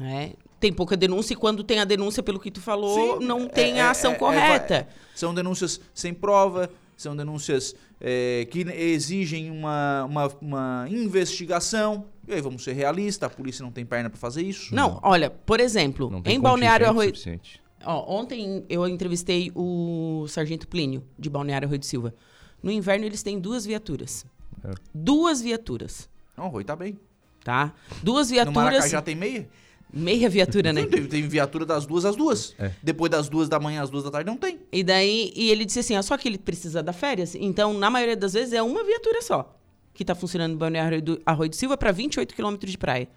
É, tem pouca denúncia e quando tem a denúncia, pelo que tu falou, Sim, não tem é- a ação é- é- correta. é- são denúncias sem prova, são denúncias é, que exigem uma, uma, uma investigação. E aí vamos ser realistas, a polícia não tem perna para fazer isso. Não, olha, por exemplo, Não tem em Balneário Arroio... suficiente. Ó, ontem eu entrevistei o Sargento Plínio, de Balneário Arroio de Silva. No inverno eles têm duas viaturas. É. Duas viaturas, Não, o Rui tá bem. tá? Duas No viaturas... Maracajá tem meia? Meia viatura, né? Tem, tem viatura das duas às duas. É. Depois das duas da manhã às duas da tarde não tem. E daí, e ele disse assim, ó, só que ele precisa dar férias. Então, na maioria das vezes, é uma viatura só que tá funcionando no Balneário do Arroio do Silva para 28 quilômetros de praia.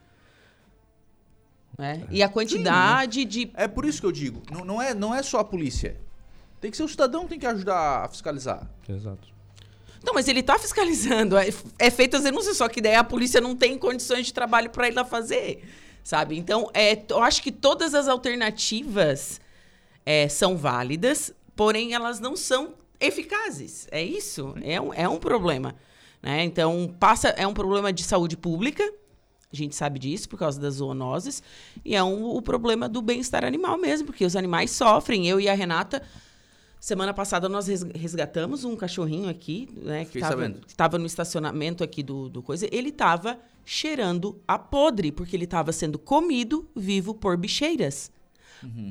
É, E a quantidade de... É por isso que eu digo, não, não, é, não é só a polícia. Tem que ser o cidadão que tem que ajudar a fiscalizar. Exato. Não, mas ele tá fiscalizando. É, é feito as denúncias, só que daí a polícia não tem condições de trabalho para ir lá fazer, sabe? Então, é, eu acho que todas as alternativas é, são válidas, porém elas não são eficazes. É isso. É um, é um problema. Né? Então, passa, é um problema de saúde pública. A gente sabe disso por causa das zoonoses. E é um, o problema do bem-estar animal mesmo, porque os animais sofrem. Eu e a Renata, semana passada, nós res- resgatamos um cachorrinho aqui, né? Que estava no estacionamento aqui do, do coisa. Ele estava cheirando a podre, porque ele estava sendo comido vivo por bicheiras.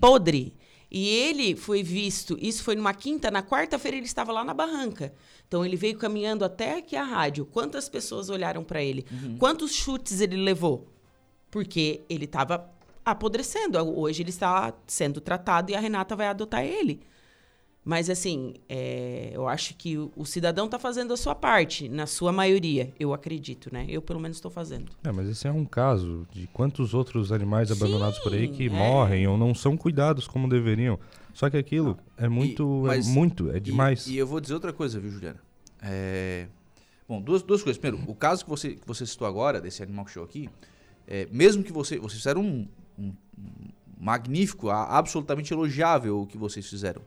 Podre. E ele foi visto, isso foi numa quinta, na quarta-feira ele estava lá na barranca. Então ele veio caminhando até aqui a rádio. Quantas pessoas olharam para ele? Quantos chutes ele levou? Porque ele estava apodrecendo. Hoje ele está sendo tratado e a Renata vai adotar ele. Mas, assim, é, eu acho que o, o cidadão está fazendo a sua parte, na sua maioria, eu acredito, né? Eu, pelo menos, estou fazendo. É, mas esse é um caso de quantos outros animais abandonados por aí que é. morrem ou não são cuidados como deveriam. Só que aquilo é muito, é mas- muito, é E- demais. E, eu vou dizer outra coisa, viu, Juliana? É... Bom, duas, duas coisas. Primeiro, o caso que você, que você citou agora, desse animal que chegou aqui, é, mesmo que você. Vocês fizeram um, um- magnífico, absolutamente elogiável o que vocês fizeram.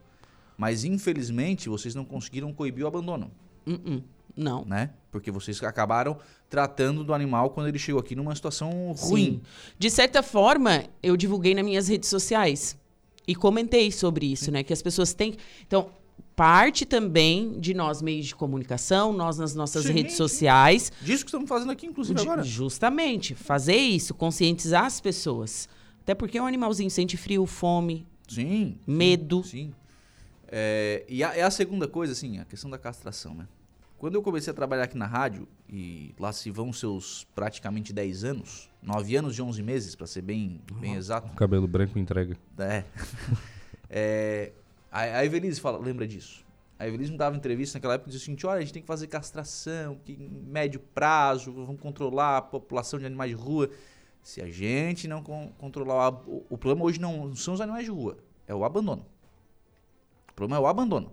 Mas, infelizmente, vocês não conseguiram coibir o abandono. Uh-uh, Não. Né? Porque vocês acabaram tratando do animal quando ele chegou aqui numa situação ruim. Sim. De certa forma, eu divulguei nas minhas redes sociais e comentei sobre isso, né? Que as pessoas têm. Então, parte também de nós, meios de comunicação, nós nas nossas Sim, redes sim. sociais. Disso que estamos fazendo aqui, inclusive, agora. Justamente, fazer isso, conscientizar as pessoas. Até porque um animalzinho sente frio, fome, Sim. medo. Sim. É, e a, é a segunda coisa, assim, a questão da castração, né? Quando eu comecei a trabalhar aqui na rádio, e lá se vão seus praticamente 10 anos, 9 anos e 11 meses, para ser bem, bem exato. O cabelo branco entrega. É. É, a, a Evelise fala, lembra disso. A Evelise me dava entrevista naquela época e dizia assim: olha, a gente tem que fazer castração, que em médio prazo, vamos controlar a população de animais de rua. Se a gente não con- controlar. O, o problema hoje não são os animais de rua, é o abandono. O problema é o abandono.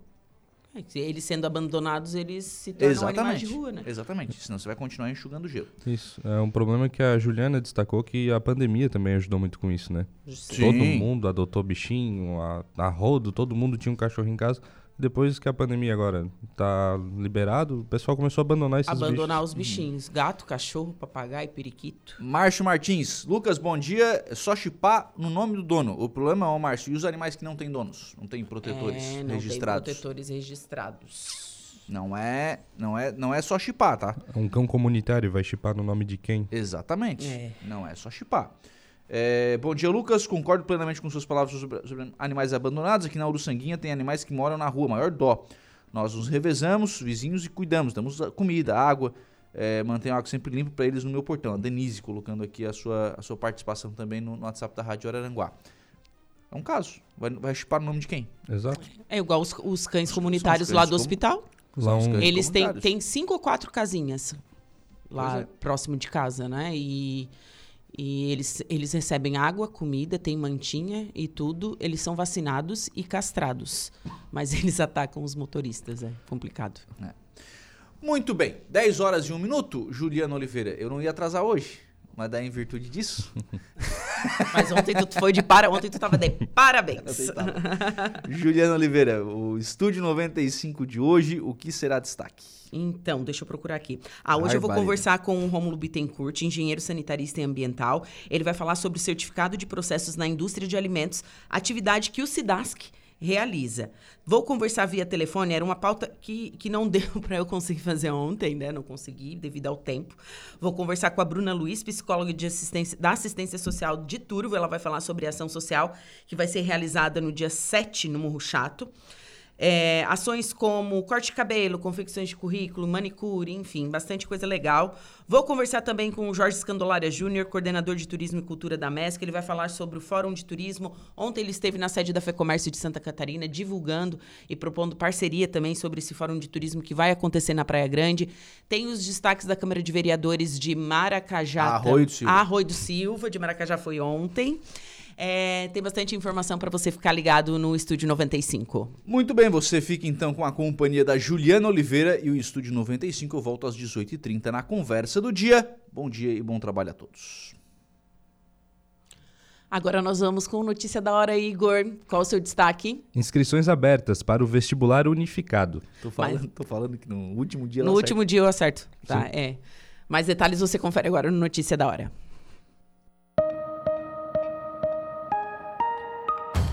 Eles sendo abandonados, eles se tornam Exatamente. animais de rua, né? Exatamente. Senão você vai continuar enxugando gelo. Isso. É um problema que a Juliana destacou que a pandemia também ajudou muito com isso, né? Sim. Todo mundo adotou bichinho, a, a rodo, todo mundo tinha um cachorro em casa. Depois que a pandemia agora tá liberado, o pessoal começou a abandonar esses Abandonar bichos. os bichinhos. Gato, cachorro, papagaio, periquito. Márcio Martins. Lucas, bom dia. É só chipar no nome do dono. O problema é, ó, Márcio, e os animais que não têm donos? Não têm protetores é, não registrados? Tem protetores registrados. Não é, não é, não é só chipar, tá? Um cão comunitário vai chipar no nome de quem? Exatamente. É. Não é só chipar. É, bom dia, Lucas. Concordo plenamente com suas palavras sobre, sobre animais abandonados. Aqui na Uruçanguinha tem animais que moram na rua, maior dó. Nós nos revezamos, vizinhos, e cuidamos. Damos a- comida, água, é, mantenho a água sempre limpa para eles no meu portão. A Denise colocando aqui a sua, a sua participação também no, no WhatsApp da Rádio Araranguá. É um caso. Vai, vai chipar no nome de quem? Exato. É igual os, os cães comunitários cães lá do comu- hospital. Lá um- Eles têm, têm cinco ou quatro casinhas lá é. próximo de casa, né? E, e eles, eles recebem água, comida, tem mantinha e tudo. Eles são vacinados e castrados. Mas eles atacam os motoristas, é complicado. Muito bem. 10 horas e 1 minuto. Juliana Oliveira, eu não ia atrasar hoje, mas daí em virtude disso. Mas ontem tu foi de para, ontem tu tava de parabéns. Juliana Oliveira, o Estúdio 95 de hoje, o que será destaque? Então, deixa eu procurar aqui. Ah, hoje eu vou conversar com o Rômulo Bittencourt, engenheiro sanitarista e ambiental. Ele vai falar sobre o certificado de processos na indústria de alimentos, atividade que o SIDASC realiza. Vou conversar via telefone, era uma pauta que, que não deu para eu conseguir fazer ontem, né? Não consegui devido ao tempo. Vou conversar com a Bruna Luiz, psicóloga de assistência, da assistência social de Turvo. Ela vai falar sobre a ação social que vai ser realizada no dia 7 no Morro Chato. É, ações como corte de cabelo, confecções de currículo, manicure, enfim, bastante coisa legal. Vou conversar também com o Jorge Escandolária Júnior, coordenador de Turismo e Cultura da MESC. Ele vai falar sobre o Fórum de Turismo. Ontem ele esteve na sede da FEComércio de Santa Catarina, divulgando e propondo parceria também sobre esse Fórum de Turismo que vai acontecer na Praia Grande. Tem os destaques da Câmara de Vereadores de Maracajá. Arroio do Silva. Arroio do Silva, de Maracajá foi ontem. É, tem bastante informação para você ficar ligado no Estúdio 95. Muito bem, você fica então com a companhia da Juliana Oliveira e o Estúdio 95 eu volto às 18h30 na conversa do dia. Bom dia e bom trabalho a todos. Agora nós vamos com notícia da hora, Igor. Qual o seu destaque? Inscrições abertas para o vestibular unificado. Tô falando, tô falando que no último dia no último dia eu acerto. Tá, é. Mais detalhes você confere agora no Notícia da Hora.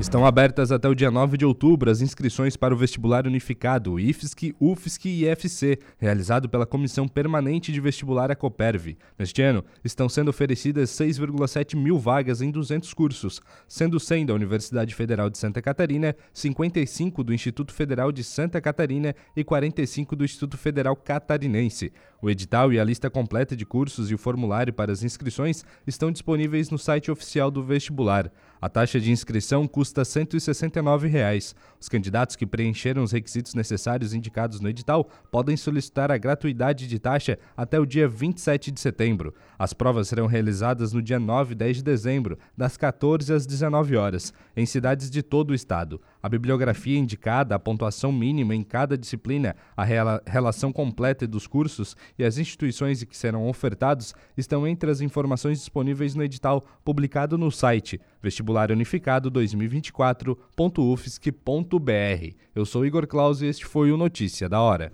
Estão abertas até o dia 9 de outubro as inscrições para o vestibular unificado IFSC, UFSC e IFC, realizado pela Comissão Permanente de Vestibular Acoperv. Neste ano, estão sendo oferecidas 6,7 mil vagas em 200 cursos, sendo 100 da Universidade Federal de Santa Catarina, 55 do Instituto Federal de Santa Catarina e 45 do Instituto Federal Catarinense. O edital e a lista completa de cursos e o formulário para as inscrições estão disponíveis no site oficial do vestibular. A taxa de inscrição custa 169 reais. Os candidatos que preencheram os requisitos necessários indicados no edital podem solicitar a gratuidade de taxa até o dia 27 de setembro. As provas serão realizadas no dia 9 e 10 de dezembro, das 14 às 19 horas, em cidades de todo o estado. A bibliografia indicada, a pontuação mínima em cada disciplina, a rela- relação completa dos cursos e as instituições que serão ofertados estão entre as informações disponíveis no edital publicado no site Vestibular Unificado 2024.ufsc.br. Eu sou Igor Claus e este foi o Notícia da Hora.